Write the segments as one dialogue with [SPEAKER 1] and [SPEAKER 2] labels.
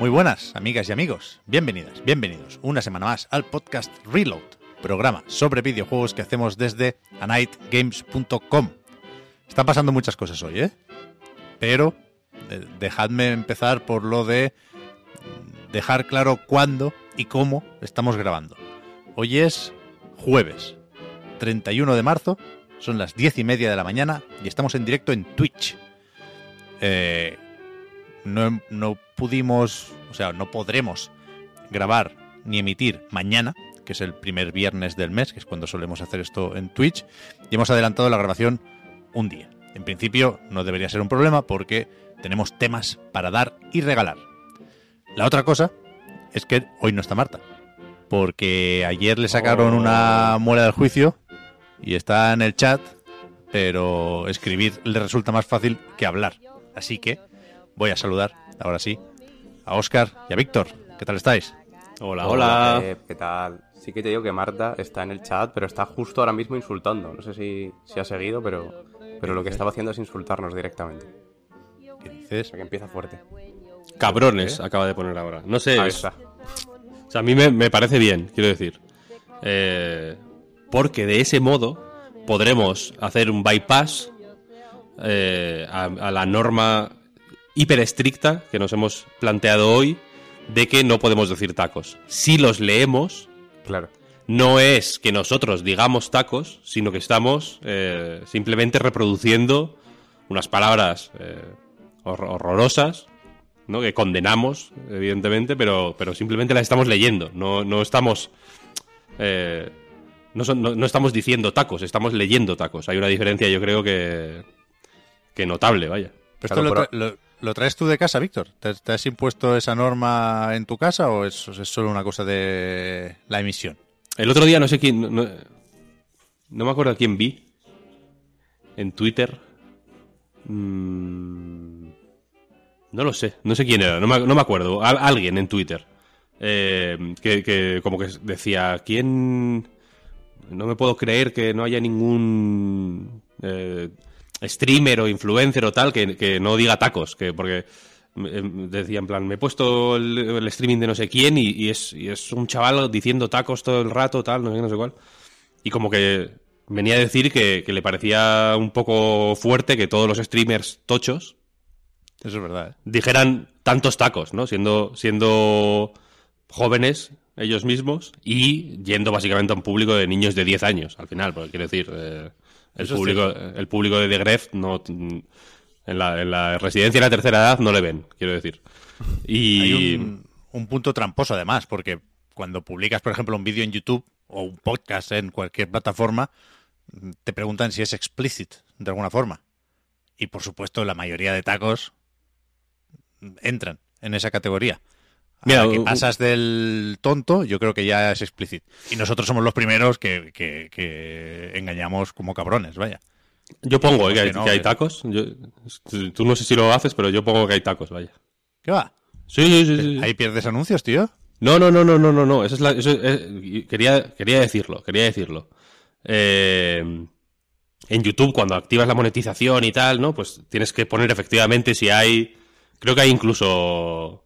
[SPEAKER 1] Muy buenas, amigas y amigos. Bienvenidas, bienvenidos una semana más al podcast Reload, programa sobre videojuegos que hacemos desde anightgames.com. Están pasando muchas cosas hoy, ¿eh? Pero eh, dejadme empezar por lo de dejar claro cuándo y cómo estamos grabando. Hoy es jueves, 31 de marzo, son las 10 y media de la mañana y estamos en directo en Twitch. Eh, no, no pudimos, o sea, no podremos grabar ni emitir mañana, que es el primer viernes del mes, que es cuando solemos hacer esto en Twitch, y hemos adelantado la grabación un día. En principio no debería ser un problema porque tenemos temas para dar y regalar. La otra cosa es que hoy no está Marta, porque ayer le sacaron una muela del juicio y está en el chat, pero escribir le resulta más fácil que hablar. Así que voy a saludar, ahora sí, a Oscar y a Víctor. ¿Qué tal estáis?
[SPEAKER 2] Hola,
[SPEAKER 3] Hola,
[SPEAKER 2] hola.
[SPEAKER 3] Pep, ¿qué tal? Sí que te digo que Marta está en el chat, pero está justo ahora mismo insultando. No sé si, si ha seguido, pero, pero lo que estaba haciendo es insultarnos directamente.
[SPEAKER 1] ¿Qué
[SPEAKER 3] O
[SPEAKER 1] dices?
[SPEAKER 3] sea que empieza fuerte.
[SPEAKER 2] Cabrones, acaba de poner ahora. No sé.
[SPEAKER 3] Ahí
[SPEAKER 2] es-
[SPEAKER 3] está.
[SPEAKER 2] o sea, a mí me, me parece bien, quiero decir. Eh, porque de ese modo podremos hacer un bypass eh, a, a la norma hiper estricta que nos hemos planteado hoy de que no podemos decir tacos. Si los leemos,
[SPEAKER 3] Claro.
[SPEAKER 2] no es que nosotros digamos tacos, sino que estamos eh, simplemente reproduciendo unas palabras eh, hor- horrorosas, ¿no? que condenamos, evidentemente, pero, pero simplemente las estamos leyendo. No, no estamos. eh, no, son- no- no estamos diciendo tacos, estamos leyendo tacos. Hay una diferencia, yo creo que. que notable, vaya.
[SPEAKER 1] ¿Pero
[SPEAKER 3] Claro,
[SPEAKER 1] esto lo, lo- traes tú de casa, Víctor? ¿Te, has impuesto esa norma en tu casa o es, solo una cosa de la emisión?
[SPEAKER 2] El otro día no sé quién. No, me acuerdo a quién vi. En Twitter. Mm, no lo sé. No sé quién era. No me, acuerdo. Al- alguien en Twitter. eh, que, que como que decía. ¿Quién.? No me puedo creer que no haya ningún. eh, streamer o influencer o tal que, que no diga tacos. Que, porque. eh, Decía en plan, me he puesto el, el streaming de no sé quién y, y es, y es un chaval diciendo tacos todo el rato, tal, no sé qué, no sé cuál. Y como que venía a decir que, que le parecía un poco fuerte que todos los streamers tochos
[SPEAKER 1] Eso es verdad, ¿eh?
[SPEAKER 2] dijeran tantos tacos, ¿no? Siendo, siendo jóvenes ellos mismos y yendo básicamente a un público de niños de 10 años, al final, porque quiero decir, eh, el,
[SPEAKER 1] Eso
[SPEAKER 2] público, el público de The Gref no, en, la, en la residencia de la tercera edad no le ven, quiero decir. Y
[SPEAKER 1] Hay un, un punto tramposo además, porque cuando publicas, por ejemplo, un vídeo en YouTube o un podcast en cualquier plataforma, te preguntan si es explicit de alguna forma. Y por supuesto, la mayoría de tacos entran en esa categoría.
[SPEAKER 2] Mira,
[SPEAKER 1] que pasas del tonto, yo creo que ya es explicit. Y nosotros somos los primeros que, que- que engañamos como cabrones, vaya.
[SPEAKER 2] yo pongo eh, que, hay,
[SPEAKER 1] que no,
[SPEAKER 2] que hay
[SPEAKER 1] que-
[SPEAKER 2] tacos. Yo- tú no sé si lo haces, pero yo pongo que hay tacos, vaya.
[SPEAKER 1] ¿Qué va?
[SPEAKER 2] Sí, sí, sí. sí, sí.
[SPEAKER 1] Ahí pierdes anuncios, tío.
[SPEAKER 2] No, no, no, no, no, no, no. Eso es la, eso es- eh, quería, quería decirlo, quería decirlo. Eh, en YouTube, cuando activas la monetización y tal, ¿no? Pues tienes que poner efectivamente si hay. Creo que hay incluso.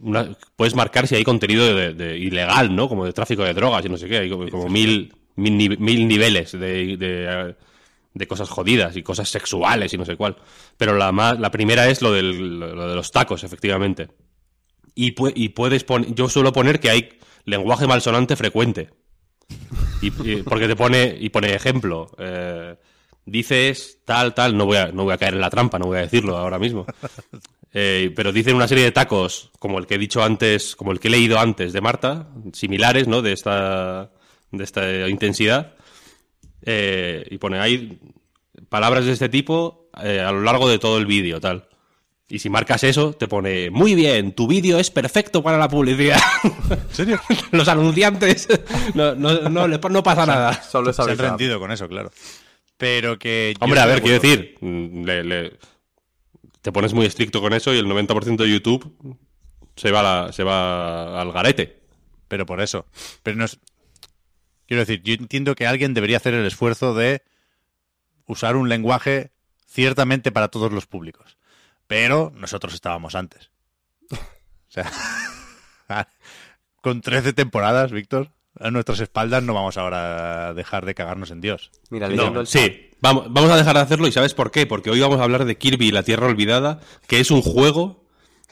[SPEAKER 2] Una- puedes marcar si hay contenido de, de- ilegal, ¿no? Como de tráfico de drogas y no sé qué. Hay como, como mil, mil, mil niveles de, de, de cosas jodidas y cosas sexuales y no sé cuál. Pero la, más, la primera es lo, del, lo de los tacos, efectivamente. Y, pu- y puedes poner. Yo suelo poner que hay lenguaje malsonante frecuente. Y, y- porque te pone. Y pone ejemplo. eh, dices tal, tal. No voy, a, no voy a caer en la trampa, no voy a decirlo ahora mismo. Eh, pero dicen una serie de tacos, como el que he dicho antes, como el que he leído antes de Marta, similares, ¿no? De esta. de esta intensidad. eh, y pone ahí palabras de este tipo eh, a lo largo de todo el vídeo, tal. Y si marcas eso, te pone, muy bien, tu vídeo es perfecto para la publicidad.
[SPEAKER 1] ¿En serio?
[SPEAKER 2] Los anunciantes, no, no, no, no pasa nada.
[SPEAKER 3] Solo es
[SPEAKER 1] Se han rendido con eso, claro. Pero que...
[SPEAKER 2] Hombre, a ver, quiero decir, le- le- te pones muy estricto con eso y el 90% de YouTube se va, la- se va al garete.
[SPEAKER 1] Pero por eso. Pero no es... Quiero decir, yo entiendo que alguien debería hacer el esfuerzo de usar un lenguaje ciertamente para todos los públicos. Pero nosotros estábamos antes. O sea, con 13 temporadas, Víctor, a nuestras espaldas no vamos ahora a dejar de cagarnos en Dios.
[SPEAKER 3] Mira, leyendo
[SPEAKER 2] No,
[SPEAKER 3] el
[SPEAKER 2] sí, vamos, vamos a dejar de hacerlo y ¿sabes por qué? Porque hoy vamos a hablar de Kirby y la Tierra Olvidada, que es un juego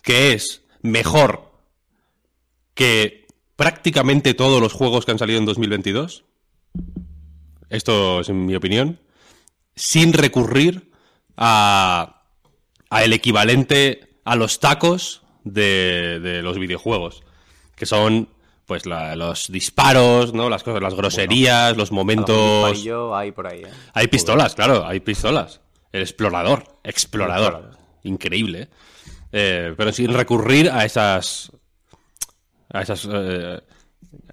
[SPEAKER 2] que es mejor que prácticamente todos los juegos que han salido en 2022. Esto es en mi opinión. Sin recurrir a, a el equivalente a los tacos de, de los videojuegos. Que son pues la- los disparos, ¿no? Las cosas, las groserías, los momentos.
[SPEAKER 3] disparillo hay por ahí, ¿eh?
[SPEAKER 2] Hay pistolas, claro, hay pistolas. El explorador, explorador.
[SPEAKER 3] Explorador.
[SPEAKER 2] Increíble. ¿eh? Eh, pero sin recurrir a esas. A esas. eh,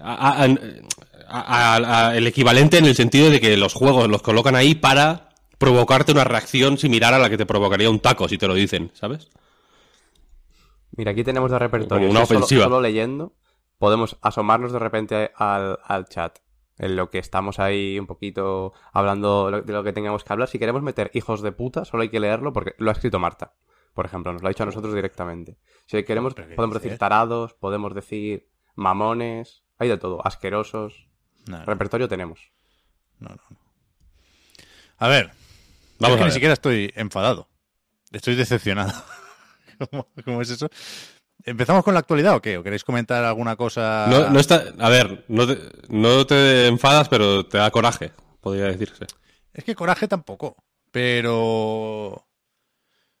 [SPEAKER 2] a- el equivalente en el sentido de que los juegos los colocan ahí para provocarte una reacción similar a la que te provocaría un taco si te lo dicen, ¿sabes?
[SPEAKER 3] Mira, aquí tenemos de repertorio.
[SPEAKER 2] Como una
[SPEAKER 3] Sí, solo-
[SPEAKER 2] ofensiva.
[SPEAKER 3] Solo, leyendo, podemos asomarnos de repente al, al chat. En lo que estamos ahí un poquito hablando de lo que tengamos que hablar. Si queremos meter hijos de puta, solo hay que leerlo porque lo ha escrito Marta. Por ejemplo, nos lo ha dicho a nosotros directamente. Si queremos,
[SPEAKER 1] ¿Pero qué
[SPEAKER 3] podemos decir tarados, podemos decir mamones, hay de todo, asquerosos.
[SPEAKER 1] No, no,
[SPEAKER 3] Repertorio tenemos.
[SPEAKER 1] no, no, no. A ver,
[SPEAKER 2] Vamos
[SPEAKER 1] es que
[SPEAKER 2] a
[SPEAKER 1] ni siquiera estoy enfadado. Estoy decepcionado. ¿Cómo, cómo es eso? ¿Empezamos con la actualidad o qué? ¿O queréis comentar alguna cosa?
[SPEAKER 2] No, no está. A ver, no te, no te enfadas, pero te da coraje, podría decirse.
[SPEAKER 1] Es que coraje tampoco. Pero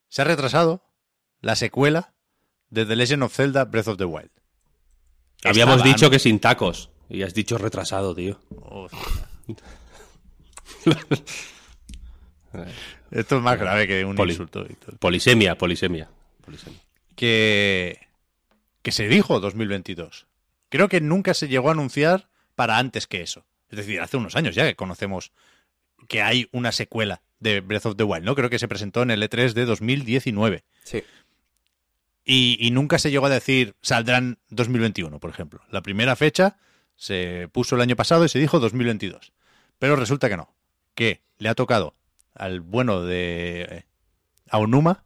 [SPEAKER 1] se ha retrasado la secuela de The Legend of Zelda Breath of the Wild.
[SPEAKER 2] Habíamos dicho que sin tacos. Y has dicho retrasado, tío.
[SPEAKER 1] Esto es más grave que un
[SPEAKER 2] Poli-
[SPEAKER 1] insulto, Víctor.
[SPEAKER 2] Polisemia, polisemia. polisemia.
[SPEAKER 1] Que, que se dijo 2022. Creo que nunca se llegó a anunciar para antes que eso. Es decir, hace unos años ya que conocemos que hay una secuela de Breath of the Wild, ¿no? Creo que se presentó en el E3 de 2019.
[SPEAKER 3] Sí.
[SPEAKER 1] Y, y nunca se llegó a decir saldrán 2021, por ejemplo. La primera fecha se puso el año pasado y se dijo 2022. Pero resulta que no. Que le ha tocado al bueno de eh, Aonuma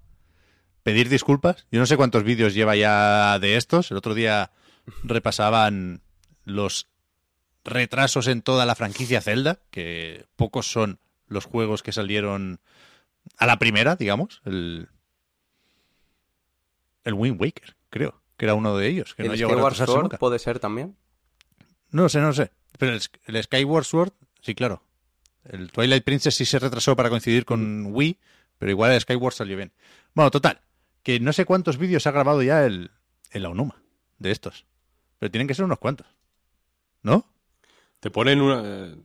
[SPEAKER 1] pedir disculpas. Yo no sé cuántos vídeos lleva ya de estos. El otro día repasaban los retrasos en toda la franquicia Zelda, que pocos son los juegos que salieron a la primera, digamos. El, el Wind Waker, creo, que era uno de ellos, que
[SPEAKER 3] ¿El Skyward Sword
[SPEAKER 1] nunca.
[SPEAKER 3] puede ser también?
[SPEAKER 1] No sé, no sé. Pero el, el Skyward Sword, sí, claro. El Twilight Princess sí se retrasó para coincidir con Wii, pero igual el Skyward salió bien. Bueno, total, que no sé cuántos vídeos ha grabado ya el, el Aonuma de estos. Pero tienen que ser unos cuantos. ¿No?
[SPEAKER 2] Te ponen una. eh,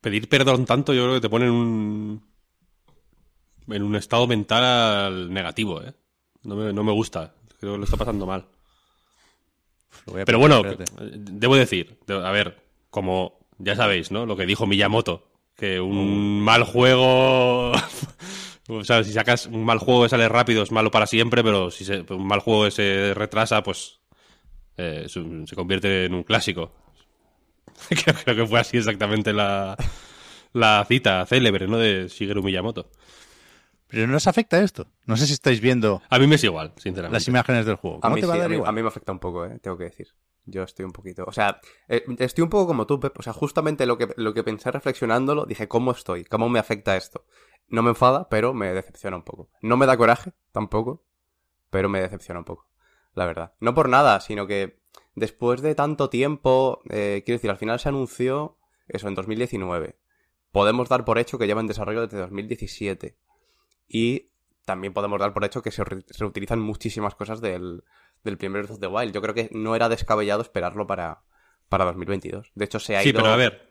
[SPEAKER 2] Pedir perdón tanto, yo creo que te ponen un. En un estado mental negativo, ¿eh? No me, no me gusta. Creo que lo está pasando mal. Pero bueno,
[SPEAKER 1] espérate.
[SPEAKER 2] eh, debo decir, de- a ver, como ya sabéis, ¿no? Lo que dijo Miyamoto, que un mal juego, o sea, si sacas un mal juego que sale rápido es malo para siempre, pero si se- un mal juego que se retrasa, pues eh, se convierte en un clásico. creo, creo que fue así exactamente la, la cita célebre, ¿no? De Shigeru Miyamoto.
[SPEAKER 1] Pero no os afecta esto. No sé si estáis viendo
[SPEAKER 2] A mí me es igual, sinceramente.
[SPEAKER 1] las imágenes del juego.
[SPEAKER 3] A
[SPEAKER 1] ¿Cómo
[SPEAKER 3] mí,
[SPEAKER 1] te va
[SPEAKER 3] sí,
[SPEAKER 1] a
[SPEAKER 3] a,
[SPEAKER 1] dar
[SPEAKER 3] mí,
[SPEAKER 1] igual?
[SPEAKER 3] a mí me afecta un poco, eh, tengo que decir. Yo estoy un poquito. O sea, eh, estoy un poco como tú, Pep. O sea, justamente lo que, lo que pensé reflexionándolo, dije, ¿cómo estoy? ¿Cómo me afecta esto? No me enfada, pero me decepciona un poco. No me da coraje, tampoco, pero me decepciona un poco. La verdad. No por nada, sino que después de tanto tiempo, eh, quiero decir, al final se anunció eso en 2019. Podemos dar por hecho que lleva en desarrollo desde 2017. Y también podemos dar por hecho que se se reutilizan muchísimas cosas del, del primer Breath of the Wild. Yo creo que no era descabellado esperarlo para, para 2022. De hecho, se ha
[SPEAKER 2] Sí,
[SPEAKER 3] ido...
[SPEAKER 2] pero a ver,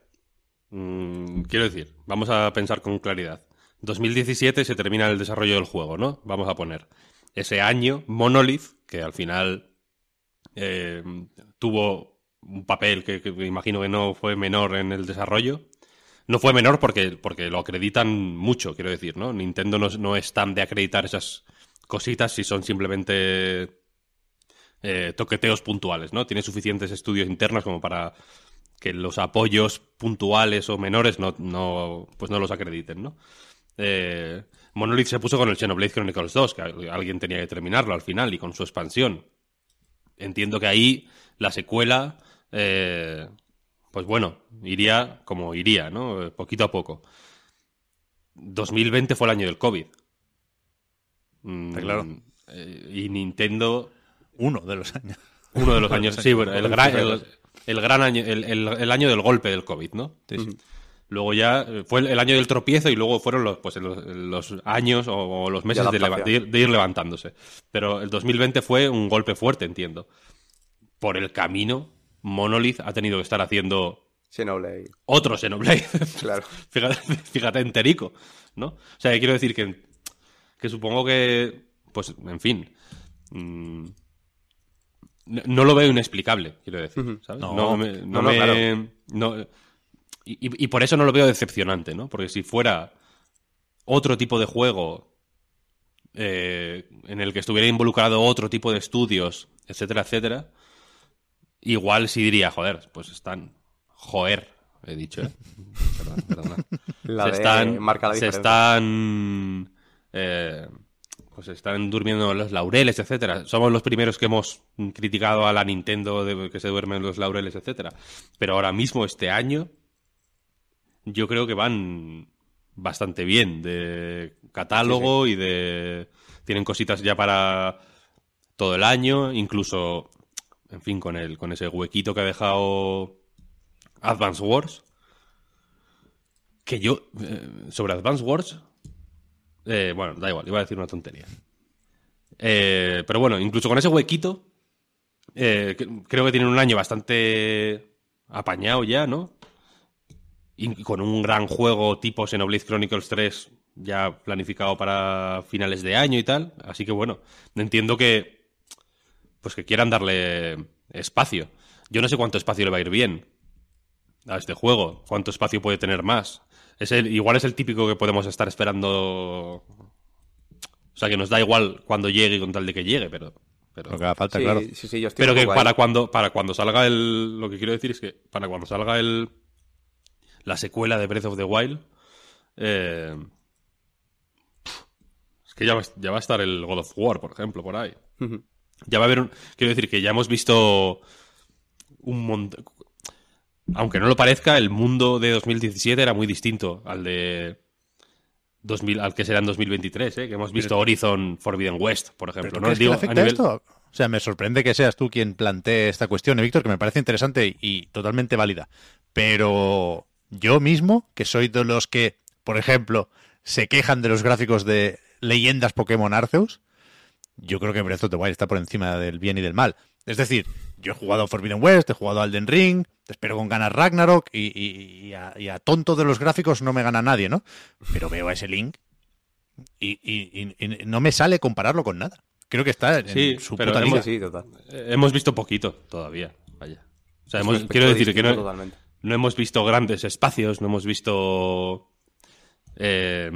[SPEAKER 2] Mm, quiero decir, vamos a pensar con claridad. 2017 se termina el desarrollo del juego, ¿no? Vamos a poner. Ese año, Monolith, que al final eh, tuvo un papel que, que imagino que no fue menor en el desarrollo, no fue menor porque, porque lo acreditan mucho, quiero decir, ¿no? Nintendo no, no es tan de acreditar esas cositas si son simplemente eh, toqueteos puntuales, ¿no? Tiene suficientes estudios internos como para que los apoyos puntuales o menores no, no, pues no los acrediten, ¿no? Eh, Monolith se puso con el Xenoblade Chronicles 2, que alguien tenía que terminarlo al final, y con su expansión. Entiendo que ahí la secuela eh, pues bueno, iría como iría, ¿no? Poquito a poco. 2020 fue el año del COVID.
[SPEAKER 1] Mm, claro.
[SPEAKER 2] Eh, y Nintendo.
[SPEAKER 1] Uno de los años.
[SPEAKER 2] Uno de los años, sí, bueno, el gran, el, gran año, el, año del golpe del COVID, ¿no? Luego ya fue el, año del tropiezo y luego fueron los, pues, los, años o, los meses de, de, ir, levantándose. Pero el 2020 fue un golpe fuerte, entiendo. Por el camino Monolith ha tenido que estar haciendo
[SPEAKER 3] Xenoblade.
[SPEAKER 2] Otro Xenoblade.
[SPEAKER 3] Claro.
[SPEAKER 2] fíjate, fíjate, enterico, ¿no? O sea, quiero decir que, que supongo que, pues, en fin, mm, no, lo veo inexplicable, quiero decir, ¿sabes? No, no, y, y, por eso no lo veo decepcionante, ¿no? Porque si fuera otro tipo de juego eh, en el que estuviera involucrado otro tipo de estudios, etcétera, etcétera, igual sí diría, joder, pues están. Joder, he dicho, ¿eh? Perdón, perdona.
[SPEAKER 3] se están. Marca
[SPEAKER 2] se están. Eh, pues están durmiendo los laureles, etcétera. Somos los primeros que hemos criticado a la Nintendo de que se duermen los laureles, etcétera. Pero ahora mismo, este año, yo creo que van bastante bien de catálogo y de. Tienen cositas ya para todo el año, incluso en fin, con, el, con ese huequito que ha dejado Advance Wars. Que yo, eh, sobre Advance Wars, eh, bueno, da igual, iba a decir una tontería. Eh, pero bueno, incluso con ese huequito, creo que tienen un año bastante apañado ya, ¿no? Y con un gran juego tipo Xenoblade Chronicles 3 ya planificado para finales de año y tal. Así que bueno, entiendo que pues que quieran darle espacio. Yo no sé cuánto espacio le va a ir bien a este juego, cuánto espacio puede tener más. Es el, igual es el típico que podemos estar esperando. O sea, que nos da igual cuando llegue con tal de que llegue, pero. Pero,
[SPEAKER 1] que falta, claro.
[SPEAKER 2] pero que para cuando, para cuando salga el. Lo que quiero decir es que para cuando salga el. La secuela de Breath of the Wild. Eh, es que ya va, ya va, a estar el God of War, por ejemplo, por ahí. Ya va a haber un... Quiero decir que ya hemos visto un montón... Aunque no lo parezca, el mundo de 2017 era muy distinto al de... 2000, al que será en 2023, ¿eh? que hemos visto Horizon Forbidden West, por ejemplo. ¿no?
[SPEAKER 1] Digo, afecta esto? O sea, me sorprende que seas tú quien plantee esta cuestión, ¿eh, Víctor, que me parece interesante y totalmente válida. Pero yo mismo, que soy de los que, por ejemplo, se quejan de los gráficos de leyendas Pokémon Arceus, yo creo que Breath of the Wild está por encima del bien y del mal. Es decir, yo he jugado Forbidden West, he jugado Alden Ring, te espero con ganas Ragnarok y, a, tonto de los gráficos no me gana nadie, ¿no? Pero veo a ese Link y, no me sale compararlo con nada. Creo que está en su puta
[SPEAKER 2] hemos, hemos visto poquito todavía, vaya. O sea, quiero decir que no, no, hemos visto grandes espacios, no hemos visto... Eh,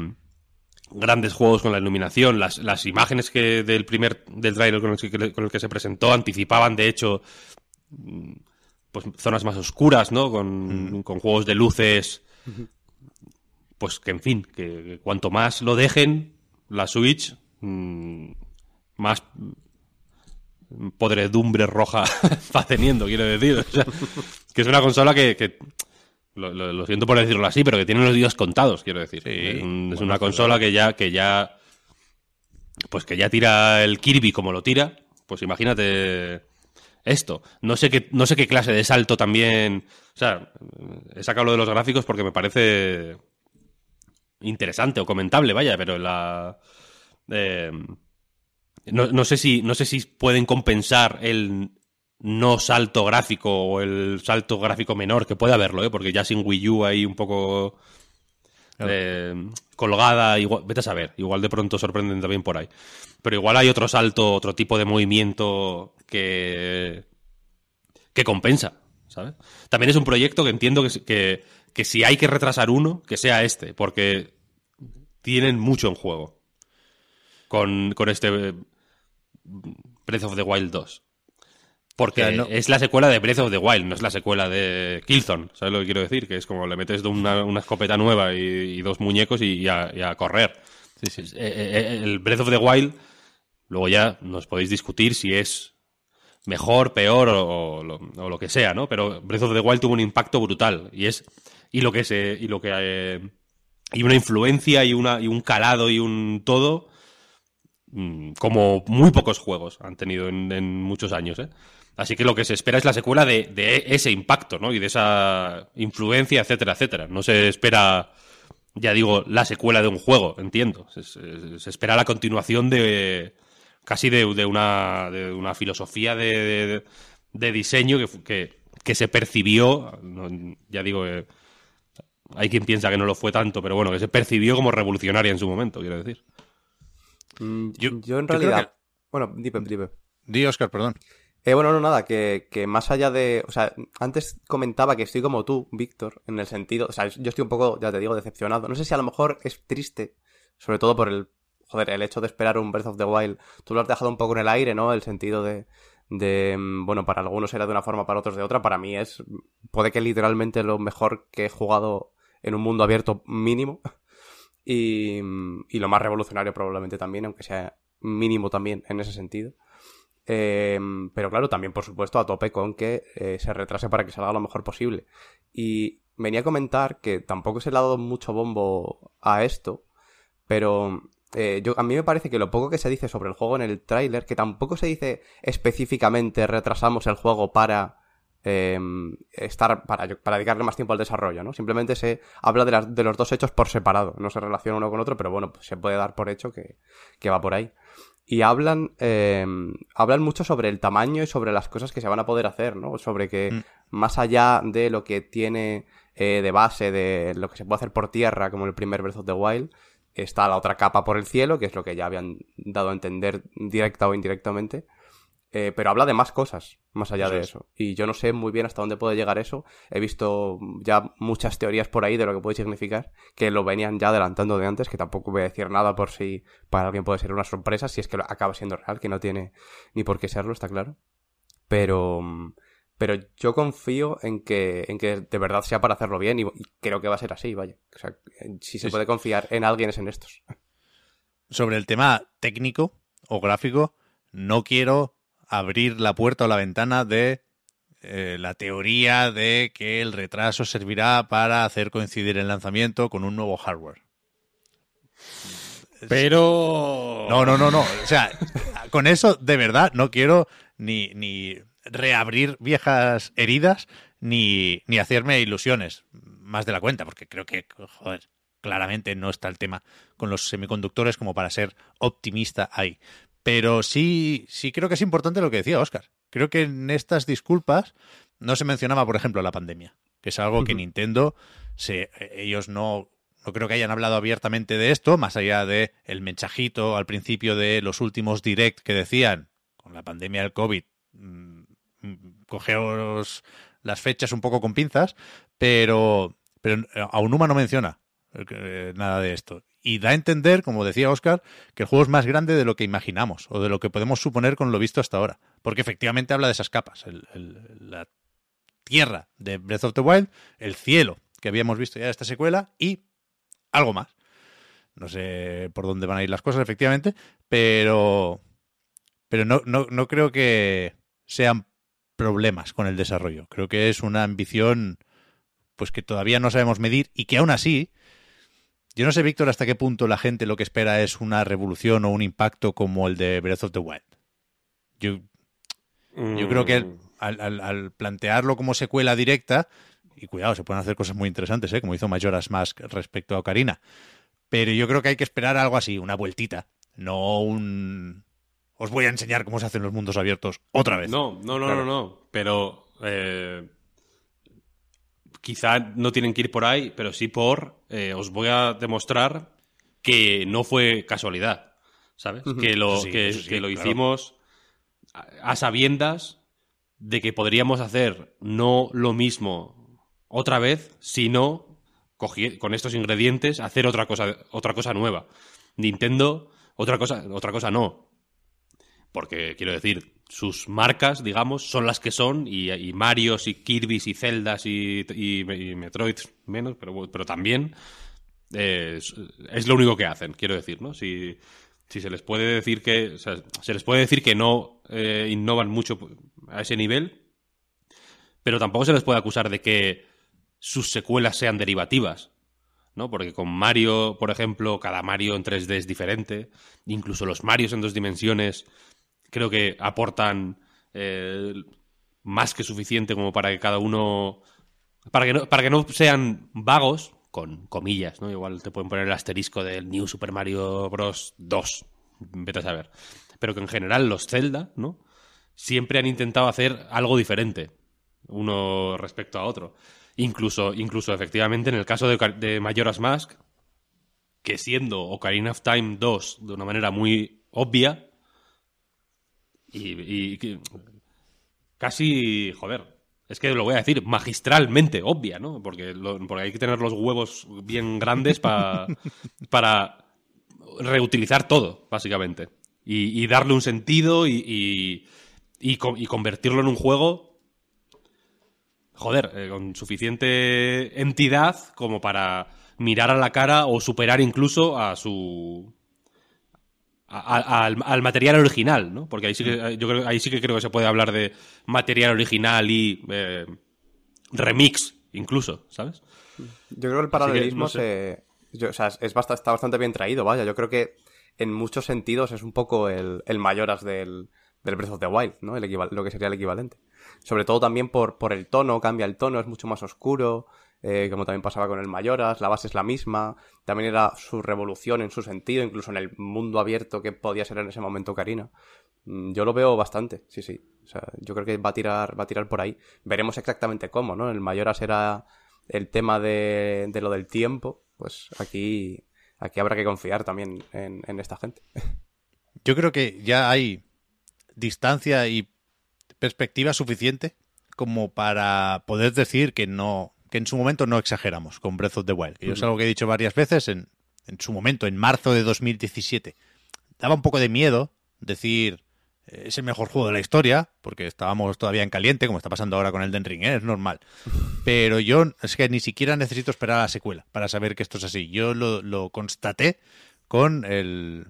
[SPEAKER 2] grandes juegos con la iluminación. Las, las imágenes que del primer del trailer con el, que, con el que se presentó anticipaban, de hecho, mm, pues zonas más oscuras, ¿no? Con, mm. con juegos de luces. Pues que, en fin, que, cuanto más lo dejen, la Switch, mm, más podredumbre roja va teniendo, quiero decir. que es una consola que, que lo, siento por decirlo así, pero que tiene los días contados, quiero decir. es, una consola que ya, que ya. Pues que ya tira el Kirby como lo tira. Pues imagínate esto. No sé qué, no sé qué clase de salto también. O sea, he sacado lo de los gráficos porque me parece interesante o comentable, vaya, pero la. Eh, no, no, sé si, no sé si pueden compensar el no salto gráfico o el salto gráfico menor, que puede haberlo, ¿eh? porque ya sin Wii U ahí un poco eh, colgada, igual, vete a saber, igual de pronto sorprenden también por ahí. Pero igual hay otro salto, otro tipo de movimiento que, que compensa, ¿sabes? También es un proyecto que entiendo que, que, que si hay que retrasar uno, que sea este, porque tienen mucho en juego con, con este Breath of the Wild 2. Porque
[SPEAKER 1] O sea, no-
[SPEAKER 2] es la secuela de Breath of the Wild, no es la secuela de Killzone. ¿Sabes lo que quiero decir? Que es como le metes una, una escopeta nueva y, y dos muñecos y, y a, y a correr. Eh, eh, eh, El Breath of the Wild, luego ya nos podéis discutir si es mejor, peor o, o lo, o lo que sea, ¿no? Pero Breath of the Wild tuvo un impacto brutal y es y lo que se y lo que eh, y una influencia y una y un calado y un todo mm, como muy pocos juegos han tenido en, en muchos años, ¿eh? Así que lo que se espera es la secuela de, de ese impacto, ¿no? Y de esa influencia, etcétera, etcétera. No se espera, ya digo, la secuela de un juego, entiendo. Se, se- se espera la continuación de casi de, de una, de una filosofía de, de- de diseño que, que, que se percibió, no- ya digo, eh, hay quien piensa que no lo fue tanto, pero bueno, que se percibió como revolucionaria en su momento, quiero decir.
[SPEAKER 3] Mm,
[SPEAKER 1] Yo-
[SPEAKER 3] en realidad...
[SPEAKER 1] que-
[SPEAKER 3] Bueno, dime, dime.
[SPEAKER 1] Di, Oscar, perdón.
[SPEAKER 3] Eh, bueno, no, nada, que, que más allá de... O sea, antes comentaba que estoy como tú, Víctor, en el sentido... O sea, yo estoy un poco, ya te digo, decepcionado. No sé si a lo mejor es triste, sobre todo por el... Joder, el hecho de esperar un Breath of the Wild. Tú lo has dejado un poco en el aire, ¿no? El sentido de... de mm, bueno, para algunos era de una forma, para otros de otra. Para mí es... Puede que literalmente lo mejor que he jugado en un mundo abierto mínimo. Y, y lo más revolucionario probablemente también, aunque sea mínimo también en ese sentido. Eh, pero claro, también por supuesto a tope con que eh, se retrase para que salga lo mejor posible. Y venía a comentar que tampoco se le ha dado mucho bombo a esto, pero eh, yo, a mí me parece que lo poco que se dice sobre el juego en el tráiler, que tampoco se dice específicamente retrasamos el juego para eh, estar para, dedicarle más tiempo al desarrollo, ¿no? Simplemente se habla de los dos hechos por separado, no se relaciona uno con otro, pero bueno, pues se puede dar por hecho que, que va por ahí. Y hablan, eh, hablan mucho sobre el tamaño y sobre las cosas que se van a poder hacer, ¿no? Sobre que
[SPEAKER 1] Mm.
[SPEAKER 3] más allá de lo que tiene eh, de base, de lo que se puede hacer por tierra, como el primer Breath of the Wild, está la otra capa por el cielo, que es lo que ya habían dado a entender directa o indirectamente. Eh, pero habla de más cosas, más allá
[SPEAKER 1] Eso
[SPEAKER 3] de
[SPEAKER 1] es.
[SPEAKER 3] eso. Y yo no sé muy bien hasta dónde puede llegar eso. He visto ya muchas teorías por ahí de lo que puede significar, que lo venían ya adelantando de antes, que tampoco voy a decir nada por si para alguien puede ser una sorpresa, si es que acaba siendo real, que no tiene ni por qué serlo, está claro. Pero, pero yo confío en que, en que de verdad sea para hacerlo bien y, y creo que va a ser así, vaya. O sea, si se puede confiar en alguien es en estos.
[SPEAKER 1] Sobre el tema técnico o gráfico, no quiero abrir la puerta o la ventana de eh, la teoría de que el retraso servirá para hacer coincidir el lanzamiento con un nuevo hardware.
[SPEAKER 2] Pero...
[SPEAKER 1] No, no, no, no. O sea, con eso de verdad no quiero ni, ni reabrir viejas heridas ni, ni hacerme ilusiones más de la cuenta, porque creo que, joder, claramente no está el tema con los semiconductores como para ser optimista ahí. Pero sí, sí creo que es importante lo que decía Oscar. Creo que en estas disculpas no se mencionaba, por ejemplo, la pandemia, que es algo que. Nintendo, se, ellos no, no creo que hayan hablado abiertamente de esto, más allá de el mensajito al principio de los últimos direct que decían, con la pandemia del COVID, mm, mm, cogeos las fechas un poco con pinzas, pero, pero Aonuma no menciona eh, nada de esto. Y da a entender, como decía Oscar, que el juego es más grande de lo que imaginamos o de lo que podemos suponer con lo visto hasta ahora. Porque efectivamente habla de esas capas. La tierra de Breath of the Wild, el cielo que habíamos visto ya de esta secuela y algo más. No sé por dónde van a ir las cosas, efectivamente, pero, pero no, no, no creo que sean problemas con el desarrollo. Creo que es una ambición pues que todavía no sabemos medir y que aún así, yo no sé, Víctor, hasta qué punto la gente lo que espera es una revolución o un impacto como el de Breath of the Wild. Yo, yo creo que
[SPEAKER 2] Mm.
[SPEAKER 1] al, al- al plantearlo como secuela directa, y cuidado, se pueden hacer cosas muy interesantes, ¿eh? como hizo Majora's Mask respecto a Ocarina, pero yo creo que hay que esperar algo así, una vueltita, no un os voy a enseñar cómo se hacen los mundos abiertos otra vez.
[SPEAKER 2] No, no, no, no, no. Pero eh, quizá no tienen que ir por ahí, pero sí por eh, os voy a demostrar que no fue casualidad, ¿sabes? Que lo,
[SPEAKER 1] sí,
[SPEAKER 2] que,
[SPEAKER 1] eso sí,
[SPEAKER 2] que lo
[SPEAKER 1] claro.
[SPEAKER 2] hicimos a, a sabiendas de que podríamos hacer no lo mismo otra vez, sino con estos ingredientes hacer otra cosa, otra cosa nueva. Nintendo, otra cosa, otra cosa no. Porque quiero decir, sus marcas, digamos, son las que son, y, y Marios y Kirby's y Zeldas y, Metroids menos, pero, pero también es, lo único que hacen, quiero decir, ¿no? Si, si se les puede decir que. se les puede decir que no eh, innovan mucho a ese nivel, pero tampoco se les puede acusar de que sus secuelas sean derivativas. ¿no? Porque con Mario, por ejemplo, cada Mario en 3D es diferente. Incluso los Marios en dos dimensiones creo que aportan eh, más que suficiente como para que cada uno. Para que no, para que no sean vagos, con comillas, ¿no? Igual te pueden poner el asterisco del New Super Mario Bros. 2. Vete a saber. Pero que en general los Zelda, ¿no? Siempre han intentado hacer algo diferente. Uno respecto a otro. Incluso, incluso efectivamente, en el caso de, Majora's Mask, que siendo Ocarina of Time 2 de una manera muy obvia, y, casi, joder, es que lo voy a decir, magistralmente obvia, ¿no? Porque, lo- porque hay que tener los huevos bien grandes pa- para reutilizar todo, básicamente. Y, y darle un sentido y, y convertirlo en un juego joder, eh, con suficiente entidad como para mirar a la cara o superar incluso a su. A- a- al, al material original, ¿no? Porque ahí sí que yo creo, ahí sí que creo que se puede hablar de material original y eh, remix, incluso, ¿sabes?
[SPEAKER 3] Yo creo que el paralelismo
[SPEAKER 2] no sé.
[SPEAKER 3] se- yo- o sea, es, es basta- está bastante bien traído, vaya. Yo creo que en muchos sentidos es un poco el, el Mayoras del, del Breath of the Wild, ¿no? El lo que sería el equivalente. Sobre todo también por, por el tono, cambia el tono, es mucho más oscuro, eh, como también pasaba con el Mayoras, la base es la misma, también era su revolución en su sentido, incluso en el mundo abierto que podía ser en ese momento Karina. Mm, Yo lo veo bastante, sí, sí. O sea, yo creo que va a tirar, va a tirar por ahí. Veremos exactamente cómo, ¿no? El Mayoras era el tema de, de lo del tiempo, pues aquí, aquí habrá que confiar también en, en esta gente.
[SPEAKER 1] Yo creo que ya hay distancia y perspectiva suficiente como para poder decir que no que en su momento no exageramos con Breath of the Wild. Que yo es algo que he dicho varias veces en, en su momento, en marzo de 2017. Daba un poco de miedo decir eh, es el mejor juego de la historia, porque estábamos todavía en caliente, como está pasando ahora con el Den Ring, ¿eh? es normal. Pero yo es que ni siquiera necesito esperar a la secuela para saber que esto es así. Yo lo, lo constaté con el...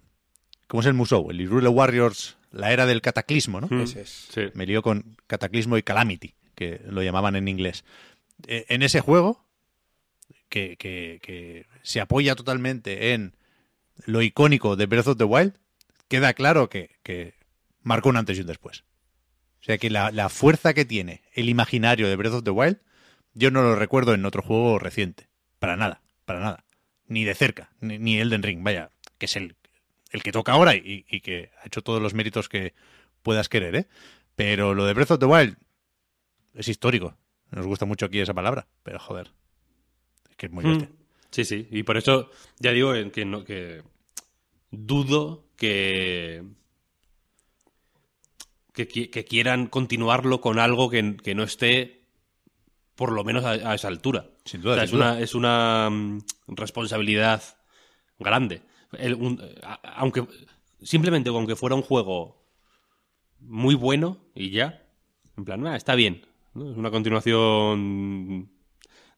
[SPEAKER 1] ¿Cómo es el Musou? El Hyrule Warriors, la era del cataclismo, ¿no?
[SPEAKER 2] Sí.
[SPEAKER 1] Me lío con Cataclismo y Calamity, que lo llamaban en inglés. Eh, en ese juego, que, se apoya totalmente en lo icónico de Breath of the Wild, queda claro que, marcó un antes y un después. O sea que la, fuerza que tiene el imaginario de Breath of the Wild, yo no lo recuerdo en otro juego reciente. Para nada, para nada. Ni de cerca, ni, ni Elden Ring, vaya, que es el, el que toca ahora y, y que ha hecho todos los méritos que puedas querer, ¿eh? Pero lo de Breath of the Wild es histórico. Nos gusta mucho aquí esa palabra, pero joder. Es que es muy
[SPEAKER 2] Mm.
[SPEAKER 1] bestia.
[SPEAKER 2] Sí, sí. Y por eso ya digo que, no, que dudo que, que, qui- que quieran continuarlo con algo que, que no esté por lo menos a, a esa altura.
[SPEAKER 1] Sin duda,
[SPEAKER 2] O sea,
[SPEAKER 1] sin
[SPEAKER 2] es,
[SPEAKER 1] duda.
[SPEAKER 2] una, es una mm, responsabilidad grande. El- un- a- aunque simplemente con que fuera un juego muy bueno y ya, en plan, "Ah, está bien. ¿No? Es una continuación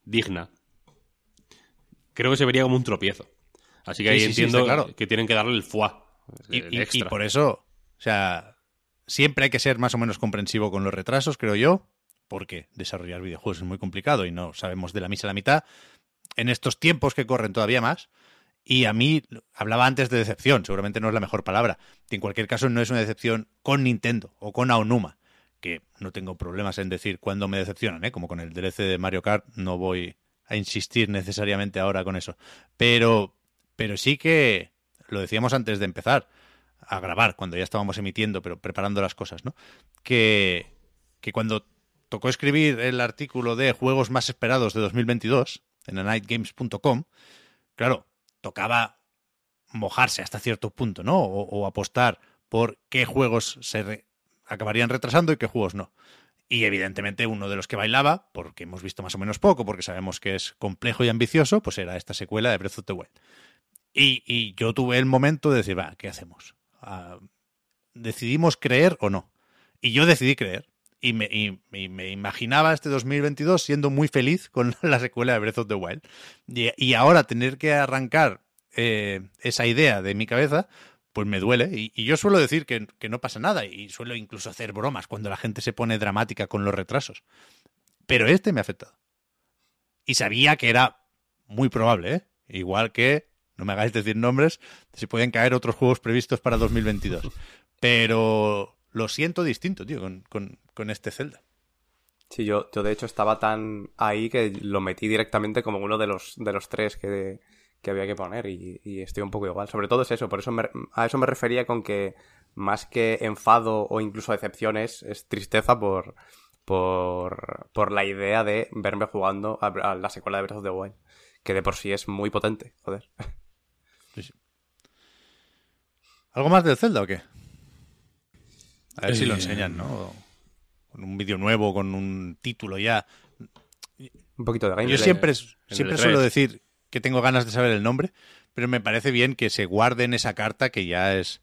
[SPEAKER 2] digna. Creo que se vería como un tropiezo. Así que
[SPEAKER 1] Sí,
[SPEAKER 2] ahí
[SPEAKER 1] sí,
[SPEAKER 2] entiendo
[SPEAKER 1] claro.
[SPEAKER 2] que tienen que darle el foie.
[SPEAKER 1] Y, por eso, o sea, siempre hay que ser más o menos comprensivo con los retrasos, creo yo, porque desarrollar videojuegos es muy complicado y no sabemos de la misa a la mitad. En estos tiempos que corren todavía más, y a mí, hablaba antes de decepción, seguramente no es la mejor palabra. En cualquier caso, no es una decepción con Nintendo o con Aonuma, que no tengo problemas en decir cuándo me decepcionan, ¿eh? como con el DLC de Mario Kart, no voy a insistir necesariamente ahora con eso. Pero, pero sí que, lo decíamos antes de empezar, a grabar, cuando ya estábamos emitiendo, pero preparando las cosas, ¿no? Que, que cuando tocó escribir el artículo de juegos más esperados de 2022 en anightgames.com, claro, tocaba mojarse hasta cierto punto, ¿no? O, apostar por qué juegos se acabarían retrasando y qué juegos no. Y evidentemente uno de los que bailaba, porque hemos visto más o menos poco, porque sabemos que es complejo y ambicioso, pues era esta secuela de Breath of the Wild. Y, yo tuve el momento de decir, va, ¿qué hacemos? Ah, ¿Decidimos creer o no? Y yo decidí creer. Y me, me, imaginaba este 2022 siendo muy feliz con la secuela de Breath of the Wild. Y, ahora tener que arrancar eh, esa idea de mi cabeza, pues me duele. Y, yo suelo decir que, que, no pasa nada y suelo incluso hacer bromas cuando la gente se pone dramática con los retrasos. Pero este me ha afectado. Y sabía que era muy probable, ¿eh? Igual que, no me hagáis decir nombres, si pueden caer otros juegos previstos para 2022. Pero lo siento distinto, tío, con, con, este Zelda.
[SPEAKER 3] Sí, yo, yo de hecho estaba tan ahí que lo metí directamente como uno de los, de los tres que, que había que poner y, estoy un poco igual. Sobre todo es eso, por eso a eso me refería con que más que enfado o incluso decepciones, es tristeza por, por, por la idea de verme jugando a, la secuela de Breath of the Wild, que de por sí es muy potente, joder.
[SPEAKER 1] ¿Algo más del Zelda o qué? A ver si lo eh, enseñan, ¿no? Con un vídeo nuevo, con un título ya.
[SPEAKER 3] Un poquito de gameplay.
[SPEAKER 1] Yo siempre, siempre suelo decir que tengo ganas de saber el nombre, pero me parece bien que se guarden esa carta, que ya es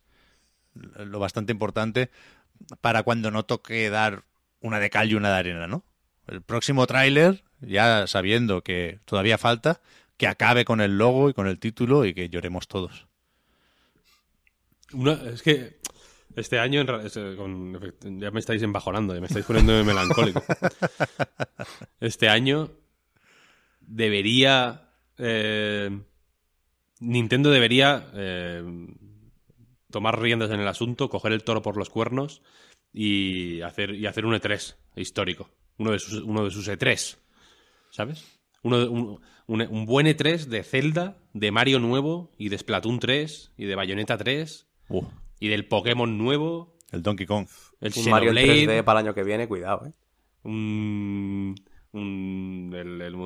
[SPEAKER 1] lo bastante importante, para cuando no toque dar una de cal y una de arena, ¿no? El próximo tráiler, ya sabiendo que todavía falta, que acabe con el logo y con el título y que lloremos todos.
[SPEAKER 2] es que este año ya me estáis embajonando, ya me estáis poniendo melancólico. Este año debería eh, Nintendo debería eh, tomar riendas en el asunto, coger el toro por los cuernos y hacer, y hacer un E3 histórico. Uno de sus, uno de sus E3. ¿Sabes? Uno, un, un, buen E3 de Zelda, de Mario nuevo y de Splatoon 3 y de Bayonetta 3 uh. y del Pokémon nuevo.
[SPEAKER 1] El Donkey Kong.
[SPEAKER 3] El un Mario 3D para el año que viene, cuidado, eh.
[SPEAKER 2] Un un, el,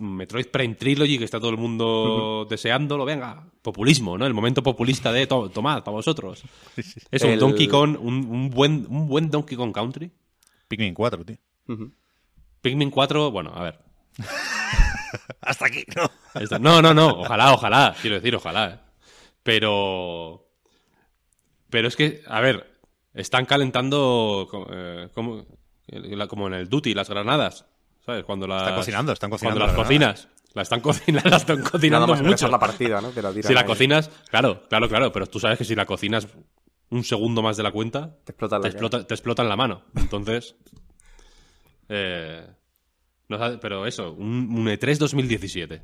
[SPEAKER 2] Metroid Prime Trilogy que está todo el mundo deseándolo. Venga, populismo, ¿no? El momento populista de tomad para vosotros. Es un Donkey Kong, un, buen, un buen Donkey Kong Country.
[SPEAKER 1] Pikmin 4, tío.
[SPEAKER 2] Pikmin 4, bueno, a ver.
[SPEAKER 1] Hasta aquí, ¿no?
[SPEAKER 2] No, no, no. Ojalá, ojalá. Quiero decir, ojalá. ¿eh? Pero. Pero es que, a ver, están calentando eh, como, como en el Duty las granadas. ¿Sabes? Cuando las,
[SPEAKER 1] están cocinando, están cocinando.
[SPEAKER 2] Cuando las cocinas. La están, cocinando, la están cocinando mucho.
[SPEAKER 3] la partida, ¿no?
[SPEAKER 2] si la cocinas, claro, claro, claro, pero tú sabes que si la cocinas un segundo más de la cuenta,
[SPEAKER 3] te explota,
[SPEAKER 2] te, explota, te explota en la mano. Entonces, eh, no pero eso, un, E3 2017.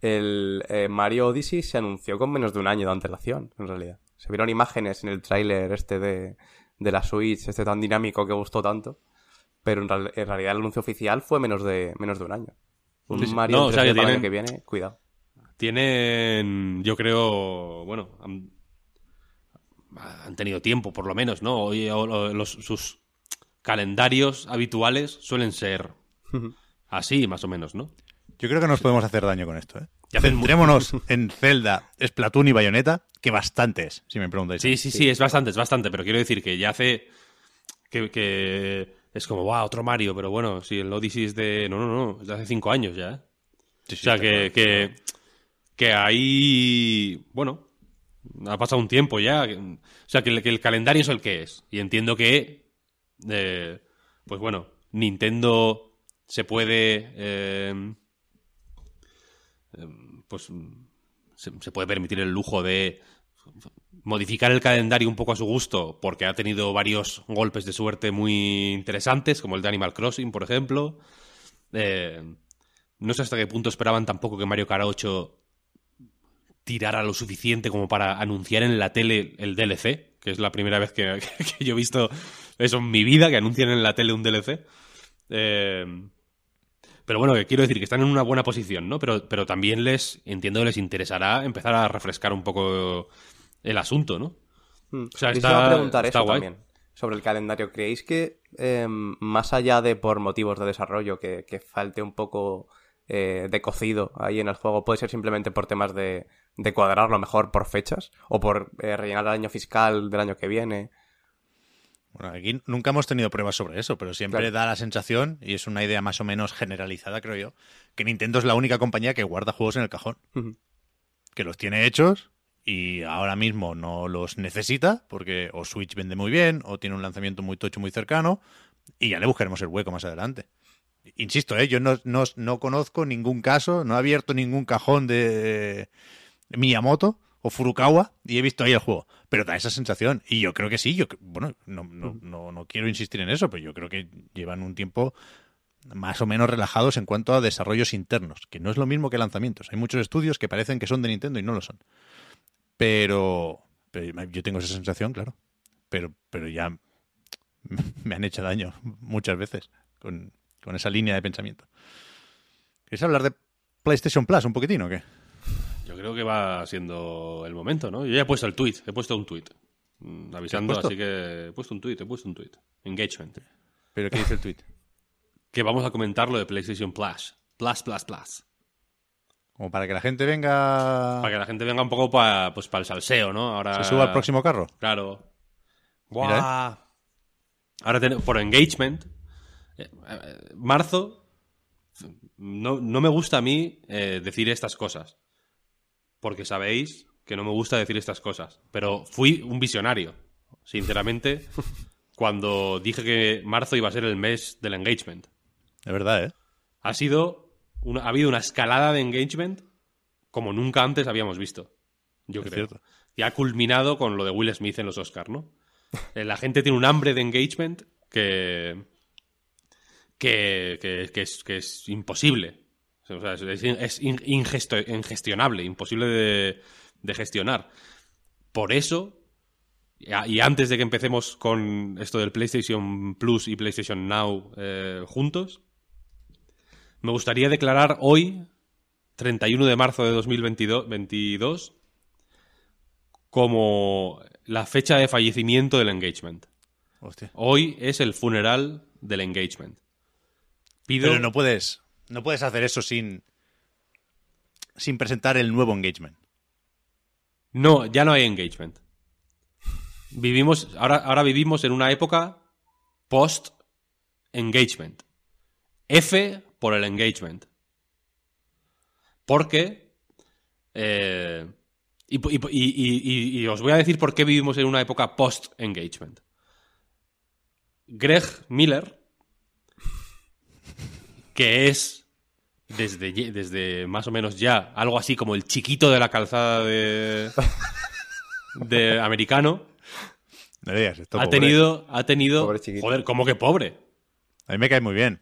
[SPEAKER 3] El eh, Mario Odyssey se anunció con menos de un año de antelación, en realidad. Se vieron imágenes en el tráiler este de, de la Switch, este tan dinámico que gustó tanto pero en, realidad el anuncio oficial fue menos de, menos de un año. Un Mario no, que, año que viene, cuidado.
[SPEAKER 2] Tienen, yo creo, bueno, han, tenido tiempo por lo menos, ¿no? Hoy los, sus calendarios habituales suelen ser así, más o menos, ¿no?
[SPEAKER 1] Yo creo que nos podemos hacer daño con esto, ¿eh? Centrémonos en Zelda, Splatoon y Bayonetta, que bastante es, si me preguntáis.
[SPEAKER 2] Sí, sí, sí, es bastante, es bastante, pero quiero decir que ya hace que, que es como, wow, otro Mario, pero bueno, si el Odyssey es de. No, no, no, es de hace cinco años ya. ¿eh? o sea, que, que, que, ahí. Bueno, ha pasado un tiempo ya. O sea, que, el calendario es el que es. Y entiendo que. Eh, pues bueno, Nintendo se puede. Eh, pues. se puede permitir el lujo de modificar el calendario un poco a su gusto, porque ha tenido varios golpes de suerte muy interesantes, como el de Animal Crossing, por ejemplo. Eh, no sé hasta qué punto esperaban tampoco que Mario Kart 8 tirara lo suficiente como para anunciar en la tele el DLC, que es la primera vez que, yo he visto eso en mi vida, que anuncian en la tele un DLC. Eh, pero bueno, quiero decir que están en una buena posición, ¿no? Pero, pero también les, entiendo, les interesará empezar a refrescar un poco el asunto, ¿no?
[SPEAKER 3] Mm.
[SPEAKER 2] O sea, está-
[SPEAKER 3] iba a preguntar
[SPEAKER 2] está
[SPEAKER 3] eso
[SPEAKER 2] guay.
[SPEAKER 3] también. Sobre el calendario. ¿Creéis que, eh, más allá de por motivos de desarrollo, que, que falte un poco eh, de cocido ahí en el juego, puede ser simplemente por temas de, de cuadrarlo mejor por fechas? ¿O por eh, rellenar el año fiscal del año que viene?
[SPEAKER 1] Bueno, aquí nunca hemos tenido pruebas sobre eso, pero siempre
[SPEAKER 3] Claro.
[SPEAKER 1] da la sensación, y es una idea más o menos generalizada, creo yo, que Nintendo es la única compañía que guarda juegos en el cajón. Que los tiene hechos y ahora mismo no los necesita porque o Switch vende muy bien o tiene un lanzamiento muy tocho muy cercano y ya le buscaremos el hueco más adelante. Insisto, ¿eh? yo no, no, no conozco ningún caso, no he abierto ningún cajón de Miyamoto o Furukawa y he visto ahí el juego, pero da esa sensación y yo creo que sí, yo bueno, no, no, no, no quiero insistir en eso, pero yo creo que llevan un tiempo más o menos relajados en cuanto a desarrollos internos, que no es lo mismo que lanzamientos. Hay muchos estudios que parecen que son de Nintendo y no lo son. Pero, pero yo tengo esa sensación, claro. Pero, pero ya me han hecho daño muchas veces con, con esa línea de pensamiento. ¿Quieres hablar de PlayStation Plus un poquitín o qué?
[SPEAKER 2] Yo creo que va siendo el momento, ¿no? Yo ya he puesto el tweet, he puesto un tweet. mm, Avisando, así que he puesto un tweet, he puesto un tweet. Engagement.
[SPEAKER 1] ¿Pero qué dice el tweet?
[SPEAKER 2] Que vamos a comentar lo de PlayStation Plus. Plus, plus, plus.
[SPEAKER 1] Como para que la gente venga...
[SPEAKER 2] Para que la gente venga un poco para pues, el salseo, ¿no? Ahora...
[SPEAKER 1] se suba al próximo carro.
[SPEAKER 2] Claro.
[SPEAKER 1] Mira,
[SPEAKER 2] Buah. Ahora ten- por engagement. eh, eh, marzo. No, no me gusta a mí eh, decir estas cosas. Porque sabéis que no me gusta decir estas cosas. Pero fui un visionario. Sinceramente, cuando dije que marzo iba a ser el mes del engagement.
[SPEAKER 1] De verdad, ¿eh?
[SPEAKER 2] Ha sido. Una- ha habido una escalada de engagement como nunca antes habíamos visto. Yo
[SPEAKER 1] Es
[SPEAKER 2] creo.
[SPEAKER 1] cierto.
[SPEAKER 2] Y ha culminado con lo de Will Smith en los Oscars, ¿no? Eh, La gente tiene un hambre de engagement que. que, que- que es, que es imposible. O sea, es, es ingesto- ingestionable, imposible de, de gestionar. Por eso. Y antes de que empecemos con esto del PlayStation Plus y PlayStation Now eh, juntos, me gustaría declarar hoy, 31 de marzo de 2022, 22, como la fecha de fallecimiento del engagement.
[SPEAKER 1] Hostia.
[SPEAKER 2] Hoy es el funeral del engagement. Pido,
[SPEAKER 1] Pero no puedes, no puedes hacer eso sin, sin presentar el nuevo engagement.
[SPEAKER 2] No, ya no hay engagement. Vivimos, ahora, ahora vivimos en una época post-engagement. F por el engagement. Porque. eh, y, y- y- y- y os voy a decir por qué vivimos en una época post-engagement. Greg Miller, que es desde, desde más o menos ya algo así como el chiquito de la calzada de, de americano,
[SPEAKER 1] No digas esto.
[SPEAKER 2] ha
[SPEAKER 1] pobre.
[SPEAKER 2] tenido, ha tenido,
[SPEAKER 3] Pobre
[SPEAKER 2] joder, ¿cómo que pobre?
[SPEAKER 1] A mí me cae muy bien.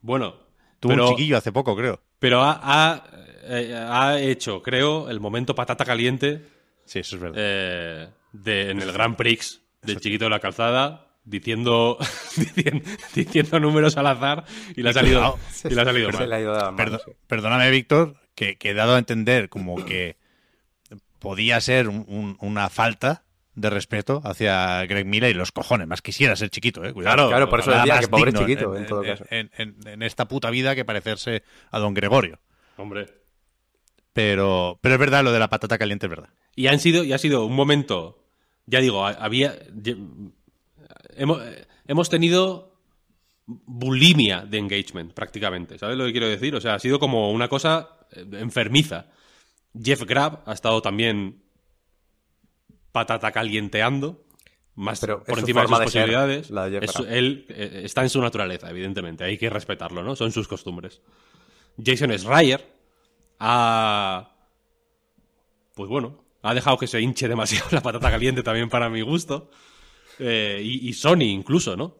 [SPEAKER 2] Bueno,
[SPEAKER 1] Tuvo
[SPEAKER 2] pero,
[SPEAKER 1] un chiquillo hace poco, creo.
[SPEAKER 2] pero ha, ha, eh, ha hecho, creo, el momento patata caliente
[SPEAKER 1] Sí, eso es verdad.
[SPEAKER 2] eh, de, en el Grand Prix del chiquito de la calzada diciendo, diciendo, diciendo números al azar y le ha salido, y le ha salido
[SPEAKER 3] Se
[SPEAKER 2] mal.
[SPEAKER 3] ha ido de.
[SPEAKER 1] Perdóname, Víctor, que, que he dado a entender como que podía ser un- un- una falta de respeto hacia Greg Miller y los cojones, más quisiera ser chiquito, ¿eh? Cuidado.
[SPEAKER 3] Claro, por eso decía
[SPEAKER 1] más
[SPEAKER 3] que pobre chiquito, en todo caso.
[SPEAKER 1] En, en- en esta puta vida que parecerse a don Gregorio.
[SPEAKER 2] Hombre.
[SPEAKER 1] Pero, pero es verdad, lo de la patata caliente es verdad.
[SPEAKER 2] Y han sido, y ha sido un momento, ya digo, ha- había, hemos, hemos tenido bulimia de engagement prácticamente, ¿sabes lo que quiero decir? O sea, ha sido como una cosa eh, enfermiza. Jeff Grab ha estado también patata calienteando, más
[SPEAKER 3] Pero
[SPEAKER 2] por encima de sus
[SPEAKER 3] ser,
[SPEAKER 2] posibilidades.
[SPEAKER 3] la de
[SPEAKER 2] Es él eh, está en su naturaleza, evidentemente, hay que respetarlo, ¿no? Son sus costumbres. Jason Schreier ha pues bueno, ha dejado que se hinche demasiado la patata caliente también para mi gusto. Eh, y, y Sony incluso, ¿no?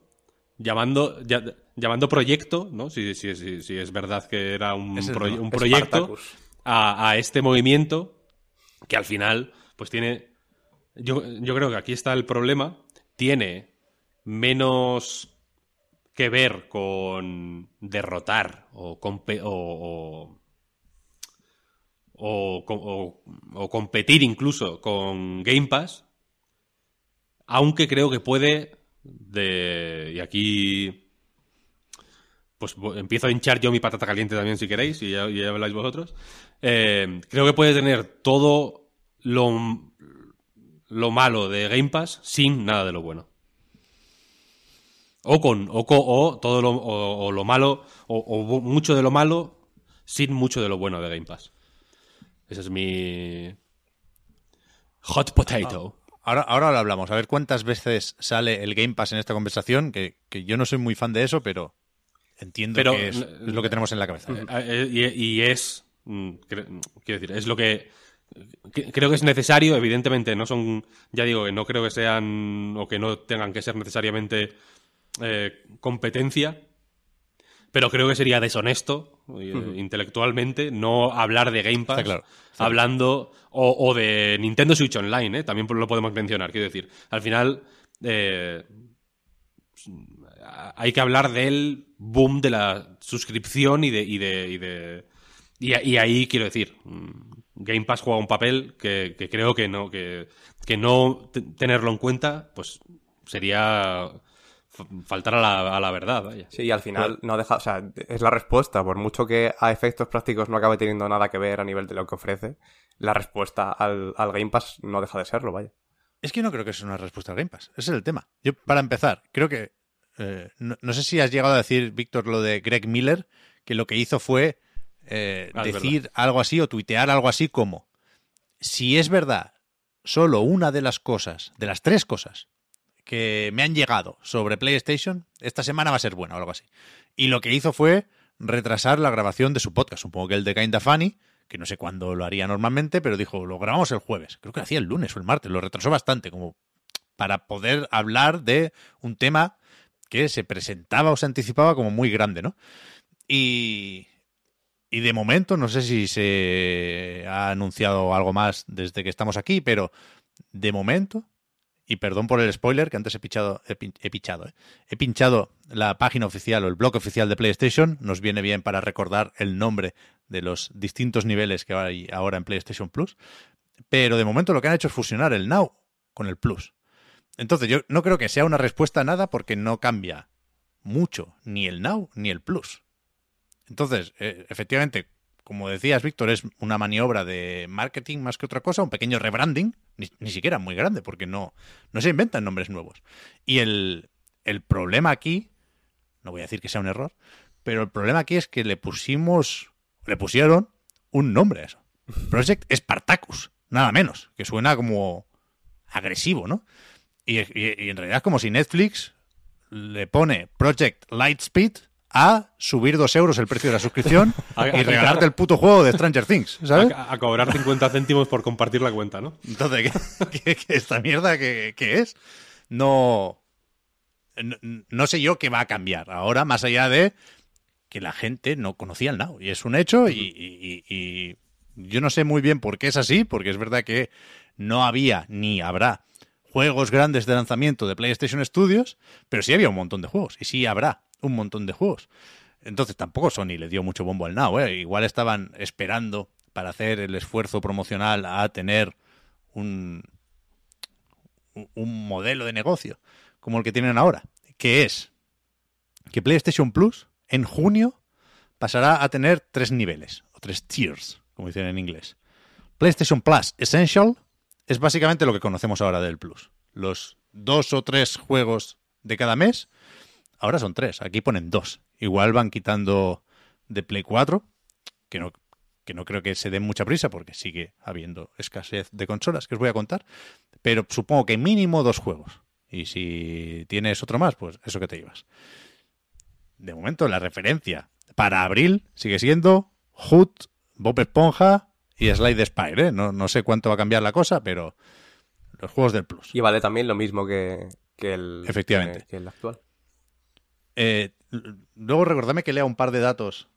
[SPEAKER 2] Llamando, ya- llamando proyecto, ¿no? Si, si- si- si es verdad que era un, un proyecto a este movimiento que al final, pues tiene... Yo, yo creo que aquí está el problema. Tiene menos que ver con derrotar o, compe- o- o- o, co- o- o competir incluso con Game Pass aunque creo que puede de y aquí pues empiezo a hinchar yo mi patata caliente también si queréis y ya, ya habláis vosotros. Eh, creo que puede tener todo lo, lo malo de Game Pass sin nada de lo bueno. O con o, co- o todo lo, o, o lo malo o, mucho de lo malo sin mucho de lo bueno de Game Pass. Ese es mi hot potato.
[SPEAKER 1] Ahora, ahora lo hablamos. A ver cuántas veces sale el Game Pass en esta conversación, que, que yo no soy muy fan de eso, pero entiendo
[SPEAKER 2] Pero,
[SPEAKER 1] que es, es lo que tenemos en la cabeza.
[SPEAKER 2] Eh, eh, y, y es. mm, Quiero decir, es lo que. Creo que es necesario, evidentemente, no son. Ya digo que no creo que sean. o que no tengan que ser necesariamente eh, competencia. Pero creo que sería deshonesto eh, intelectualmente no hablar de Game Pass
[SPEAKER 1] claro,
[SPEAKER 2] hablando o, o de Nintendo Switch Online, ¿eh? también lo podemos mencionar. Quiero decir, al final eh, hay que hablar del boom de la suscripción y de y de y de y, y ahí quiero decir mm, Game Pass juega un papel que, que creo que no que, que no te- tenerlo en cuenta pues sería faltar a la, a la verdad vaya
[SPEAKER 3] Sí, y al final no deja, o sea, es la respuesta, por mucho que a efectos prácticos no acabe teniendo nada que ver a nivel de lo que ofrece, la respuesta al, al Game Pass no deja de serlo, vaya.
[SPEAKER 1] Es que no creo que sea una respuesta al Game Pass. Ese es el tema. Yo, para empezar, creo que. eh, no, no sé si has llegado a decir, Víctor, lo de Greg Miller, que lo que hizo fue eh,
[SPEAKER 2] Ah,
[SPEAKER 1] decir algo así o tuitear algo así como: si es verdad, solo una de las cosas, de las tres cosas que me han llegado sobre PlayStation, esta semana va a ser buena o algo así. Y lo que hizo fue retrasar la grabación de su podcast. Supongo que el de Kinda Funny, que no sé cuándo lo haría normalmente, pero dijo, lo grabamos el jueves. Creo que lo hacía el lunes o el martes, lo retrasó bastante, como para poder hablar de un tema que se presentaba o se anticipaba como muy grande, ¿no? Y, y de momento, no sé si se ha anunciado algo más desde que estamos aquí, pero de momento, y perdón por el spoiler, que antes he pinchado, he, he pinchado, ¿eh? he pinchado la página oficial o el blog oficial de PlayStation, nos viene bien para recordar el nombre de los distintos niveles que hay ahora en PlayStation Plus, pero de momento lo que han hecho es fusionar el Now con el Plus. Entonces yo no creo que sea una respuesta a nada porque no cambia mucho ni el Now ni el Plus. Entonces, eh, efectivamente, como decías, Víctor, es una maniobra de marketing más que otra cosa, un pequeño rebranding, ni, ni siquiera muy grande, porque no, no se inventan nombres nuevos. Y el, el problema aquí, no voy a decir que sea un error, pero el problema aquí es que le pusimos, le pusieron un nombre a eso. Project Spartacus, nada menos, que suena como agresivo, ¿no? Y, y- y en realidad es como si Netflix le pone Project Lightspeed a subir dos euros el precio de la suscripción
[SPEAKER 2] A-
[SPEAKER 1] y regalarte el puto juego de Stranger Things, ¿sabes?
[SPEAKER 2] a, a cobrar 50 céntimos por compartir la cuenta no
[SPEAKER 1] Entonces, ¿qué, qué- qué- esta mierda qué, qué es? No, no. No sé yo qué va a cambiar ahora, más allá de que la gente no conocía el Now. Y es un hecho, y, y- y- y yo no sé muy bien por qué es así, porque es verdad que no había ni habrá juegos grandes de lanzamiento de PlayStation Studios, pero sí había un montón de juegos, y sí habrá un montón de juegos. Entonces tampoco Sony le dio mucho bombo al Now, ¿eh? Igual estaban esperando para hacer el esfuerzo promocional a tener un, un- modelo de negocio como el que tienen ahora, que es que PlayStation Plus en junio pasará a tener tres niveles, o tres tiers, como dicen en inglés. PlayStation Plus Essential es básicamente lo que conocemos ahora del Plus. Los dos o tres juegos de cada mes, ahora son tres, aquí ponen dos. Igual van quitando de Play 4, que no, que no creo que se den mucha prisa porque sigue habiendo escasez de consolas que os voy a contar, pero supongo que mínimo dos juegos. Y si tienes otro más, pues eso que te llevas. De momento, la referencia para abril sigue siendo Hood, Bob Esponja y Slide Spire. ¿eh? No, no sé cuánto va a cambiar la cosa, pero los juegos del Plus.
[SPEAKER 3] Y vale también lo mismo que, que el,
[SPEAKER 1] Efectivamente.
[SPEAKER 3] que- que el actual.
[SPEAKER 1] Eh, luego recordadme que lea un par de datos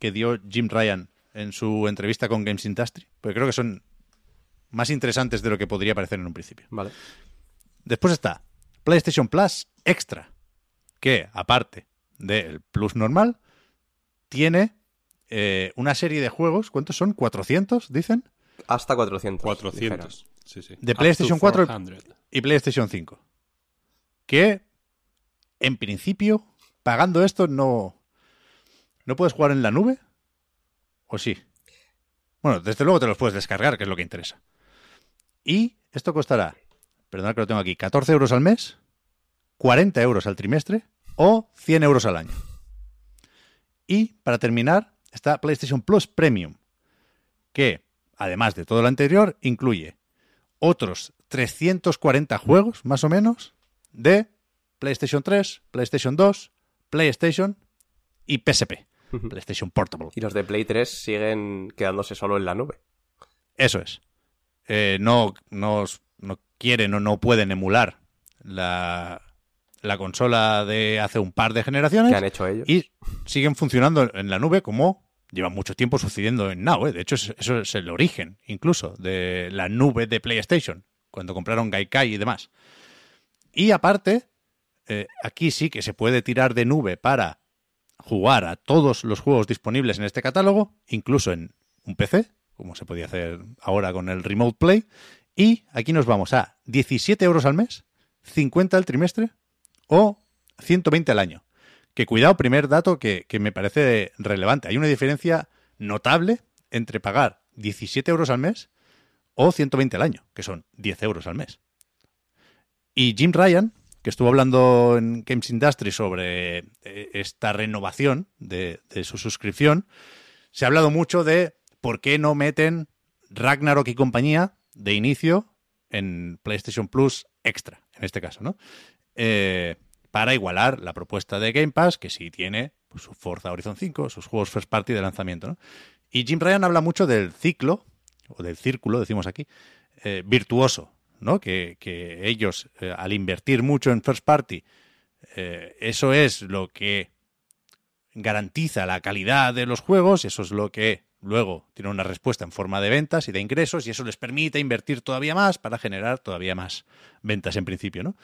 [SPEAKER 1] que dio Jim Ryan en su entrevista con Games Industry, porque creo que son más interesantes de lo que podría parecer en un principio.
[SPEAKER 3] Vale.
[SPEAKER 1] Después está PlayStation Plus Extra, que aparte del Plus normal, tiene eh, una serie de juegos, ¿cuántos son? ¿400? Dicen.
[SPEAKER 3] Hasta 400.
[SPEAKER 2] 400 sí, sí.
[SPEAKER 1] De PlayStation
[SPEAKER 2] to
[SPEAKER 1] 4
[SPEAKER 2] 400.
[SPEAKER 1] Y PlayStation 5. que en principio, pagando esto, no, no puedes jugar en la nube. ¿O sí? Bueno, desde luego te los puedes descargar, que es lo que interesa. Y esto costará, perdona que lo tengo aquí, 14 euros al mes, 40 euros al trimestre o 100 euros al año. Y para terminar, está PlayStation Plus Premium, que, además de todo lo anterior, incluye otros 340 juegos, más o menos, de PlayStation 3, PlayStation 2, PlayStation y PSP. PlayStation Portable.
[SPEAKER 3] Y los de Play 3 siguen quedándose solo en la nube.
[SPEAKER 1] Eso es. Eh, no, no, no quieren o no pueden emular la, la consola de hace un par de generaciones.
[SPEAKER 3] Que han hecho ellos.
[SPEAKER 1] Y siguen funcionando en la nube como lleva mucho tiempo sucediendo en Now. ¿eh? De hecho, eso es el origen incluso de la nube de PlayStation, cuando compraron Gaikai y demás. Y aparte, eh, aquí sí que se puede tirar de nube para jugar a todos los juegos disponibles en este catálogo, incluso en un PC, como se podía hacer ahora con el Remote Play. Y aquí nos vamos a 17 euros al mes, 50 al trimestre o 120 al año. Que cuidado, primer dato que, que me parece relevante. Hay una diferencia notable entre pagar 17 euros al mes o 120 al año, que son 10 euros al mes. Y Jim Ryan, que estuvo hablando en Games Industry sobre eh, esta renovación de, su suscripción, se ha hablado mucho de por qué no meten Ragnarok y compañía de inicio en PlayStation Plus Extra, en este caso, ¿no? Eh, para igualar la propuesta de Game Pass, que sí tiene pues, su Forza Horizon 5, sus juegos first party de lanzamiento. ¿no? Y Jim Ryan habla mucho del ciclo, o del círculo, decimos aquí, eh, virtuoso, ¿no? Que, ellos, eh, al invertir mucho en first party, eh, eso es lo que garantiza la calidad de los juegos, eso es lo que luego tiene una respuesta en forma de ventas y de ingresos, y eso les permite invertir todavía más para generar todavía más ventas en principio, ¿no?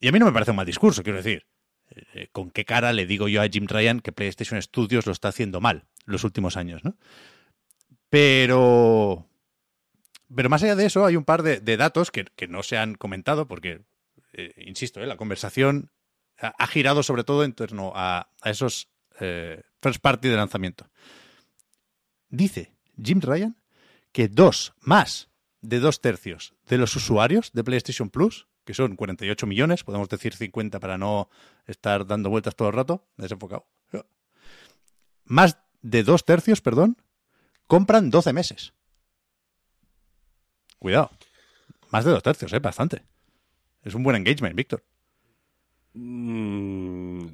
[SPEAKER 1] Y a mí no me parece un mal discurso, quiero decir. Eh, ¿Con qué cara le digo yo a Jim Ryan que PlayStation Studios lo está haciendo mal los últimos años, ¿no? Pero. Pero más allá de eso, hay un par de, datos que, no se han comentado, porque, eh, insisto, eh, la conversación ha, girado sobre todo en torno a, a esos eh, first party de lanzamiento. Dice Jim Ryan que dos más de dos tercios de los usuarios de PlayStation Plus que son 48 millones, podemos decir 50 para no estar dando vueltas todo el rato, desenfocado. Más de dos tercios, perdón, compran 12 meses. Cuidado. Más de dos tercios, ¿eh? Bastante. Es un buen engagement, Víctor.
[SPEAKER 2] Mm,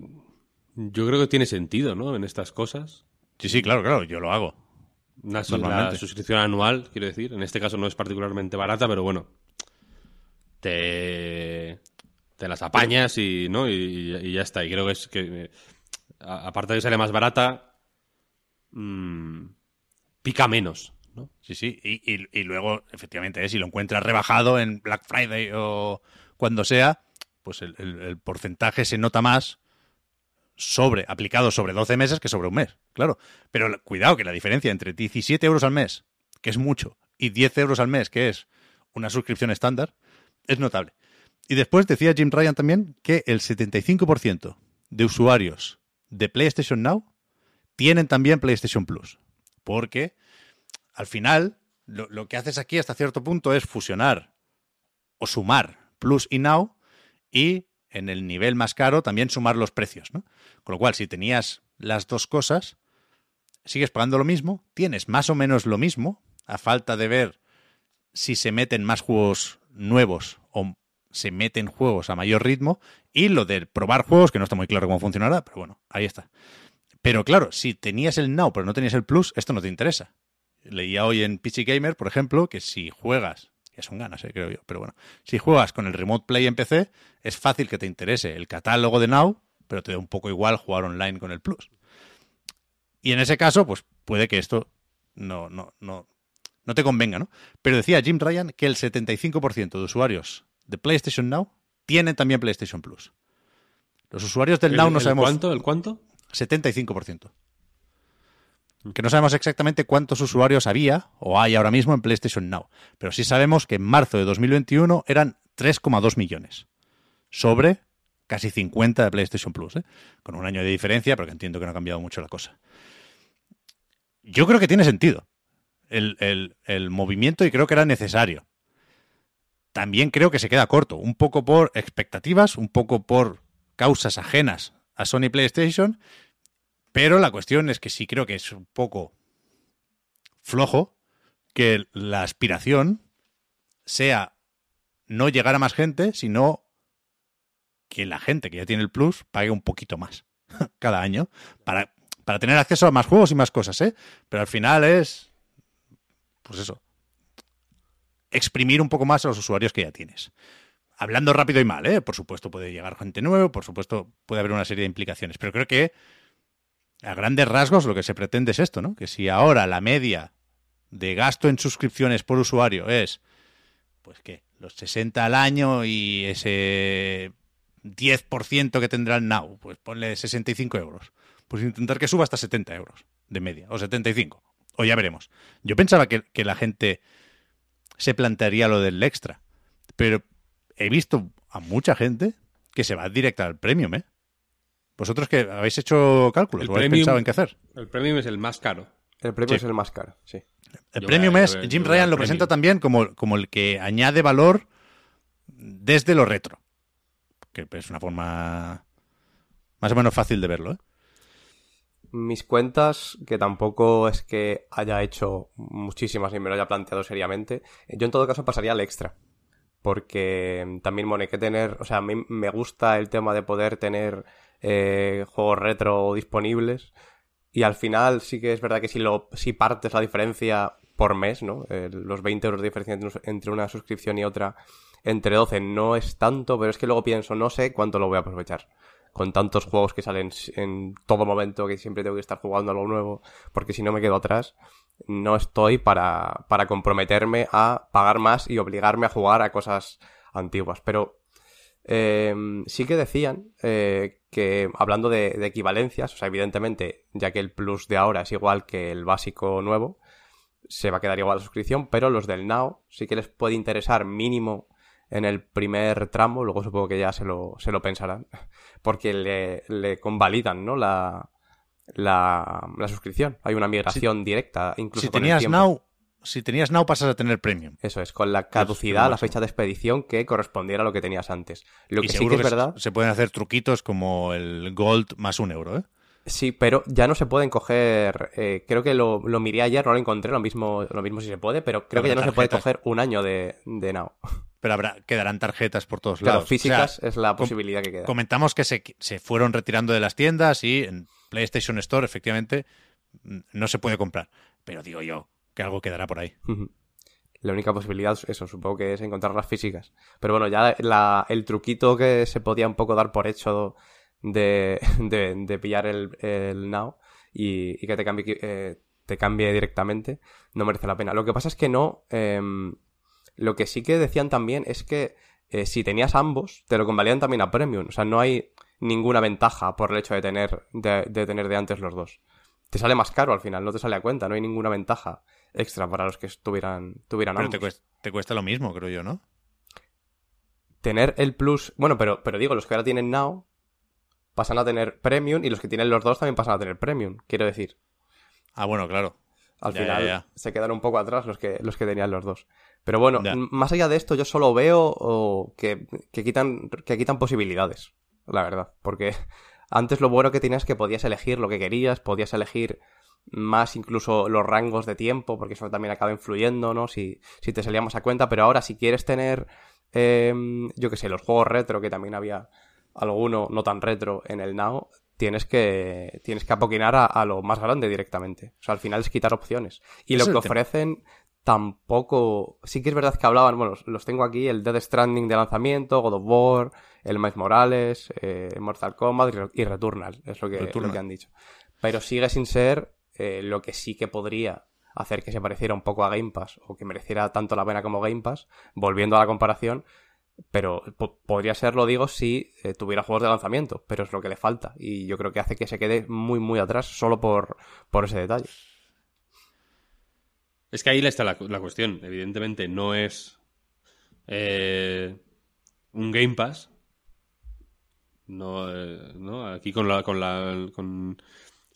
[SPEAKER 2] yo creo que tiene sentido, ¿no? En estas cosas.
[SPEAKER 1] Sí, sí, claro, claro, yo lo hago.
[SPEAKER 2] Una, una suscripción anual, quiero decir. En este caso no es particularmente barata, pero bueno, te, te las apañas y, ¿no? Y, y, ya está. Y creo que es que, aparte de que sale más barata, mmm, pica menos.
[SPEAKER 1] Sí, sí. Y, luego, efectivamente, ¿eh? si lo encuentras rebajado en Black Friday o cuando sea, pues el, el, el, porcentaje se nota más sobre, aplicado sobre 12 meses que sobre un mes, claro. Pero cuidado que la diferencia entre 17 euros al mes, que es mucho, y 10 euros al mes, que es una suscripción estándar, es notable. Y después decía Jim Ryan también que el 75% de usuarios de PlayStation Now tienen también PlayStation Plus. Porque al final lo, que haces aquí hasta cierto punto es fusionar o sumar Plus y Now y en el nivel más caro también sumar los precios. ¿no? Con lo cual, si tenías las dos cosas, sigues pagando lo mismo, tienes más o menos lo mismo, a falta de ver si se meten más juegos nuevos o se meten juegos a mayor ritmo y lo de probar juegos, que no está muy claro cómo funcionará, pero bueno, ahí está. Pero claro, si tenías el Now pero no tenías el Plus, esto no te interesa. Leía hoy en PC Gamer, por ejemplo, que si juegas, ya son ganas, eh, creo yo, pero bueno, si juegas con el Remote Play en PC, es fácil que te interese el catálogo de Now, pero te da un poco igual jugar online con el Plus. Y en ese caso, pues puede que esto no, no, no, no te convenga, ¿no? Pero decía Jim Ryan que el 75% de usuarios de PlayStation Now tienen también PlayStation Plus. Los usuarios del
[SPEAKER 2] ¿El,
[SPEAKER 1] Now no
[SPEAKER 2] el
[SPEAKER 1] sabemos.
[SPEAKER 2] ¿Cuánto? ¿El cuánto?
[SPEAKER 1] 75%. Que no sabemos exactamente cuántos usuarios había o hay ahora mismo en PlayStation Now. Pero sí sabemos que en marzo de 2021 eran 3,2 millones. Sobre casi 50 de PlayStation Plus, ¿eh? con un año de diferencia, porque entiendo que no ha cambiado mucho la cosa. Yo creo que tiene sentido el, el movimiento y creo que era necesario. También creo que se queda corto, un poco por expectativas, un poco por causas ajenas a Sony PlayStation, pero la cuestión es que sí creo que es un poco flojo que la aspiración sea no llegar a más gente, sino que la gente que ya tiene el Plus pague un poquito más cada año para, para tener acceso a más juegos y más cosas, ¿eh? Pero al final es, pues eso, exprimir un poco más a los usuarios que ya tienes. Hablando rápido y mal, ¿eh? Por supuesto puede llegar gente nueva, por supuesto puede haber una serie de implicaciones, pero creo que a grandes rasgos lo que se pretende es esto, ¿no? Que si ahora la media de gasto en suscripciones por usuario es, pues que los 60 al año y ese 10% que tendrá el Now, pues ponle 65 euros. Pues intentar que suba hasta 70 euros de media, o 75, o ya veremos. Yo pensaba que, que la gente se plantearía lo del extra, pero he visto a mucha gente que se va directa al premium, ¿eh? ¿Vosotros que habéis hecho cálculos? ¿O habéis pensado en qué hacer?
[SPEAKER 2] El premium es el más caro.
[SPEAKER 3] El premium es el más caro, sí.
[SPEAKER 1] El premium es, Jim Ryan lo presenta también como, como el que añade valor desde lo retro. Que es una forma más o menos fácil de verlo, ¿eh?
[SPEAKER 3] Mis cuentas, que tampoco es que haya hecho muchísimas ni me lo haya planteado seriamente, yo en todo caso pasaría al extra. Porque también, bueno, hay que tener, o sea, a mí me gusta el tema de poder tener eh, juegos retro disponibles. Y al final sí que es verdad que si, partes la diferencia por mes, ¿no? los 20 euros de diferencia entre una suscripción y otra, entre 12 no es tanto, pero es que luego pienso, no sé cuánto lo voy a aprovechar. Con tantos juegos que salen en todo momento, que siempre tengo que estar jugando algo nuevo, porque si no me quedo atrás, no estoy para, para comprometerme a pagar más y obligarme a jugar a cosas antiguas. Pero Em, sí que decían eh, que, hablando de, equivalencias, o sea, evidentemente, ya que el plus de ahora es igual que el básico nuevo, se va a quedar igual la suscripción, pero los del Now sí que les puede interesar mínimo en el primer tramo, luego supongo que ya se lo, se lo pensarán, porque le, le convalidan, ¿no? La, la, la suscripción. Hay una migración directa, incluso
[SPEAKER 1] si tenías Now, si tenías Now pasas a tener Premium.
[SPEAKER 3] Eso es, con la caducidad, la fecha de expedición que correspondiera a lo que tenías antes. Lo que sí que es verdad.
[SPEAKER 1] Se pueden hacer truquitos como el Gold más un euro, ¿eh?
[SPEAKER 3] Sí, pero ya no se pueden coger. Eh, creo que lo, lo, miré ayer, no lo encontré, lo mismo, lo mismo si se puede, pero creo que ya no se puede coger un año de, de Now.
[SPEAKER 1] Pero habrá, quedarán tarjetas por todos
[SPEAKER 3] claro,
[SPEAKER 1] lados.
[SPEAKER 3] físicas es la posibilidad que queda.
[SPEAKER 1] Comentamos que se, se fueron retirando de las tiendas y en PlayStation Store, efectivamente, no se puede comprar. Pero digo yo, que algo quedará por ahí.
[SPEAKER 3] La única posibilidad, eso, supongo que es encontrar las físicas. Pero bueno, ya el truquito que se podía un poco dar por hecho de, de, pillar el, el, Now y, que te cambie, eh, te cambie directamente, no merece la pena. Lo que pasa es que no. Em, lo que sí que decían también es que eh, si tenías ambos, te lo convalidan también a Premium. O sea, no hay ninguna ventaja por el hecho de tener de, de tener de antes los dos. Te sale más caro al final, no te sale a cuenta, no hay ninguna ventaja extra para los que tuvieran, tuvieran
[SPEAKER 1] Pero te cuesta, lo mismo, creo yo, ¿no?
[SPEAKER 3] Tener el plus. Bueno, pero, pero digo, los que ahora tienen Now pasan a tener Premium y los que tienen los dos también pasan a tener Premium, quiero decir.
[SPEAKER 1] Ah, bueno, claro.
[SPEAKER 3] Al final se quedan un poco atrás los que, los que tenían los dos. Pero bueno, más allá de esto, yo solo veo que, que, quitan, que quitan posibilidades, la verdad. Porque antes lo bueno que tenías es que podías elegir lo que querías, podías elegir más incluso los rangos de tiempo, porque eso también acaba influyendo, ¿no? Si, si te salíamos a cuenta, pero ahora si quieres tener, em, yo que sé, los juegos retro, que también había alguno no tan retro en el Now, tienes que, tienes que apoquinar a, lo más grande directamente. O sea, al final es quitar opciones. Y lo que ofrecen tampoco... Sí que es verdad que hablaban, bueno, los tengo aquí, el Dead Stranding de lanzamiento, God of War, el Miles Morales, eh, Mortal Kombat y Returnal, es lo que, Lo que han dicho. Pero sigue sin ser eh, lo que sí que podría hacer que se pareciera un poco a Game Pass o que mereciera tanto la pena como Game Pass, volviendo a la comparación, pero podría ser, lo digo, si eh, tuviera juegos de lanzamiento, pero es lo que le falta y yo creo que hace que se quede muy, muy atrás solo por, por ese detalle.
[SPEAKER 2] Es que ahí está la, la cuestión. Evidentemente no es eh, un Game Pass, No, eh, ¿no? Aquí con, la, con, la, con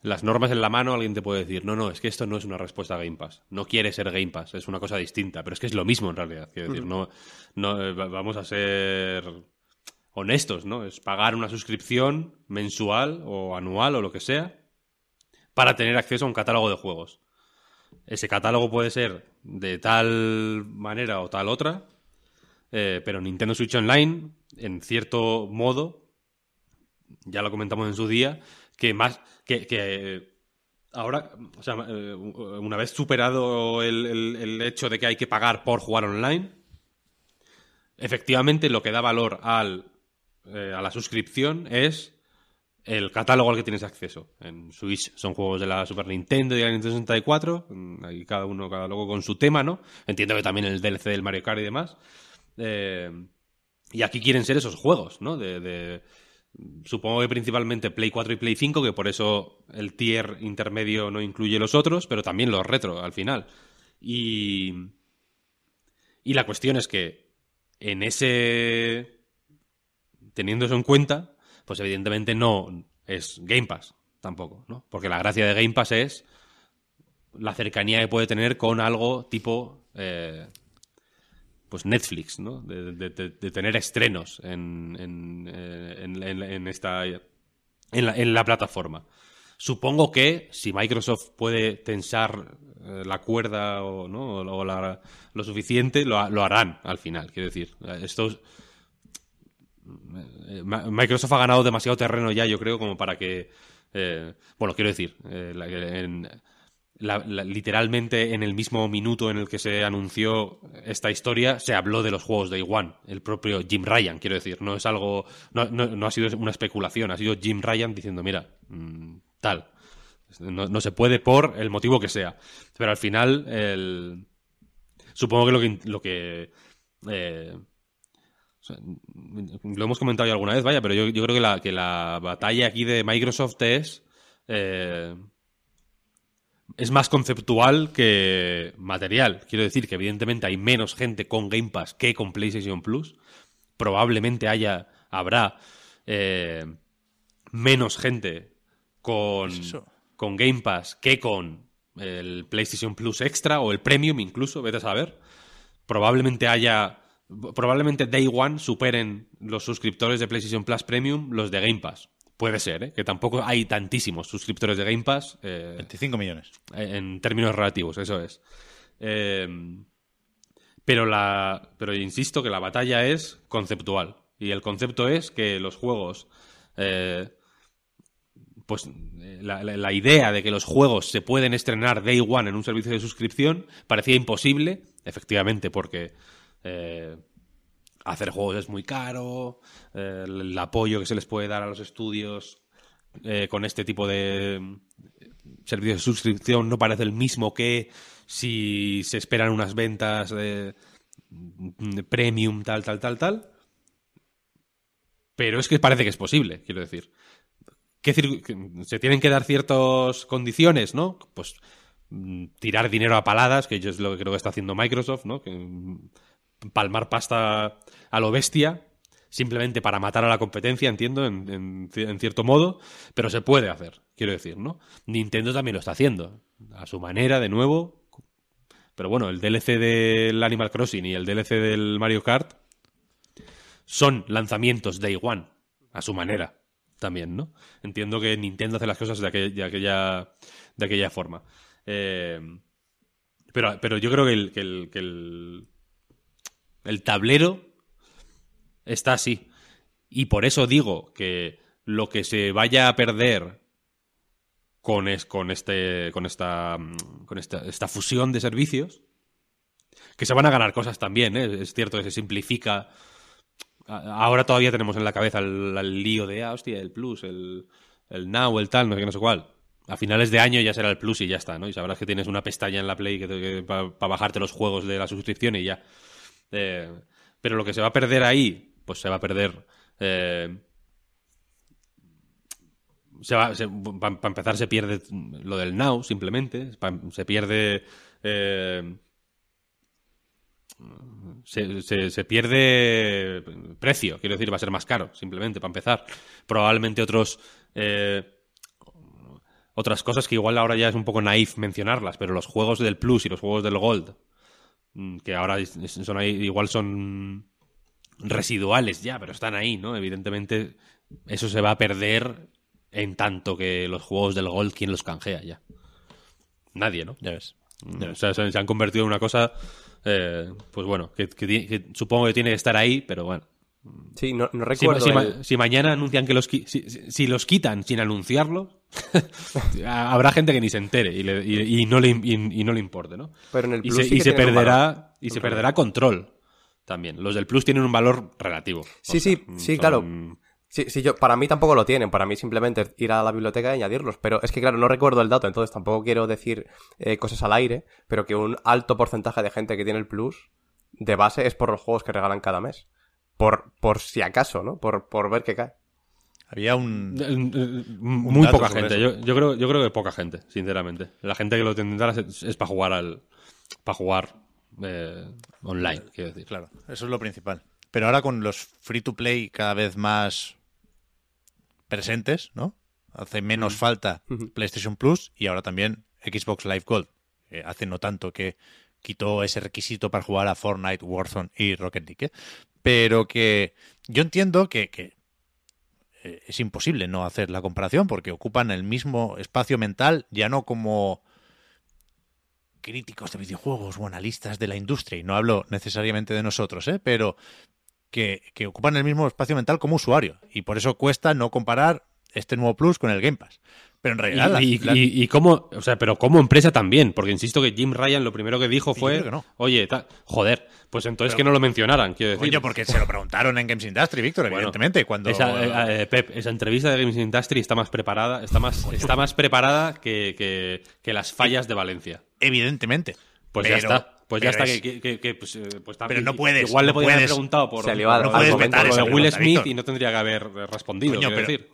[SPEAKER 2] las normas en la mano alguien te puede decir, no, no, es que esto no es una respuesta a Game Pass. No quiere ser Game Pass, es una cosa distinta, pero es que es lo mismo en realidad. Quiero decir, no, no eh, vamos a ser honestos, ¿no? Es pagar una suscripción mensual o anual o lo que sea para tener acceso a un catálogo de juegos. Ese catálogo puede ser de tal manera o tal otra, eh, pero Nintendo Switch Online, en cierto modo, ya lo comentamos en su día, que más que, ahora, o sea, eh, una vez superado el, hecho de que hay que pagar por jugar online, efectivamente lo que da valor al, eh, a la suscripción es el catálogo al que tienes acceso. En Switch son juegos de la Super Nintendo y la Nintendo 64, mm, ahí cada uno, cada logo con su tema, ¿no? Entiendo que también el DLC del Mario Kart y demás. Eh, y aquí quieren ser esos juegos, ¿no? De, supongo que principalmente Play 4 y Play 5, que por eso el tier intermedio no incluye los otros, pero también los retro al final. Y, y la cuestión es que en ese... Teniendo eso en cuenta, pues evidentemente no es Game Pass tampoco, ¿no? Porque la gracia de Game Pass es la cercanía que puede tener con algo tipo eh, pues Netflix, ¿no? De, tener estrenos en, en, eh, esta en la, plataforma. Supongo que si Microsoft puede tensar eh, la cuerda o, ¿no? lo suficiente, lo, harán al final. Quiero decir, eh, Microsoft ha ganado demasiado terreno ya, yo creo, como para que. bueno, quiero decir, en, literalmente en el mismo minuto en el que se anunció esta historia, se habló de los juegos de One. El propio Jim Ryan, quiero decir. No es algo. No, ha sido una especulación, ha sido Jim Ryan diciendo, mira, mm, tal. No, se puede por el motivo que sea. Pero al final, el... supongo que lo que. Lo que eh, lo hemos comentado ya alguna vez, vaya, pero yo, yo creo que la, que la batalla aquí de Microsoft es. Eh, es más conceptual que material. Quiero decir que evidentemente hay menos gente con Game Pass que con PlayStation Plus. Probablemente haya, habrá eh, menos gente con, con Game Pass que con el PlayStation Plus Extra o el Premium incluso, vete a saber. Probablemente haya, probablemente Day One superen los suscriptores de PlayStation Plus Premium los de Game Pass. Puede ser, ¿eh? que tampoco hay tantísimos suscriptores de Game Pass.
[SPEAKER 1] 25 eh, millones.
[SPEAKER 2] En términos relativos, eso es. Eh, pero, la, pero insisto que la batalla es conceptual. Y el concepto es que los juegos. pues la, la, idea de que los juegos se pueden estrenar day one en un servicio de suscripción parecía imposible, efectivamente, porque hacer juegos es muy caro, eh, el apoyo que se les puede dar a los estudios eh, con este tipo de mm, servicios de suscripción no parece el mismo que si se esperan unas ventas de, mm, premium, tal, tal, tal, tal. Pero es que parece que es posible, quiero decir. se tienen que dar ciertas condiciones, ¿no? Pues mm, tirar dinero a paladas, que es lo que creo que está haciendo Microsoft, ¿no? Que, palmar pasta a lo bestia, simplemente para matar a la competencia, entiendo, en, cierto modo, pero se puede hacer, quiero decir, ¿no? Nintendo también lo está haciendo, a su manera, de nuevo. Pero bueno, el DLC del Animal Crossing y el DLC del Mario Kart son lanzamientos Day One, a su manera, también, ¿no? Entiendo que Nintendo hace las cosas de aquella, de aquella, forma. Eh, pero, pero yo creo que el el tablero está así. Y por eso digo que lo que se vaya a perder con, es, con, este, con, esta, con esta, esta, fusión de servicios, que se van a ganar cosas también, ¿eh? es cierto que se simplifica. Ahora todavía tenemos en la cabeza el, lío de, ah, hostia, el Plus, el, el Now, el tal, no sé qué, no sé cuál. A finales de año ya será el Plus y ya está, ¿no? Y sabrás que tienes una pestaña en la Play para bajarte los juegos de la suscripción y ya. Eh, pero lo que se va a perder ahí, pues se va a perder. Eh, se va, para empezar, se pierde lo del now, simplemente. Se pierde. Eh, se, se- se pierde precio, quiero decir, va a ser más caro, simplemente, para empezar. Probablemente otros... eh, otras cosas que igual ahora ya es un poco naif mencionarlas, pero los juegos del Plus y los juegos del Gold, que ahora son ahí, igual son residuales ya, pero están ahí, ¿no? Evidentemente eso se va a perder en tanto que los juegos del Gold, ¿quién los canjea ya? Nadie, ¿no?
[SPEAKER 1] Ya ves.
[SPEAKER 2] O sea, se, han convertido en una cosa, eh, pues bueno, que, que ti- que supongo que tiene que estar ahí, pero bueno.
[SPEAKER 3] Sí, no, recuerdo.
[SPEAKER 2] si ma-
[SPEAKER 3] el-
[SPEAKER 2] si mañana anuncian que los si, si- los quitan sin anunciarlo, habrá gente que ni se entere y, le- y- y no, le, im- y- y no le importe, ¿no?
[SPEAKER 3] Pero en el
[SPEAKER 2] y
[SPEAKER 3] Plus
[SPEAKER 2] se,
[SPEAKER 3] sí
[SPEAKER 2] y se perderá y se perderá control también. Los del Plus tienen un valor relativo.
[SPEAKER 3] Sí,
[SPEAKER 2] O sea,
[SPEAKER 3] sí, sí,
[SPEAKER 2] son-
[SPEAKER 3] claro. Sí, sí, yo, para mí tampoco lo tienen, para mí simplemente ir a la biblioteca y añadirlos, pero es que claro, no recuerdo el dato, entonces tampoco quiero decir eh, cosas al aire, pero que un alto porcentaje de gente que tiene el Plus de base es por los juegos que regalan cada mes. Por, por si acaso, ¿no? Por, por ver qué cae.
[SPEAKER 1] Había un...
[SPEAKER 2] Eh, eh, Muy poca gente. Yo, yo creo, yo creo que poca gente, sinceramente. La gente que lo tendrá es, para jugar al. para jugar eh, online, quiero decir.
[SPEAKER 1] Claro, eso es lo principal. Pero ahora con los free to play cada vez más presentes, ¿no? Hace menos falta
[SPEAKER 3] Ujú.
[SPEAKER 1] PlayStation Plus y ahora también Xbox Live Gold. Eh, hace no tanto que quitó ese requisito para jugar a Fortnite, Warzone y Rocket League. ¿eh? Pero que yo entiendo que, que, eh, es imposible no hacer la comparación porque ocupan el mismo espacio mental, ya no como críticos de videojuegos o analistas de la industria, y no hablo necesariamente de nosotros, ¿eh? pero que, que ocupan el mismo espacio mental como usuario. Y por eso cuesta no comparar este nuevo Plus con el Game Pass. Pero en realidad... la-
[SPEAKER 2] Y,
[SPEAKER 1] la-
[SPEAKER 2] y- y como, o sea, pero como empresa también, porque insisto que Jim Ryan lo primero que dijo fue,
[SPEAKER 1] creo que no.
[SPEAKER 2] oye, ta- joder, pues entonces
[SPEAKER 1] Pero-
[SPEAKER 2] que no lo mencionaran, quiero decir.
[SPEAKER 1] Coño, porque se lo preguntaron en Games Industry, Víctor,
[SPEAKER 2] Bueno,
[SPEAKER 1] evidentemente, cuando...
[SPEAKER 2] Esa, eh, eh, Pep, esa entrevista de Games Industry está más preparada, está más, está más preparada que, que- que las fallas de Valencia.
[SPEAKER 1] Evidentemente.
[SPEAKER 2] Pues
[SPEAKER 1] Pero-
[SPEAKER 2] ya está. Pues ya
[SPEAKER 1] pero
[SPEAKER 2] está,
[SPEAKER 1] es-
[SPEAKER 2] que, que- que, pues, eh, pues está-
[SPEAKER 1] Pero no puedes,
[SPEAKER 2] Igual le
[SPEAKER 1] no
[SPEAKER 2] podían haber preguntado por,
[SPEAKER 3] Se le a- no puedes vetar
[SPEAKER 1] esa
[SPEAKER 2] Will Smith
[SPEAKER 1] Víctor.
[SPEAKER 2] y no tendría que haber respondido,
[SPEAKER 1] Coño, pero-
[SPEAKER 2] decir.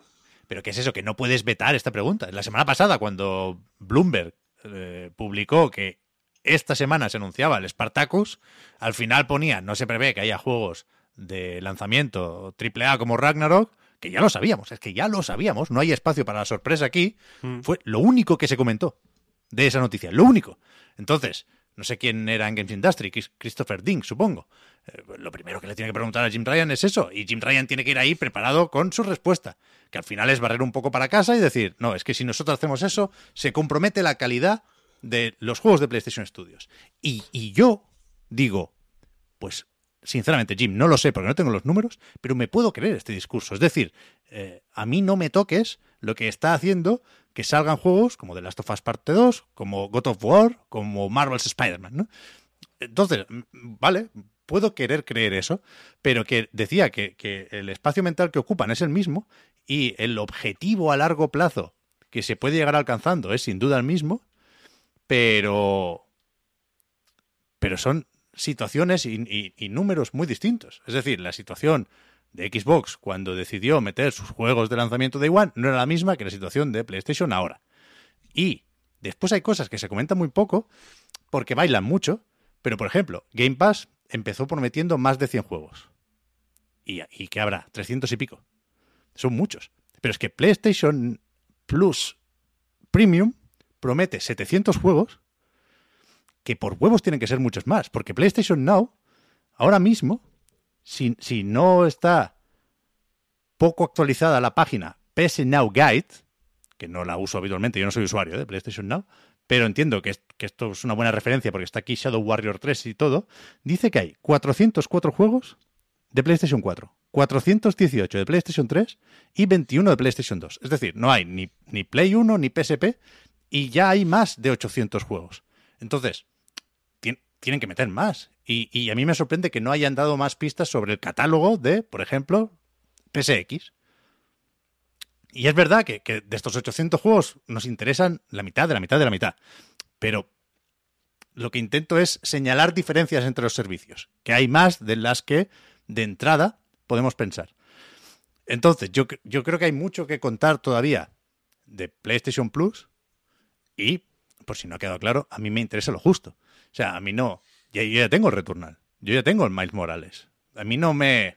[SPEAKER 1] Pero ¿qué es eso? Que no puedes vetar esta pregunta. La semana pasada, cuando Bloomberg eh, publicó que esta semana se anunciaba el Spartacus, al final ponía, no se prevé que haya juegos de lanzamiento AAA como Ragnarok, que ya lo sabíamos, es que ya lo sabíamos, no hay espacio para la sorpresa aquí,
[SPEAKER 2] Mm.
[SPEAKER 1] fue lo único que se comentó de esa noticia, lo único. Entonces, no sé quién era en Games Industry, Chris- Christopher Ding, supongo. Eh, lo primero que le tiene que preguntar a Jim Ryan es eso, y Jim Ryan tiene que ir ahí preparado con su respuesta, que al final es barrer un poco para casa y decir, no, es que si nosotros hacemos eso, se compromete la calidad de los juegos de PlayStation Studios. Y, y yo digo, pues sinceramente, Jim, no lo sé porque no tengo los números, pero me puedo creer este discurso. Es decir, eh, a mí no me toques lo que está haciendo que salgan juegos como The Last of Us Parte 2, como God of War, como Marvel's Spider-Man, ¿no? Entonces, mm, vale, puedo querer creer eso, pero que decía que, el espacio mental que ocupan es el mismo y el objetivo a largo plazo que se puede llegar alcanzando es sin duda el mismo, pero pero son situaciones y números muy distintos. Es decir, la situación de Xbox cuando decidió meter sus juegos de lanzamiento de One no era la misma que la situación de PlayStation ahora. Y después hay cosas que se comentan muy poco porque bailan mucho, pero por ejemplo, Game Pass empezó prometiendo más de 100 juegos. ¿Y, y qué habrá? 300 y pico. Son muchos. Pero es que PlayStation Plus Premium promete 700 juegos que por huevos tienen que ser muchos más, porque PlayStation Now, ahora mismo, si, si no está poco actualizada la página PS Now Guide, que no la uso habitualmente, yo no soy usuario de PlayStation Now, pero entiendo que, es- que esto es una buena referencia porque está aquí Shadow Warrior 3 y todo, dice que hay 404 juegos de PlayStation 4, 418 de PlayStation 3 y 21 de PlayStation 2. Es decir, no hay ni, ni Play 1 ni PSP y ya hay más de 800 juegos. Entonces, tien- tienen que meter más. Y, y a mí me sorprende que no hayan dado más pistas sobre el catálogo de, por ejemplo, PSX. Y es verdad que, que de estos 800 juegos nos interesan la mitad de la mitad de la mitad. Pero lo que intento es señalar diferencias entre los servicios, que hay más de las que de entrada podemos pensar. Entonces, yo, yo creo que hay mucho que contar todavía de PlayStation Plus y, por si no ha quedado claro, a mí me interesa lo justo. O sea, a mí no. Ya, yo ya tengo el Returnal. Yo ya tengo el Miles Morales. A mí no me.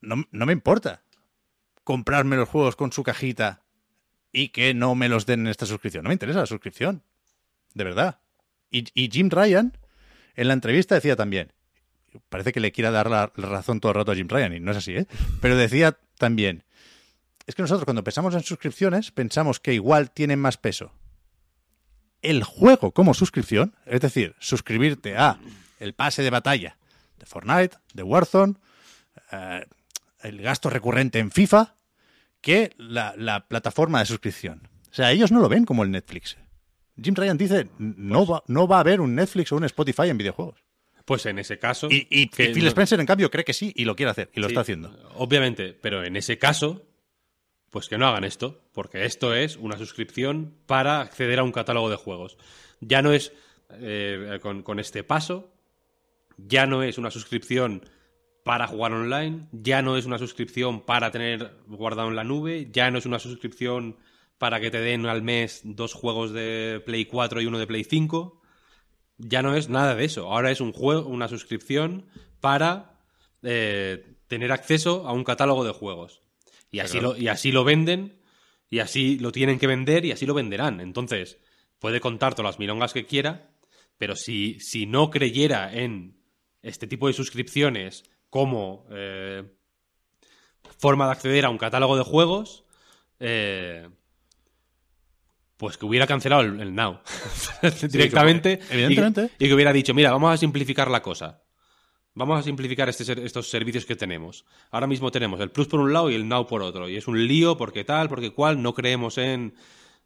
[SPEAKER 1] No, no me importa comprarme los juegos con su cajita y que no me los den en esta suscripción. No me interesa la suscripción. De verdad. Y, y Jim Ryan, en la entrevista, decía también. Parece que le quiera dar la, razón todo el rato a Jim Ryan, y no es así, ¿eh? Pero decía también. Es que nosotros cuando pensamos en suscripciones, pensamos que igual tienen más peso el juego como suscripción, es decir, suscribirte a el pase de batalla de Fortnite, de Warzone, eh, el gasto recurrente en FIFA, que la, la, plataforma de suscripción. O sea, ellos no lo ven como el Netflix. Jim Ryan dice, no va, no va a haber un Netflix o un Spotify en videojuegos.
[SPEAKER 2] Pues en ese caso...
[SPEAKER 1] Y, y,
[SPEAKER 2] que
[SPEAKER 1] y Phil Spencer, en cambio, cree que sí y lo quiere hacer, y lo
[SPEAKER 2] Sí,
[SPEAKER 1] está haciendo.
[SPEAKER 2] Obviamente, pero en ese caso, pues que no hagan esto, porque esto es una suscripción para acceder a un catálogo de juegos. Ya no es eh, con, con este paso, ya no es una suscripción para jugar online, ya no es una suscripción para tener guardado en la nube, ya no es una suscripción para que te den al mes dos juegos de Play 4 y uno de Play 5. Ya no es nada de eso. Ahora es un juego, una suscripción para eh, tener acceso a un catálogo de juegos. Y así,
[SPEAKER 1] Claro.
[SPEAKER 2] lo, y así lo venden, y así lo tienen que vender, y así lo venderán. Entonces, puede contar todas las milongas que quiera, pero si, si no creyera en este tipo de suscripciones como eh, forma de acceder a un catálogo de juegos, eh, pues que hubiera cancelado el, el Now directamente.
[SPEAKER 1] evidentemente.
[SPEAKER 2] Y, que- y que hubiera dicho, mira, vamos a simplificar la cosa. Vamos a simplificar este estos servicios que tenemos. Ahora mismo tenemos el Plus por un lado y el Now por otro. Y es un lío porque tal, porque cual. No creemos en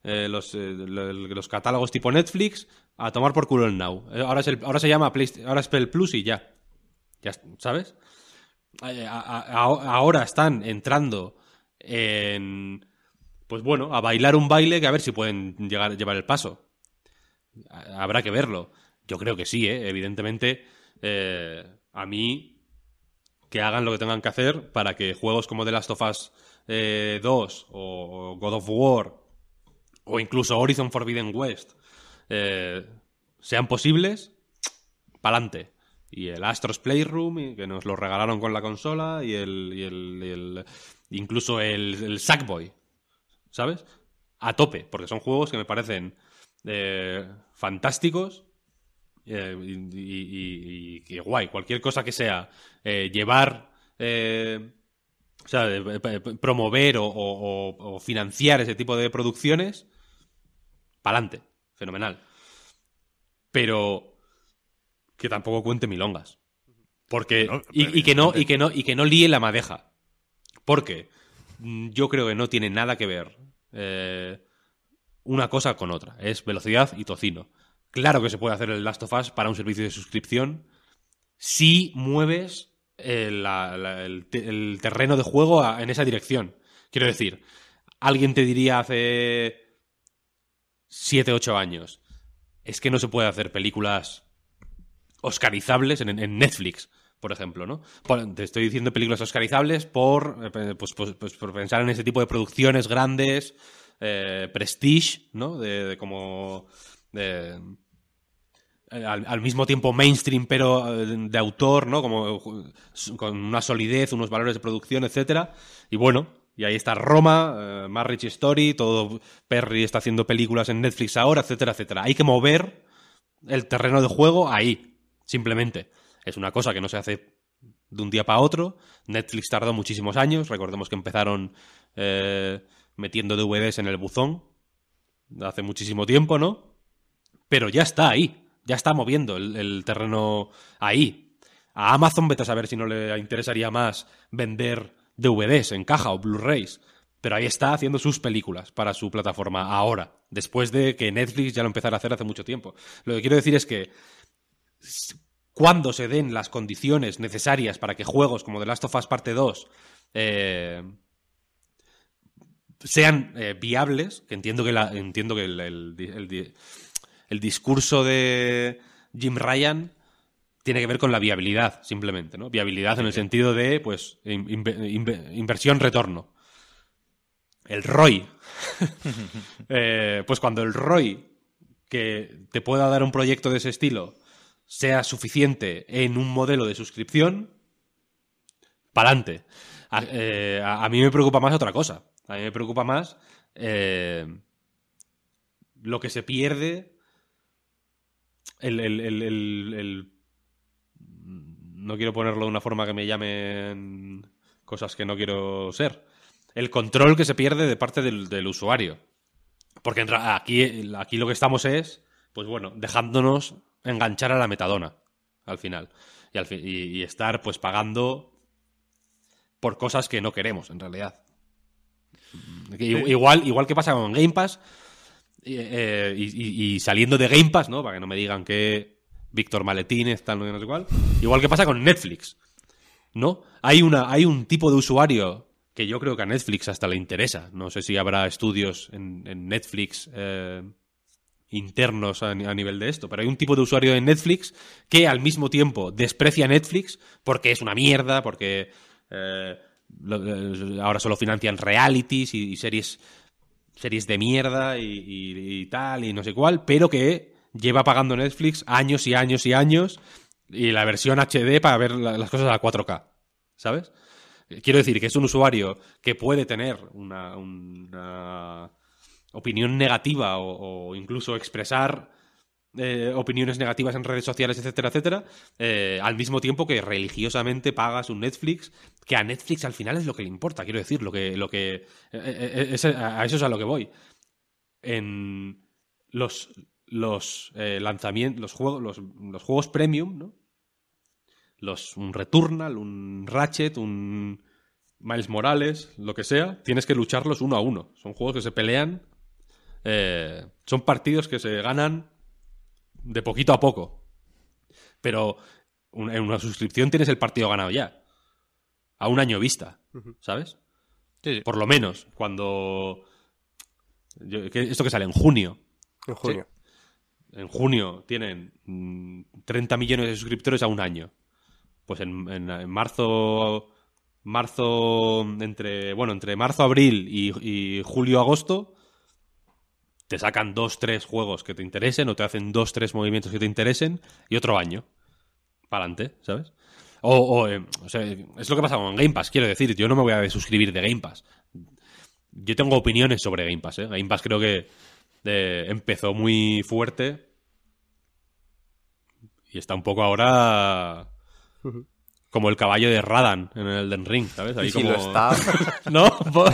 [SPEAKER 2] eh, los, eh, lo- los catálogos tipo Netflix. A tomar por culo el Now. Eh, Ahora, es el- ahora se llama Playst- ahora es el Plus y ya. ya ¿Sabes? Ahora están entrando en... Pues bueno, a bailar un baile que a ver si pueden llegar, llevar el paso. Ha- Habrá que verlo. Yo creo que sí, ¿eh? evidentemente. eh, a mí, que hagan lo que tengan que hacer para que juegos como The Last of Us eh, 2 o God of War o incluso Horizon Forbidden West eh, sean posibles, pa'lante. Y el Astros Playroom, que nos lo regalaron con la consola, y el. y el- y el- incluso el, el Sackboy. ¿Sabes? A tope, porque son juegos que me parecen eh, fantásticos. eh, y, y- y- y que guay, cualquier cosa que sea eh, llevar. o sea, promover o, o- o- o financiar ese tipo de producciones, pa'lante, fenomenal. Pero que tampoco cuente milongas. Porque.
[SPEAKER 1] No,
[SPEAKER 2] y, que no, y que no, y que no líe la madeja. Porque yo creo que no tiene nada que ver eh, una cosa con otra. Es velocidad y tocino. Claro que se puede hacer el Last of Us para un servicio de suscripción si mueves eh, el, te- el terreno de juego en esa dirección. Quiero decir, alguien te diría hace 7, 8 años, es que no se puede hacer películas oscarizables en Netflix, por ejemplo, ¿no? Te estoy diciendo películas oscarizables por, eh, pues, pues- pues por pensar en ese tipo de producciones grandes, eh, prestige, ¿no? De, de como... de- eh, al, al mismo tiempo mainstream, pero de autor, ¿no? Como con una solidez, unos valores de producción, etcétera. Y bueno, y ahí está Roma, eh, Marriage Story, todo Perry está haciendo películas en Netflix ahora, etcétera, etcétera. Hay que mover el terreno de juego ahí, simplemente. Es una cosa que no se hace de un día para otro. Netflix tardó muchísimos años. Recordemos que empezaron eh, metiendo DVDs en el buzón hace muchísimo tiempo, ¿no? Pero ya está ahí. Ya está moviendo el, el terreno ahí. A Amazon, vete a saber si no le interesaría más vender DVDs en caja o Blu-rays. Pero ahí está haciendo sus películas para su plataforma ahora, después de que Netflix ya lo empezara a hacer hace mucho tiempo. Lo que quiero decir es que cuando se den las condiciones necesarias para que juegos como The Last of Us Parte 2 eh, sean eh, viables, que entiendo que, la, entiendo que el, el- el- el discurso de Jim Ryan tiene que ver con la viabilidad, simplemente, ¿no? Viabilidad en el sentido de, pues, in- inve- inve- inversión-retorno. El ROI. Eh, pues cuando el ROI que te pueda dar un proyecto de ese estilo sea suficiente en un modelo de suscripción. A, eh, a- a mí me preocupa más otra cosa. A mí me preocupa más eh, lo que se pierde. El, el- el- el- No quiero ponerlo de una forma que me llamen cosas que no quiero ser. El control que se pierde de parte del, del usuario. Porque aquí, aquí lo que estamos es, pues bueno, dejándonos enganchar a la metadona al final. Y, al fi- y- y estar pues pagando por cosas que no queremos, en realidad. Igual, igual que pasa con Game Pass, y, eh, y- saliendo de Game Pass, ¿no? Para que no me digan que Víctor Maletines, tal, no sé, no sé cuál. Igual que pasa con Netflix, ¿no? Hay, una, hay un tipo de usuario que yo creo que a Netflix hasta le interesa. No sé si habrá estudios en, en Netflix eh, internos a, ni- a nivel de esto, pero hay un tipo de usuario en Netflix que al mismo tiempo desprecia Netflix porque es una mierda, porque eh, eh, ahora solo financian realities y, series series de mierda y, tal y no sé cuál, pero que lleva pagando Netflix años y años y años y la versión HD para ver la- las cosas a 4K, ¿sabes? Quiero decir que es un usuario que puede tener una opinión negativa o, incluso expresar eh, opiniones negativas en redes sociales, etcétera, etcétera, eh, al mismo tiempo que religiosamente pagas un Netflix, que a Netflix al final es lo que le importa, quiero decir, lo que, lo que eh, a eso es a lo que voy. En los los lanzamientos, los juegos, los, los juegos premium, ¿no? Los, un Returnal, un Ratchet, un Miles Morales, lo que sea, tienes que lucharlos uno a uno. Son juegos que se pelean. Eh, son partidos que se ganan de poquito a poco. Pero en una suscripción tienes el partido ganado ya. A un año vista. ¿Sabes?
[SPEAKER 1] Sí, sí.
[SPEAKER 2] Por lo menos. Cuando. yo- que- esto que sale en junio.
[SPEAKER 3] En junio.
[SPEAKER 2] En junio tienen mm, 30 millones de suscriptores a un año. Pues en, en- en marzo. Marzo. Entre. Bueno, entre marzo, abril y, y julio, agosto. Te sacan dos, tres juegos que te interesen, o te hacen dos, tres movimientos que te interesen, y otro año. Para adelante, ¿sabes? O, o, eh, o sea, es lo que pasa con Game Pass, quiero decir, yo no me voy a suscribir de Game Pass. Yo tengo opiniones sobre Game Pass, ¿eh? Game Pass creo que eh, empezó muy fuerte y está un poco ahora como el caballo de Radan en el Den Ring, ¿sabes? Ahí
[SPEAKER 3] Y si
[SPEAKER 2] como...
[SPEAKER 3] lo está,
[SPEAKER 2] ¿No? Un poco,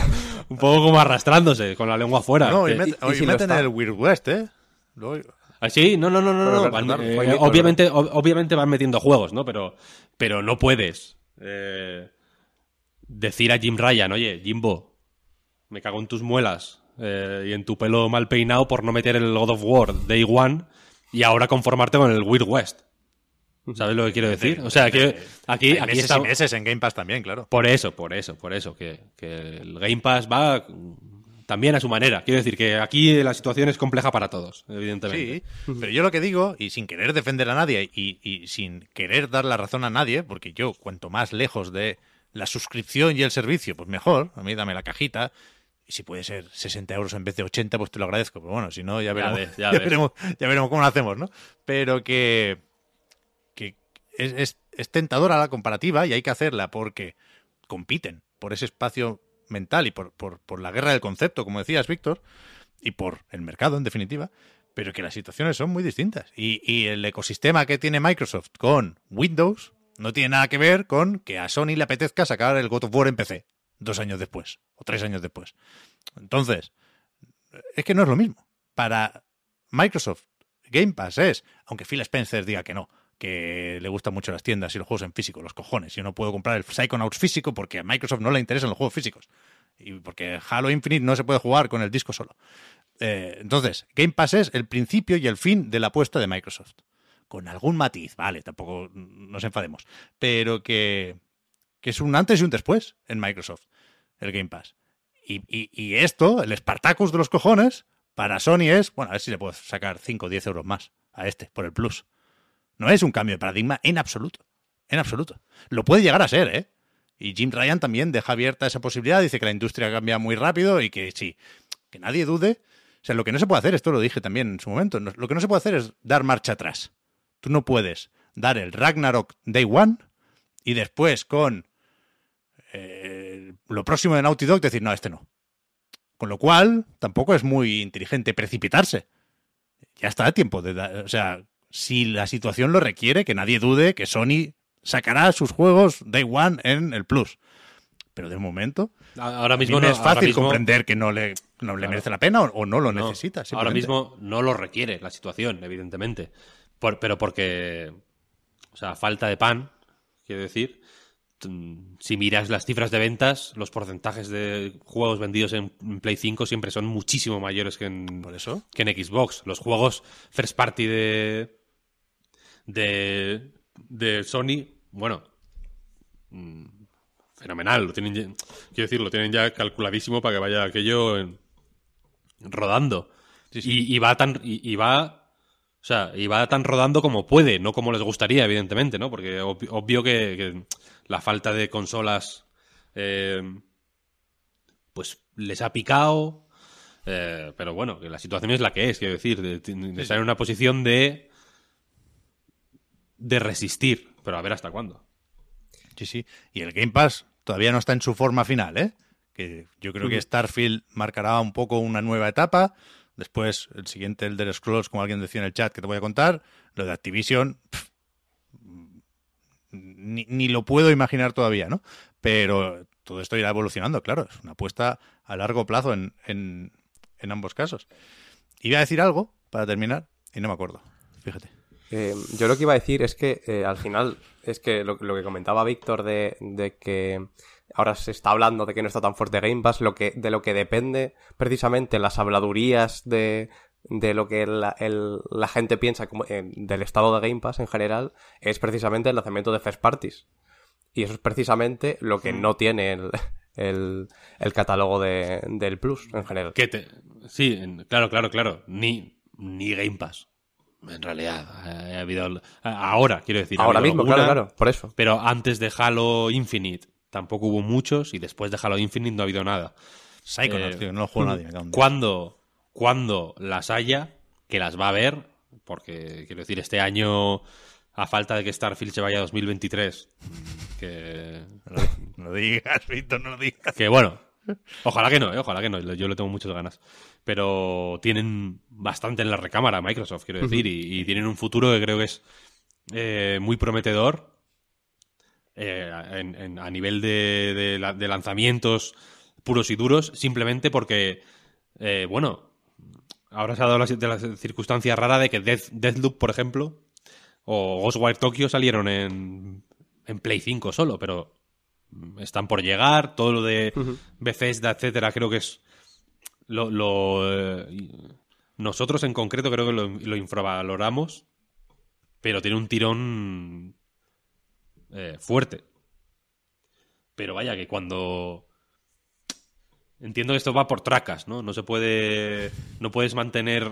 [SPEAKER 2] un poco como arrastrándose, con la lengua afuera.
[SPEAKER 1] No,
[SPEAKER 2] Que-
[SPEAKER 1] hoy, met-
[SPEAKER 3] y- si
[SPEAKER 1] meten el Weird West, ¿eh? Lo-
[SPEAKER 2] ¿Ah, sí? No, no, no, no. No. Van- eh, obviamente, ob- obviamente van metiendo juegos, ¿no? Pero, pero no puedes eh, decir a Jim Ryan, oye, Jimbo, me cago en tus muelas eh, y en tu pelo mal peinado por no meter el God of War Day One y ahora conformarte con el Weird West. ¿Sabes lo que quiero decir? O sea, que aquí,
[SPEAKER 1] Hay
[SPEAKER 2] aquí
[SPEAKER 1] meses
[SPEAKER 2] está...
[SPEAKER 1] y meses en Game Pass también, claro.
[SPEAKER 2] Por eso, por eso, por eso, que, que el Game Pass va también a su manera. Quiero decir que aquí la situación es compleja para todos, evidentemente.
[SPEAKER 1] Sí, pero yo lo que digo, y sin querer defender a nadie y, y sin querer dar la razón a nadie, porque yo cuanto más lejos de la suscripción y el servicio, pues mejor, a mí dame la cajita. Y si puede ser 60 euros en vez de 80, pues te lo agradezco. Pero bueno, si no, ya veremos,
[SPEAKER 2] ves, ya
[SPEAKER 1] ya veremos, ya veremos cómo lo hacemos, ¿no? Pero que es, es- tentadora la comparativa y hay que hacerla porque compiten por ese espacio mental y por, por, por la guerra del concepto, como decías, Víctor, y por el mercado, en definitiva, pero que las situaciones son muy distintas. Y, y el ecosistema que tiene Microsoft con Windows no tiene nada que ver con que a Sony le apetezca sacar el God of War en PC dos años después o tres años después. Entonces, es que no es lo mismo. Para Microsoft, Game Pass es, aunque Phil Spencer diga que no, que le gustan mucho las tiendas y los juegos en físico, los cojones. Yo no puedo comprar el Psychonauts físico porque a Microsoft no le interesan los juegos físicos. Y porque Halo Infinite no se puede jugar con el disco solo. Eh, entonces, Game Pass es el principio y el fin de la apuesta de Microsoft. Con algún matiz, vale, tampoco nos enfademos. Pero que, que es un antes y un después en Microsoft, el Game Pass. Y, y- y esto, el Spartacus de los cojones, para Sony es, bueno, a ver si le puedo sacar 5 o 10 euros más a este por el Plus. No es un cambio de paradigma en absoluto. En absoluto. Lo puede llegar a ser, ¿eh? Y Jim Ryan también deja abierta esa posibilidad, dice que la industria cambia muy rápido y que sí, que nadie dude. O sea, lo que no se puede hacer, esto lo dije también en su momento, lo que no se puede hacer es dar marcha atrás. Tú no puedes dar el Ragnarok Day One y después con eh, lo próximo de Naughty Dog decir, no, este no. Con lo cual, tampoco es muy inteligente precipitarse. Ya está a tiempo de o sea, si la situación lo requiere, que nadie dude que Sony sacará sus juegos Day One en el Plus. Pero de momento,
[SPEAKER 2] ahora mismo
[SPEAKER 1] no,
[SPEAKER 2] no
[SPEAKER 1] es fácil
[SPEAKER 2] mismo,
[SPEAKER 1] comprender que no le, no le merece la pena o, o no lo
[SPEAKER 2] no,
[SPEAKER 1] necesita.
[SPEAKER 2] Ahora mismo no lo requiere la situación, evidentemente. Por- pero porque, o sea, falta de pan, quiero decir. Mm, Si miras las cifras de ventas, los porcentajes de juegos vendidos en en Play 5 siempre son muchísimo mayores que en,
[SPEAKER 1] Por eso.
[SPEAKER 2] que en Xbox. Los juegos first party de de, de Sony, bueno, mm, fenomenal. Lo tienen, ya- quiero decir, lo tienen ya calculadísimo para que vaya aquello en- rodando.
[SPEAKER 1] Sí, sí.
[SPEAKER 2] Y, y va tan y, y va, o sea, y va tan rodando como puede, no como les gustaría, evidentemente, ¿no? Porque ob- obvio que, que la falta de consolas, eh, pues les ha picado. eh, pero bueno, que la situación es la que es, quiero decir, de, de estar en una posición de de resistir, pero a ver hasta cuándo.
[SPEAKER 1] Sí, sí. Y el Game Pass todavía no está en su forma final, ¿eh? Que yo creo que Starfield marcará un poco una nueva etapa. Después, el siguiente, el de Scrolls, como alguien decía en el chat que te voy a contar. Lo de Activision, pff, ni, ni lo puedo imaginar todavía, ¿no? Pero todo esto irá evolucionando, claro. Es una apuesta a largo plazo en, en, en ambos casos. Iba a decir algo para terminar y no me acuerdo. Fíjate.
[SPEAKER 3] Eh, yo lo que iba a decir es que eh, al final, es que lo, que comentaba Víctor de, de que ahora se está hablando de que no está tan fuerte Game Pass, lo que, de lo que depende precisamente las habladurías de, de lo que la, la gente piensa como, eh, del estado de Game Pass en general, es precisamente el lanzamiento de First Parties. Y eso es precisamente lo que no tiene el, el, el catálogo de, del Plus en general.
[SPEAKER 2] Que sí, claro, claro, claro. Ni, ni Game Pass. En realidad, eh, ha habido. Ahora, quiero decir.
[SPEAKER 3] Ahora mismo,
[SPEAKER 2] alguna,
[SPEAKER 3] claro, claro, por eso.
[SPEAKER 2] Pero antes de Halo Infinite tampoco hubo muchos y después de Halo Infinite no ha habido nada.
[SPEAKER 1] Psychonauts,
[SPEAKER 2] Eh,
[SPEAKER 1] tío, no lo juego nadie. me cago en Dios.
[SPEAKER 2] Cuando, cuando las haya, que las va a haber, porque quiero decir, este año, a falta de que Starfield se vaya a 2023, mm, que,
[SPEAKER 1] No lo digas, Víctor, no lo digas.
[SPEAKER 2] que bueno, ojalá que no, eh, ojalá que no, yo le tengo muchas ganas. Pero tienen bastante en la recámara Microsoft, quiero decir, y, y tienen un futuro que creo que es eh, muy prometedor eh, en- en- a nivel de, de la- de lanzamientos puros y duros, simplemente porque, bueno, ahora se ha dado la, de la circunstancia rara de que Death, Deathloop, por ejemplo, o Ghostwire Tokyo salieron en, en Play 5 solo, pero están por llegar, todo lo de Bethesda, etcétera, creo que es lo, lo, eh, nosotros en concreto creo que lo, lo infravaloramos, pero tiene un tirón eh, fuerte. Pero vaya que cuando entiendo que esto va por tracas, ¿no? No se puede no puedes mantener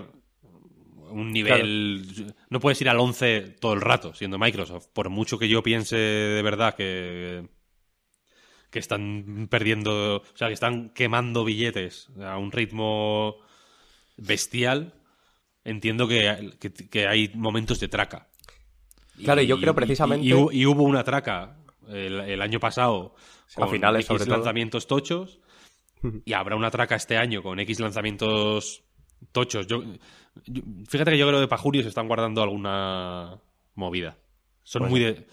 [SPEAKER 2] un nivel no puedes ir al 11 todo el rato siendo Microsoft, por mucho que yo piense de verdad que que están perdiendo, o sea, que están quemando billetes a un ritmo bestial, entiendo que, que, que hay momentos de traca.
[SPEAKER 3] Claro, y yo creo precisamente-
[SPEAKER 2] Y, y hu- y hubo una traca el, el año pasado
[SPEAKER 3] a finales,
[SPEAKER 2] X
[SPEAKER 3] sobre todo.
[SPEAKER 2] lanzamientos tochos y habrá una traca este año con X lanzamientos tochos. Yo, yo- fíjate que yo creo que para Julio se están guardando alguna movida. Son
[SPEAKER 3] Pues
[SPEAKER 2] muy de...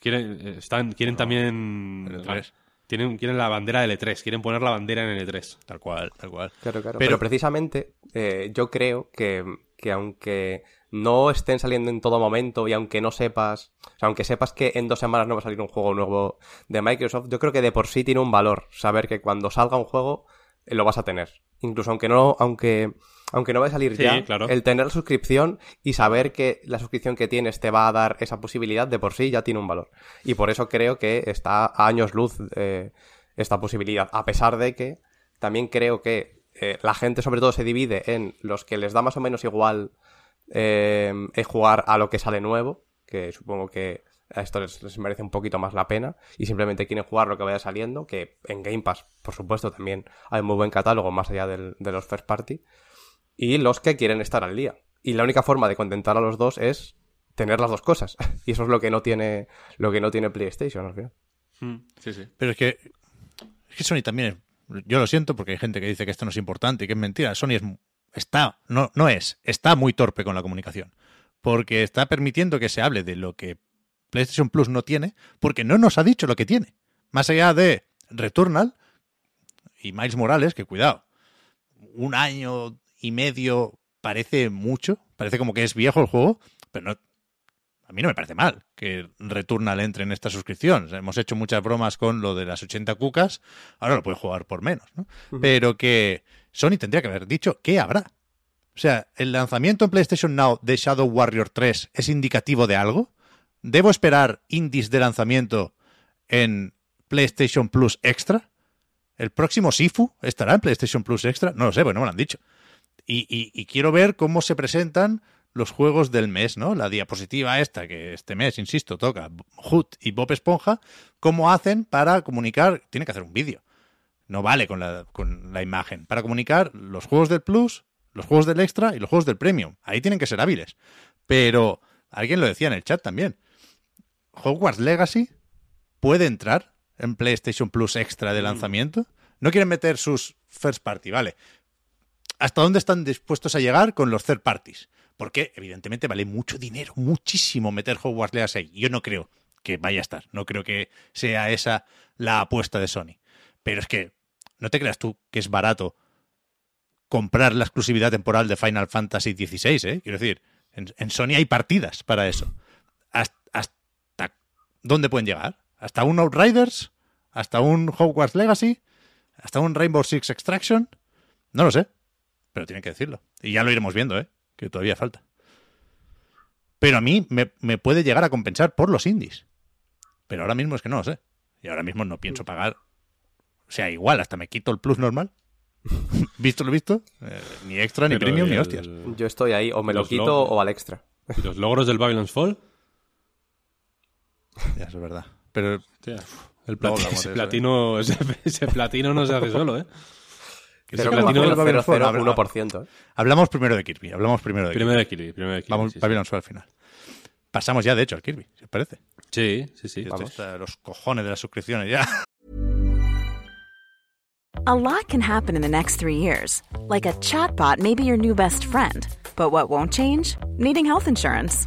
[SPEAKER 2] Quieren, eh, están, quieren también...
[SPEAKER 1] el E3.
[SPEAKER 2] Tienen, quieren la bandera del E3, quieren poner la bandera en el E3.
[SPEAKER 1] Tal cual, tal cual.
[SPEAKER 3] Claro, claro.
[SPEAKER 1] Pero-
[SPEAKER 3] Pero, precisamente eh, yo creo que, que aunque no estén saliendo en todo momento y aunque no sepas, o sea, aunque sepas que en dos semanas no va a salir un juego nuevo de Microsoft, yo creo que de por sí tiene un valor saber que cuando salga un juego eh, lo vas a tener. Incluso aunque no, aunque, aunque no vaya a salir
[SPEAKER 2] Sí,
[SPEAKER 3] ya,
[SPEAKER 2] claro.
[SPEAKER 3] el tener la suscripción y saber que la suscripción que tienes te va a dar esa posibilidad de por sí ya tiene un valor. Y por eso creo que está a años luz eh, esta posibilidad. A pesar de que también creo que eh, la gente sobre todo se divide en los que les da más o menos igual eh, eh, jugar a lo que sale nuevo, que supongo que a esto les, les merece un poquito más la pena, y simplemente quieren jugar lo que vaya saliendo, que en Game Pass, por supuesto, también hay muy buen catálogo más allá del- de los first party, y los que quieren estar al día. Y la única forma de contentar a los dos es tener las dos cosas. Y eso es lo que no tiene, lo que no tiene PlayStation al final.
[SPEAKER 2] Mm, Sí, sí.
[SPEAKER 1] Pero es que, es que Sony también es, yo lo siento porque hay gente que dice que esto no es importante y que es mentira. Sony es, está, no, no es, está muy torpe con la comunicación. Porque está permitiendo que se hable de lo que PlayStation Plus no tiene, porque no nos ha dicho lo que tiene. Más allá de Returnal y Miles Morales, que cuidado, un año y medio parece mucho, parece como que es viejo el juego, pero no, a mí no me parece mal que Returnal entre en esta suscripción. Hemos hecho muchas bromas con lo de las 80 cucas, ahora lo puede jugar por menos, ¿no? Pero que Sony tendría que haber dicho qué habrá. O sea, ¿el lanzamiento en PlayStation Now de Shadow Warrior 3 es indicativo de algo? ¿Debo esperar indies de lanzamiento en PlayStation Plus Extra? ¿El próximo Sifu estará en PlayStation Plus Extra? No lo sé, porque no me lo han dicho. Y, quiero ver cómo se presentan los juegos del mes, ¿no? La diapositiva esta, que este mes, insisto, toca Hood y Bob Esponja, cómo hacen para comunicar, tiene que hacer un vídeo, no vale con la, con la imagen, para comunicar los juegos del Plus, los juegos del Extra y los juegos del Premium. Ahí tienen que ser hábiles. Pero, alguien lo decía en el chat también, Hogwarts Legacy puede entrar en PlayStation Plus Extra de lanzamiento. No quieren meter sus first party, vale. ¿Hasta dónde están dispuestos a llegar con los third parties? Porque, evidentemente, vale mucho dinero, muchísimo meter Hogwarts Legacy ahí. Yo no creo que vaya a estar. No creo que sea esa la apuesta de Sony. Pero es que, no te creas tú que es barato comprar la exclusividad temporal de Final Fantasy XVI, ¿eh? Quiero decir, en, en Sony hay partidas para eso. ¿Hasta, hasta dónde pueden llegar? ¿Hasta un Outriders? ¿Hasta un Hogwarts Legacy? ¿Hasta un Rainbow Six Extraction? No lo sé, pero tienen que decirlo. Y ya lo iremos viendo, ¿eh? Que todavía falta. Pero a mí me, me puede llegar a compensar por los indies. Pero ahora mismo es que no lo sé. Y ahora mismo no pienso pagar. O sea, igual, hasta me quito el plus normal. ¿Visto lo visto? Eh, ni extra, ni
[SPEAKER 2] Pero
[SPEAKER 1] premium, ni hostias.
[SPEAKER 3] Yo estoy ahí, o me lo quito o al extra.
[SPEAKER 2] ¿Y los logros del Babylon's Fall?
[SPEAKER 1] Ya, eso es verdad. Pero
[SPEAKER 2] Hostia, el
[SPEAKER 1] Luego
[SPEAKER 2] plati-
[SPEAKER 1] hablamos
[SPEAKER 2] ese,
[SPEAKER 1] eso,
[SPEAKER 2] platino, ese, ese platino no se hace solo, ¿eh?
[SPEAKER 1] sí,
[SPEAKER 3] coma
[SPEAKER 1] platino del
[SPEAKER 3] cero
[SPEAKER 1] Babylon's
[SPEAKER 3] cero
[SPEAKER 1] Fall.
[SPEAKER 3] cero
[SPEAKER 1] Habla-
[SPEAKER 3] uno por ciento, ¿eh?
[SPEAKER 1] Hablamos primero de Kirby. Hablamos primero de Kirby.
[SPEAKER 2] Primero de Kirby, primero de Kirby.
[SPEAKER 1] Vamos,
[SPEAKER 2] sí, sí.
[SPEAKER 1] Babylon's Fall al final. Pasamos ya, de hecho, al Kirby, si os parece.
[SPEAKER 2] Sí, sí, sí.
[SPEAKER 1] Esto está los cojones de las suscripciones ya.
[SPEAKER 4] A lot can happen in the next three years. Like a chatbot may be your new best friend. But what won't change? Needing health insurance.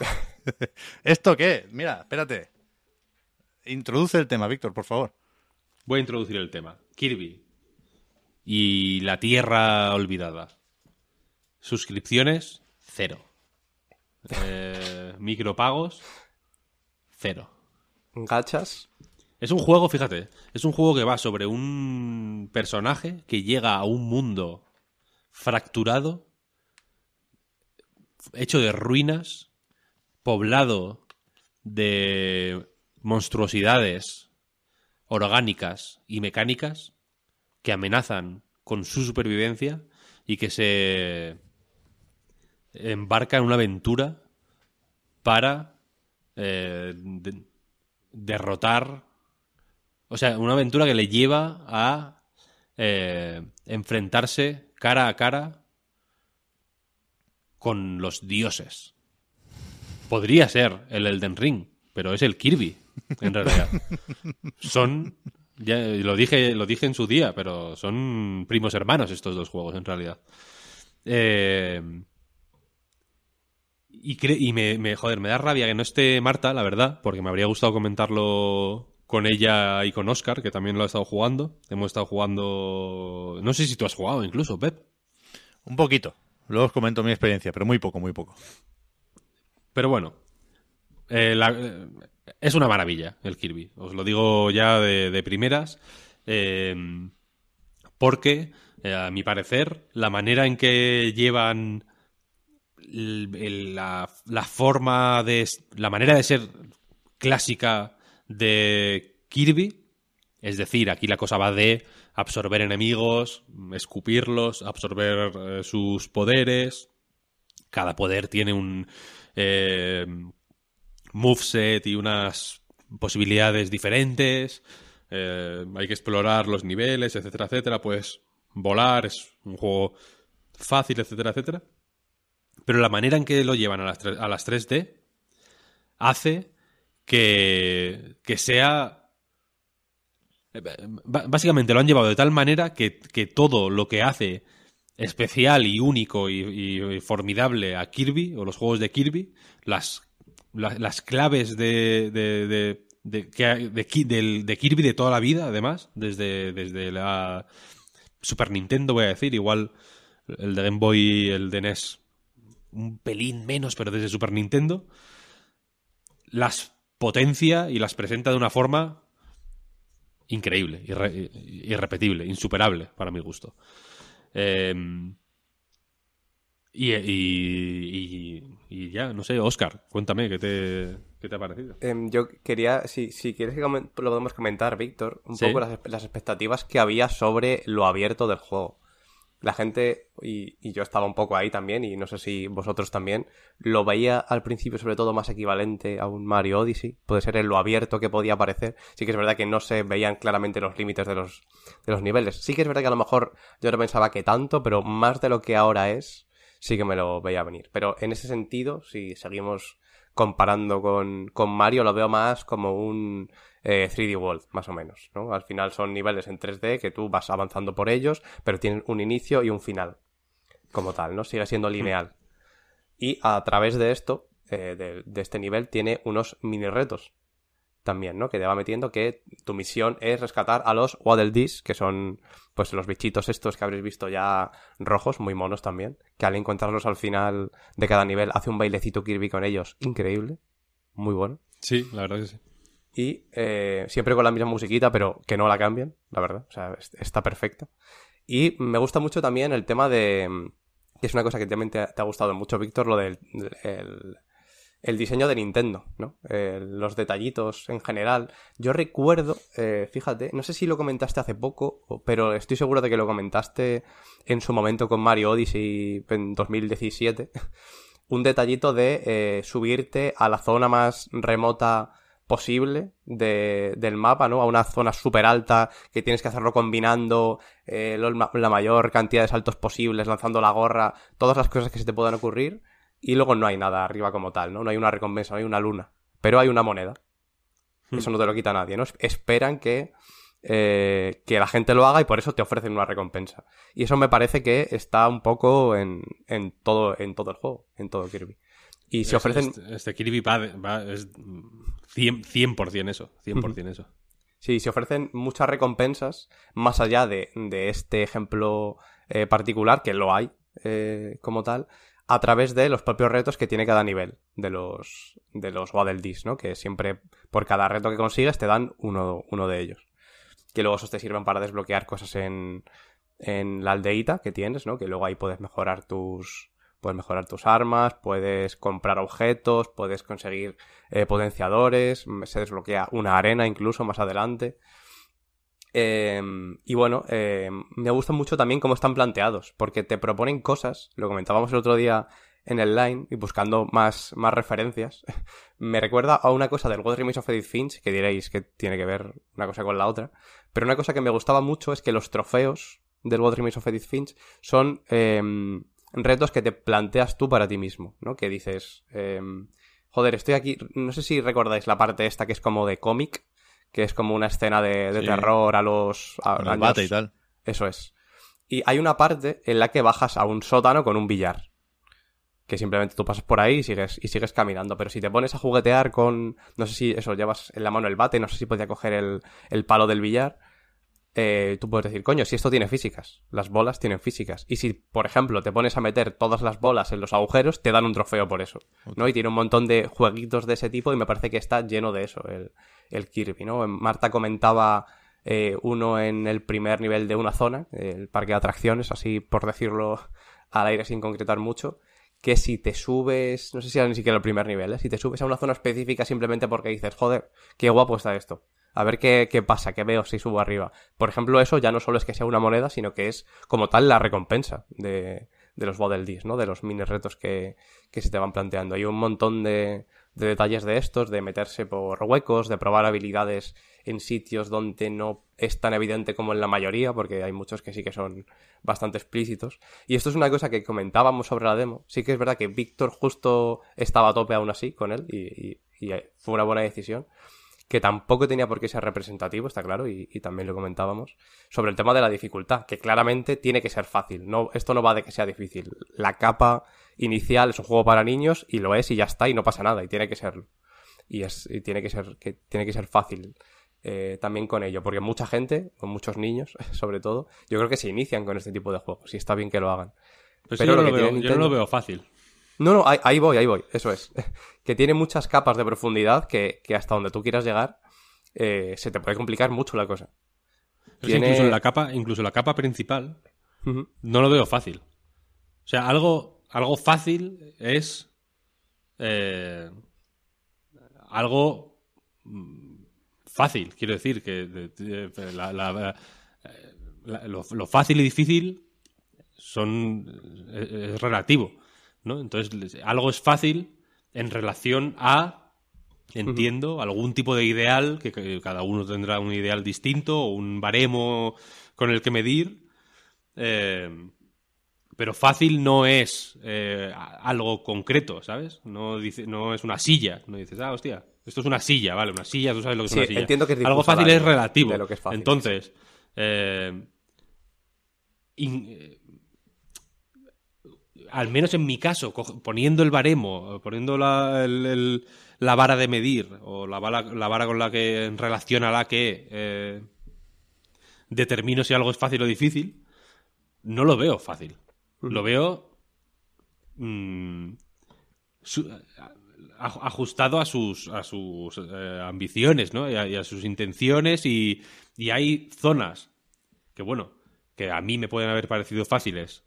[SPEAKER 1] ¿Esto qué? Mira, espérate. Introduce el tema, Víctor, por favor.
[SPEAKER 2] Voy a introducir el tema. Kirby. Y la Tierra Olvidada. Suscripciones, cero. Eh, micropagos, cero.
[SPEAKER 3] Gachas.
[SPEAKER 2] Es un juego, fíjate, es un juego que va sobre un personaje que llega a un mundo fracturado, hecho de ruinas, poblado de monstruosidades orgánicas y mecánicas que amenazan con su supervivencia y que se embarca en una aventura para eh, de- derrotar o sea, una aventura que le lleva a eh, enfrentarse cara a cara con los dioses. Podría ser el Elden Ring, pero es el Kirby, en realidad. Son, ya lo dije, lo dije en su día, pero son primos hermanos estos dos juegos, en realidad. Eh, y y me, me- joder, me da rabia que no esté Marta, la verdad, porque me habría gustado comentarlo con ella y con Oscar, que también lo ha estado jugando. Hemos estado jugando. No sé si tú has jugado incluso, Pep.
[SPEAKER 1] Un poquito. Luego os comento mi experiencia, pero muy poco, muy poco.
[SPEAKER 2] Pero bueno, eh, eh, es una maravilla el Kirby. Os lo digo ya de, primeras. eh, porque, a mi parecer, la manera en que llevan la, la forma de. la manera de ser clásica de Kirby. Es decir, aquí la cosa va de absorber enemigos, escupirlos, absorber sus poderes. Cada poder tiene un eh, moveset y unas posibilidades diferentes. Eh, hay que explorar los niveles, etcétera, etcétera. Puedes volar, es un juego fácil, etcétera, etcétera. Pero la manera en que lo llevan a las, a las 3D hace que, que sea... eh, Básicamente lo han llevado de tal manera que, que todo lo que hace especial y único y, formidable a Kirby o los juegos de Kirby, las, la- las claves de, de, de, de- Kirby de toda la vida, además, desde, desde la Super Nintendo, voy a decir, igual el de Game Boy el de NES un pelín menos, pero desde Super Nintendo, las potencia y las presenta de una forma increíble, irre- irrepetible, insuperable para mi gusto. Eh, y, y- y- y ya, no sé, Oscar, cuéntame, ¿qué te, qué te ha parecido?
[SPEAKER 3] Em, yo quería, si, si quieres que lo podemos comentar, Víctor, un
[SPEAKER 2] Sí.
[SPEAKER 3] poco las, las expectativas que había sobre lo abierto del juego. La gente, y, y yo estaba un poco ahí también, y no sé si vosotros también, lo veía al principio sobre todo más equivalente a un Mario Odyssey. Puede ser en lo abierto que podía parecer. Sí que es verdad que no se veían claramente los límites de los, de los niveles. Sí que es verdad que a lo mejor yo no pensaba que tanto, pero más de lo que ahora es, sí que me lo veía venir. Pero en ese sentido, si seguimos comparando con, con Mario, lo veo más como un eh, 3D World, más o menos, ¿no? Al final son niveles en 3D que tú vas avanzando por ellos, pero tienen un inicio y un final, como tal, ¿no? Sigue siendo lineal. Y a través de esto, eh, de, este nivel, tiene unos mini retos también, ¿no? Que te va metiendo que tu misión es rescatar a los Waddle Dees, que son, pues, los bichitos estos que habréis visto ya rojos, muy monos también, que al encontrarlos al final de cada nivel hace un bailecito Kirby con ellos increíble, muy bueno.
[SPEAKER 2] Sí, la verdad que sí.
[SPEAKER 3] Y eh, siempre con la misma musiquita, pero que no la cambien, la verdad. O sea, es- está perfecta. Y me gusta mucho también el tema de. Que es una cosa que también te, te ha gustado mucho, Víctor, lo del el, el diseño de Nintendo, ¿no? Eh, los detallitos en general. Yo recuerdo, eh, fíjate, no sé si lo comentaste hace poco, pero estoy seguro de que lo comentaste en su momento con Mario Odyssey en 2017. Un detallito de eh, subirte a la zona más remota posible de- del mapa, ¿no? A una zona súper alta que tienes que hacerlo combinando eh, la mayor cantidad de saltos posibles, lanzando la gorra, todas las cosas que se te puedan ocurrir. Y luego no hay nada arriba como tal, ¿no? No hay una recompensa, no hay una luna. Pero hay una moneda. Eso no te lo quita nadie, ¿no? Esperan que, eh, que la gente lo haga y por eso te ofrecen una recompensa. Y eso me parece que está un poco en, en, todo, en todo el juego, en todo Kirby. Y se ofrecen...
[SPEAKER 2] Este, este Kirby va, va- es 100%, 100% eso. 100% eso.
[SPEAKER 3] Sí, se ofrecen muchas recompensas más allá de, de este ejemplo eh, particular, que lo hay eh, como tal, a través de los propios retos que tiene cada nivel de los, de los Waddle Dees, ¿no? Que siempre, por cada reto que consigues, te dan uno, uno de ellos. Que luego esos te sirven para desbloquear cosas en, en la aldeíta que tienes, ¿no? Que luego ahí puedes mejorar tus, puedes mejorar tus armas, puedes comprar objetos, puedes conseguir eh, potenciadores, mm, se desbloquea una arena incluso más adelante. Eh, y bueno, eh, me gusta mucho también cómo están planteados, porque te proponen cosas, lo comentábamos el otro día en el line y buscando más, más referencias, me recuerda a una cosa del God Remains of Edith Finch, que diréis que tiene que ver una cosa con la otra, pero una cosa que me gustaba mucho es que los trofeos del God Remains of Edith Finch son eh, retos que te planteas tú para ti mismo, ¿no? Que dices, eh, joder, estoy aquí, no sé si recordáis la parte esta que es como de cómic, que es como una escena de, de
[SPEAKER 1] Sí.
[SPEAKER 3] terror a los... a-
[SPEAKER 1] Con el
[SPEAKER 3] años-
[SPEAKER 1] bate y tal.
[SPEAKER 3] Eso es. Y hay una parte en la que bajas a un sótano con un billar. que simplemente tú pasas por ahí y sigues, y sigues caminando. Pero si te pones a juguetear con, no sé si eso, llevas en la mano el bate, no sé si podía coger el, el palo del billar, eh, tú puedes decir, coño, si esto tiene físicas, las bolas tienen físicas. Y si, por ejemplo, te pones a meter todas las bolas en los agujeros, te dan un trofeo por eso, ¿no? Y tiene un montón de jueguitos de ese tipo y me parece que está lleno de eso, el, el Kirby, ¿no? Marta comentaba eh, uno en el primer nivel de una zona, el parque de atracciones, así por decirlo al aire sin concretar mucho, que si te subes, no sé si era ni siquiera el primer nivel, ¿eh? si te subes a una zona específica simplemente porque dices, joder, qué guapo está esto. A ver qué, qué pasa, qué veo si subo arriba. Por ejemplo, eso ya no solo es que sea una moneda, sino que es como tal la recompensa de, de los Bottle Ds, ¿no? De los mini retos que, que se te van planteando. Hay un montón de, de detalles de estos, de meterse por huecos, de probar habilidades en sitios donde no es tan evidente como en la mayoría, porque hay muchos que sí que son bastante explícitos. Y esto es una cosa que comentábamos sobre la demo. Sí que es verdad que Víctor justo estaba a tope aún así con él y fue una buena decisión que tampoco tenía por qué ser representativo, está claro, y, y, también lo comentábamos, sobre el tema de la dificultad, que claramente tiene que ser fácil. No, esto no va de que sea difícil. La capa inicial es un juego para niños y lo es y ya está y no pasa nada y tiene que serlo. Y, es, y tiene que ser, que tiene que ser fácil. Eh, también con ello, porque mucha gente, con muchos niños sobre todo, yo creo que se inician con este tipo de juegos y está bien que lo hagan.
[SPEAKER 2] Pues Pero yo, no lo veo, yo no lo veo fácil.
[SPEAKER 3] No, no, ahí, ahí, voy, ahí voy, eso es. que tiene muchas capas de profundidad que, que hasta donde tú quieras llegar eh, se te puede complicar mucho la cosa.
[SPEAKER 2] Tiene... incluso la capa, incluso la capa principal, uh -huh. no lo veo fácil. O sea, algo, algo fácil es eh, algo fácil, quiero decir, que la, la, la, lo, lo, fácil y difícil son es, es relativo. ¿No? Entonces, algo es fácil en relación a, entiendo, uh -huh. algún tipo de ideal, que, que, cada uno tendrá un ideal distinto, o un baremo con el que medir. Eh, pero fácil no es eh, algo concreto, ¿sabes? No, dice, no es una silla. No dices, ah, hostia, esto es una silla, ¿vale? Una silla, tú sabes lo que es
[SPEAKER 3] sí,
[SPEAKER 2] una silla.
[SPEAKER 3] Entiendo que es
[SPEAKER 2] algo fácil es relativo.
[SPEAKER 3] De lo que es fácil,
[SPEAKER 2] Entonces, eh, in, al menos en mi caso, poniendo el baremo, poniendo la, el, el, la vara de medir, o la vara, la vara con la que en relación a la que eh, determino si algo es fácil o difícil, no lo veo fácil. Lo veo mmm, su, ajustado a sus, a sus eh, ambiciones, ¿no? Y a, y a, sus intenciones y, y hay zonas que, bueno, que a mí me pueden haber parecido fáciles,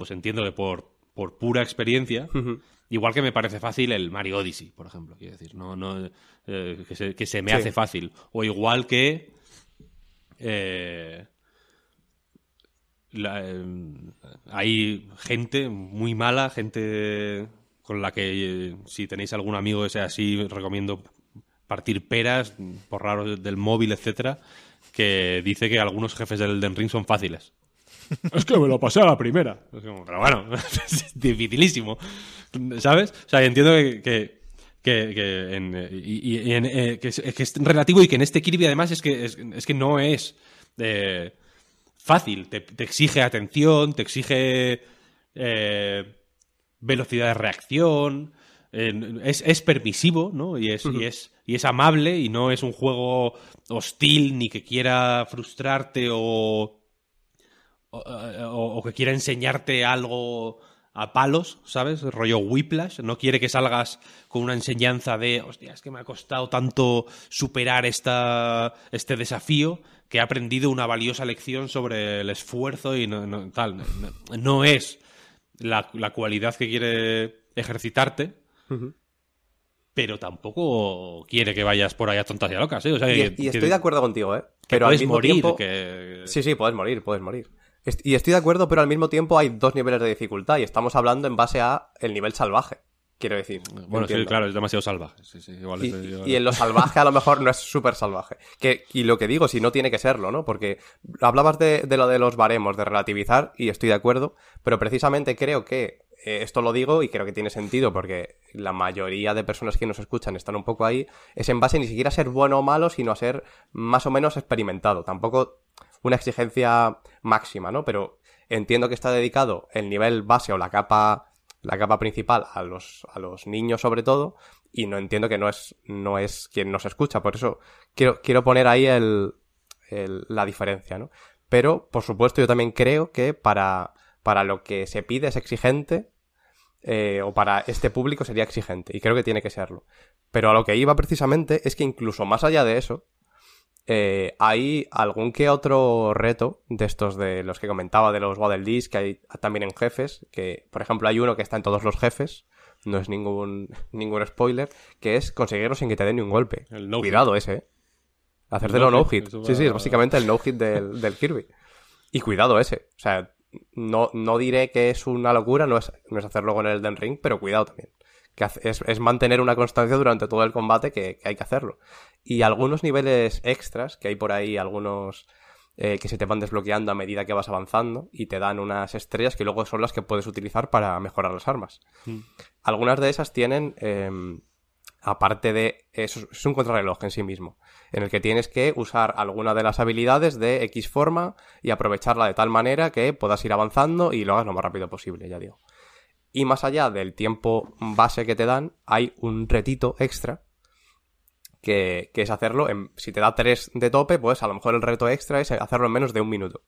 [SPEAKER 2] pues entiendo que por, por pura experiencia, uh -huh. igual que me parece fácil el Mario Odyssey, por ejemplo, quiero decir, no, no eh, que, se, que, se, me sí. hace fácil. O igual que eh, la, eh, hay gente muy mala, gente con la que si tenéis algún amigo que sea así, recomiendo partir peras, por raros del móvil, etcétera, que dice que algunos jefes del Elden Ring son fáciles. Es que me lo pasé a la primera. Pero bueno, es dificilísimo. ¿Sabes? O sea, entiendo que, que que, que, en, y, y en, eh, que, es, que, es, relativo y que en este Kirby además es que, es, es que no es eh, fácil. Te, te, exige atención, te exige eh, velocidad de reacción. es, es, permisivo, ¿no? Y es, uh -huh. y, es, y es amable y no es un juego hostil ni que quiera frustrarte o o, o, o, que quiera enseñarte algo a palos, ¿sabes? Rollo whiplash. No quiere que salgas con una enseñanza de, hostia, es que me ha costado tanto superar esta, este desafío que he aprendido una valiosa lección sobre el esfuerzo y no, no tal. No, no es la, la, cualidad que quiere ejercitarte. Uh -huh. Pero tampoco quiere que vayas por ahí a tontas y a locas, ¿eh? O sea,
[SPEAKER 3] y,
[SPEAKER 2] que,
[SPEAKER 3] y estoy que, de acuerdo contigo, ¿eh?
[SPEAKER 2] Pero puedes al mismo morir, tiempo... que...
[SPEAKER 3] Sí, sí, puedes morir, puedes morir. Y estoy de acuerdo, pero al mismo tiempo hay dos niveles de dificultad y estamos hablando en base a el nivel salvaje. Quiero decir.
[SPEAKER 2] Bueno, sí, claro, es demasiado salvaje. Sí, sí, igual
[SPEAKER 3] y, en lo salvaje a lo mejor no es súper salvaje. Que, y lo que digo, si no tiene que serlo, ¿no? Porque hablabas de, de, lo de los baremos, de relativizar, y estoy de acuerdo, pero precisamente creo que eh, esto lo digo y creo que tiene sentido porque la mayoría de personas que nos escuchan están un poco ahí, es en base ni siquiera a ser bueno o malo, sino a ser más o menos experimentado. Tampoco una exigencia máxima, ¿no? Pero entiendo que está dedicado el nivel base o la capa la capa principal a los, a los niños sobre todo, y no entiendo que no es, no es quien nos escucha, por eso quiero, quiero poner ahí el, el, la diferencia, ¿no? Pero, por supuesto, yo también creo que para, para lo que se pide es exigente, eh, o para este público sería exigente, y creo que tiene que serlo. Pero a lo que iba precisamente es que incluso más allá de eso, eh, hay algún que otro reto de estos de los que comentaba, de los Waddle Dees, que hay también en jefes, que por ejemplo hay uno que está en todos los jefes, no es ningún, ningún spoiler, que es conseguirlo sin que te den ni un golpe.
[SPEAKER 2] El no
[SPEAKER 3] Cuidado ese, ¿eh? Hacértelo no hit. Sí, sí, es básicamente el no hit del, del Kirby. Y cuidado ese. O sea, no, no diré que es una locura, no es, no es hacerlo con el Elden Ring, pero cuidado también. Que es, es mantener una constancia durante todo el combate que, que, hay que hacerlo. Y algunos niveles extras, que hay por ahí algunos eh, que se te van desbloqueando a medida que vas avanzando y te dan unas estrellas que luego son las que puedes utilizar para mejorar las armas. Mm. Algunas de esas tienen... Eh, aparte de eso es un contrarreloj en sí mismo, en el que tienes que usar alguna de las habilidades de X forma y aprovecharla de tal manera que puedas ir avanzando y lo hagas lo más rápido posible, ya digo. Y más allá del tiempo base que te dan, hay un retito extra que, que es hacerlo en, si te da 3 de tope, pues a lo mejor el reto extra es hacerlo en menos de un minuto.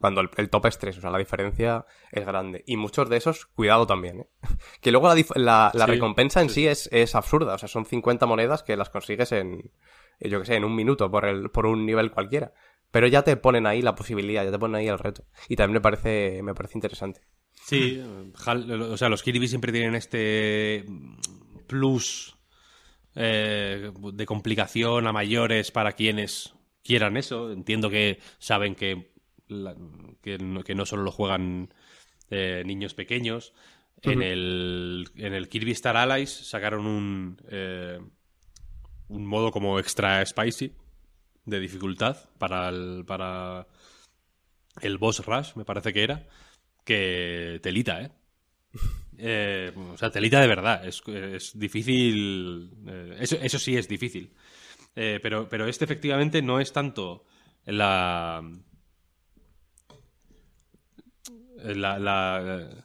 [SPEAKER 3] Cuando el, el tope es 3, o sea, la diferencia es grande. Y muchos de esos, cuidado también, ¿eh? Que luego la, la, la sí, recompensa en sí, sí es, es, absurda. O sea, son 50 monedas que las consigues en, yo que sé, en un minuto por, el, por un nivel cualquiera. Pero ya te ponen ahí la posibilidad, ya te ponen ahí el reto. Y también me parece, me parece interesante.
[SPEAKER 2] Sí, o sea, los Kirby siempre tienen este plus eh, de complicación a mayores para quienes quieran eso. Entiendo que saben que la, que, no, que, no, solo lo juegan eh, niños pequeños. Uh -huh. en, el, en el Kirby Star Allies sacaron un, eh, un modo como extra spicy de dificultad para el, para el boss rush, me parece que era, que telita, ¿eh? eh o sea, telita de verdad, es, es difícil, eh, eso, eso, sí es difícil, eh, pero, pero este efectivamente no es tanto la la, la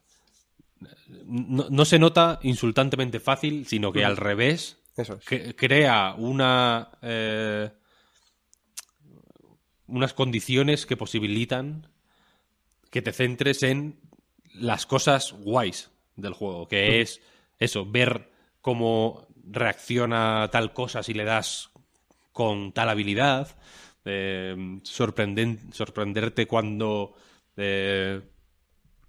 [SPEAKER 2] no, no, se nota insultantemente fácil, sino que al revés
[SPEAKER 3] Eso es.
[SPEAKER 2] que, crea una eh, unas condiciones que posibilitan que te centres en las cosas guays del juego, que es eso, ver cómo reacciona tal cosa si le das con tal habilidad, eh, sorprenden, sorprenderte cuando eh,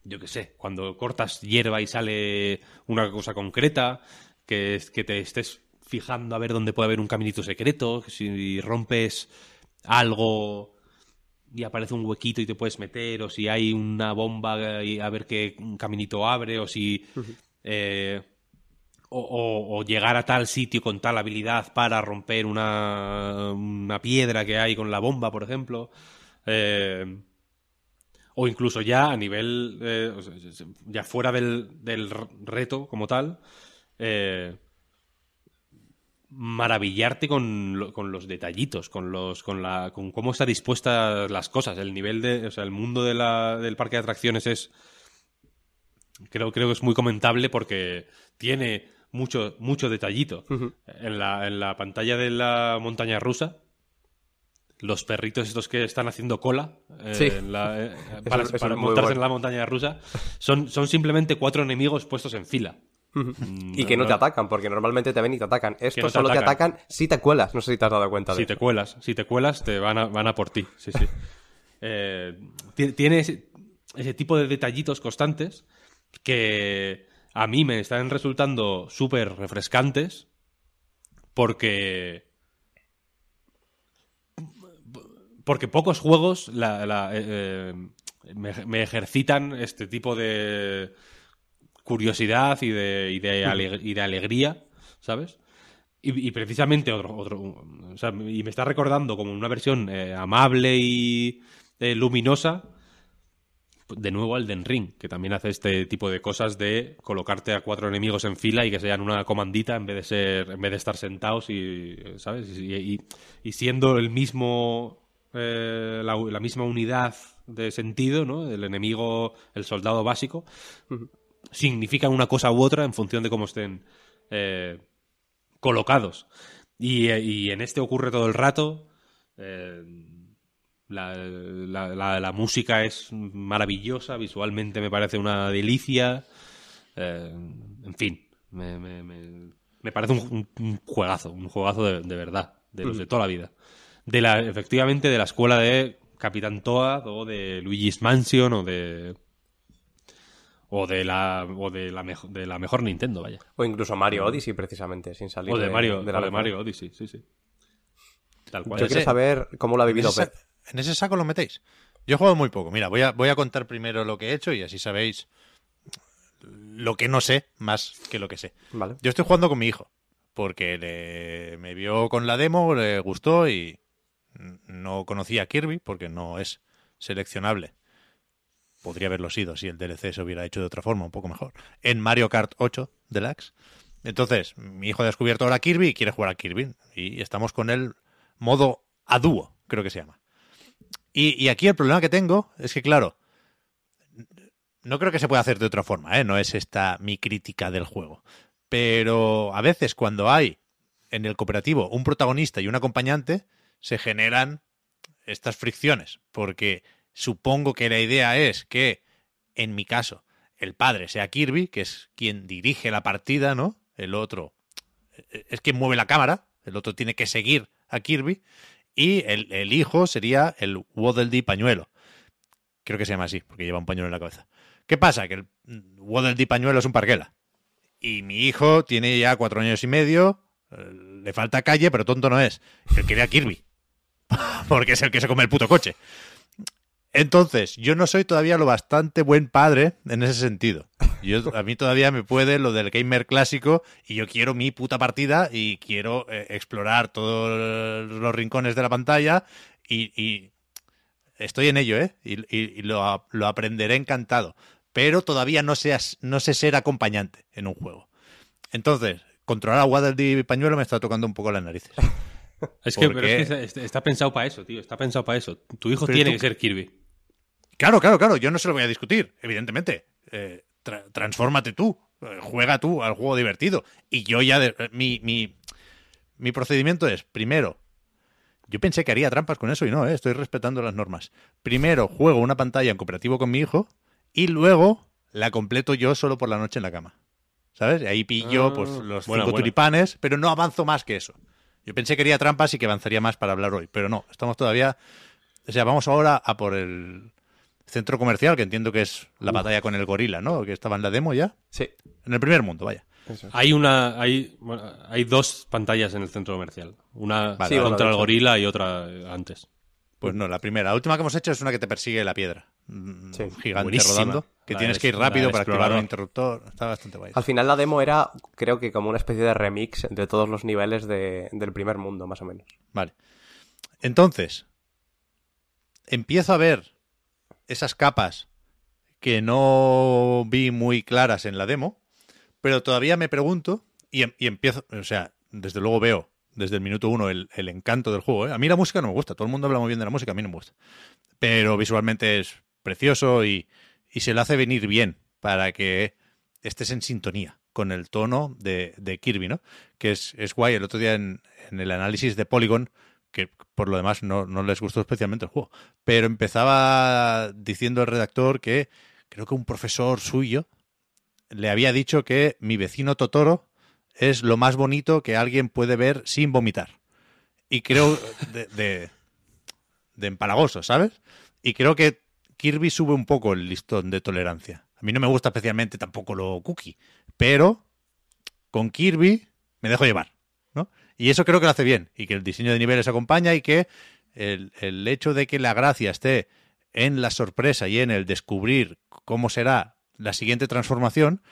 [SPEAKER 2] yo qué sé, cuando cortas hierba y sale una cosa concreta, que, que te estés fijando a ver dónde puede haber un caminito secreto, si rompes algo y aparece un huequito y te puedes meter, o si hay una bomba y a ver qué caminito abre, o si... Uh -huh. eh, o, o, o, llegar a tal sitio con tal habilidad para romper una, una piedra que hay con la bomba, por ejemplo. Eh, o incluso ya a nivel, eh, ya fuera del, del, reto como tal, eh, maravillarte con, con, los detallitos, con los, con la, con cómo está dispuesta las cosas, el nivel de, o sea, el mundo de la, del parque de atracciones es, creo, creo que es muy comentable porque tiene mucho, mucho detallito. Uh -huh. en, la, en la pantalla de la montaña rusa, los perritos estos que están haciendo cola eh,
[SPEAKER 3] sí.
[SPEAKER 2] en la, eh, para, eso, eso para montarse bueno. en la montaña rusa son, son simplemente cuatro enemigos puestos en fila.
[SPEAKER 3] Uh -huh. y que no, no, te atacan, porque normalmente te ven y te atacan. Estos no te solo atacan. te atacan si te cuelas. No sé si te has dado cuenta de
[SPEAKER 2] Si
[SPEAKER 3] eso.
[SPEAKER 2] te cuelas, si te cuelas, te van a, van a por ti. Sí, sí. eh, tiene ese, ese, tipo de detallitos constantes que a mí me están resultando súper refrescantes porque porque pocos juegos la, la, eh, eh, me, me, ejercitan este tipo de curiosidad y de, y de, aleg y de alegría, ¿sabes? Y, y, precisamente otro, otro o sea, y me está recordando como una versión eh, amable y eh, luminosa de nuevo al Den Ring, que también hace este tipo de cosas de colocarte a cuatro enemigos en fila y que sean una comandita en vez de ser en vez de estar sentados y sabes y, y, y siendo el mismo eh, la, la, misma unidad de sentido, ¿no? El enemigo, el soldado básico. Significan una cosa u otra en función de cómo estén eh, colocados. Y, eh, y en este ocurre todo el rato. eh, la, la- la- la música es maravillosa, visualmente me parece una delicia. eh, en fin, me, me- me- me parece un, un- un juegazo, un juegazo de, de verdad, de los de toda la vida. De la, efectivamente, de la escuela de Capitán Toad o de Luigi's Mansion o de. O de la, o de la, mejo- de la mejor Nintendo, vaya.
[SPEAKER 3] O incluso Mario Odyssey, precisamente, sin salir.
[SPEAKER 2] O de Mario,
[SPEAKER 3] de la
[SPEAKER 2] o de. Mario Odyssey, sí, sí. Tal cual.
[SPEAKER 3] Yo quiero saber cómo lo ha
[SPEAKER 1] ¿En
[SPEAKER 3] vivido Pep.
[SPEAKER 1] en ese saco lo metéis? Yo he jugado muy poco. Mira, voy a, voy a contar primero lo que he hecho y así sabéis lo que no sé más que lo que sé.
[SPEAKER 3] Vale.
[SPEAKER 1] Yo estoy jugando con mi hijo porque le- me vio con la demo, le gustó y no conocía a Kirby porque no es seleccionable. Podría haberlo sido si el DLC se hubiera hecho de otra forma, un poco mejor. En Mario Kart 8 Deluxe. Entonces, mi hijo ha descubierto ahora Kirby y quiere jugar a Kirby. Y estamos con el modo a dúo, creo que se llama. Y, y aquí el problema que tengo es que, claro, no creo que se pueda hacer de otra forma, ¿eh? No es esta mi crítica del juego. Pero a veces cuando hay en el cooperativo un protagonista y un acompañante, se generan estas fricciones. Porque supongo que la idea es que, en mi caso, el padre sea Kirby, que es quien dirige la partida, ¿no? El otro eh, es quien mueve la cámara, el otro tiene que seguir a Kirby, y el, el hijo sería el Waddle pañuelo. Creo que se llama así, porque lleva un pañuelo en la cabeza. ¿Qué pasa? Que el Waddle pañuelo es un parguela. Y mi hijo tiene ya cuatro años y medio, eh, le falta calle, pero tonto no es. Él quiere a Kirby. porque es el que se come el puto coche. Entonces, yo no soy todavía lo bastante buen padre en ese sentido. Yo, a mí todavía me puede lo del gamer clásico y yo quiero mi puta partida y quiero eh, explorar todos los rincones de la pantalla y, y estoy en ello, ¿eh? Y, y- y lo, aprenderé encantado. Pero todavía no sé, as- no sé ser acompañante en un juego. Entonces, controlar a Waddle y Pañuelo me está tocando un poco las narices.
[SPEAKER 2] Es que,
[SPEAKER 1] ¿Por
[SPEAKER 2] pero es que está, está pensado para eso, tío. Está pensado para eso. Tu hijo
[SPEAKER 1] Pero
[SPEAKER 2] tiene
[SPEAKER 1] tú-
[SPEAKER 2] que ser Kirby.
[SPEAKER 1] Claro, claro, claro, yo no se lo voy a discutir, evidentemente. Eh, tra- transfórmate tú, eh, juega tú al juego divertido. Y yo ya, de- eh, mi, mi, mi procedimiento es, primero, yo pensé que haría trampas con eso y no, estoy respetando las normas. Primero juego una pantalla en cooperativo con mi hijo y luego la completo yo solo por la noche en la cama. ¿Sabes? Y ahí pillo
[SPEAKER 2] Ah,
[SPEAKER 1] pues, los
[SPEAKER 2] buena,
[SPEAKER 1] cinco
[SPEAKER 2] buena.
[SPEAKER 1] tulipanes, pero no avanzo más que eso. Yo pensé que haría trampas y que avanzaría más para hablar hoy, pero no, estamos todavía... O sea, vamos ahora a por el centro comercial, que entiendo que es la batalla con el gorila, ¿no? Que estaba en la demo ya.
[SPEAKER 3] Sí.
[SPEAKER 1] En el primer mundo, vaya.
[SPEAKER 3] Es.
[SPEAKER 2] Hay una, hay, bueno, hay dos pantallas en el centro comercial. Una
[SPEAKER 1] Vale,
[SPEAKER 3] Sí, bueno,
[SPEAKER 2] contra el gorila y otra eh, antes.
[SPEAKER 1] Pues no, la primera. La última que hemos hecho es una que te persigue la piedra. Un
[SPEAKER 3] Sí.
[SPEAKER 1] gigante
[SPEAKER 2] Buenísima.
[SPEAKER 1] rodando. Que
[SPEAKER 2] La
[SPEAKER 1] tienes que ir rápido para activar un interruptor. Está bastante guay.
[SPEAKER 3] Al final la demo era, creo que como una especie de remix de todos los niveles de- del primer mundo, más o menos.
[SPEAKER 1] Vale. Entonces, empiezo a ver esas capas que no vi muy claras en la demo, pero todavía me pregunto y, em- empiezo, o sea, desde luego veo desde el minuto uno el, encanto del juego. ¿eh? A mí la música no me gusta, todo el mundo habla muy bien de la música, a mí no me gusta. Pero visualmente es precioso y, y se lo hace venir bien para que estés en sintonía con el tono de, de Kirby, ¿no? Que es, es guay. El otro día en, en el análisis de Polygon, que por lo demás no, no les gustó especialmente el juego, pero empezaba diciendo el redactor que creo que un profesor suyo le había dicho que mi vecino Totoro es lo más bonito que alguien puede ver sin vomitar. Y creo de, de, de empalagoso, ¿sabes? Y creo que Kirby sube un poco el listón de tolerancia. A mí no me gusta especialmente tampoco lo cookie, pero con Kirby me dejo llevar, ¿no? Y eso creo que lo hace bien, y que el diseño de niveles acompaña y que el, el hecho de que la gracia esté en la sorpresa y en el descubrir cómo será la siguiente transformación,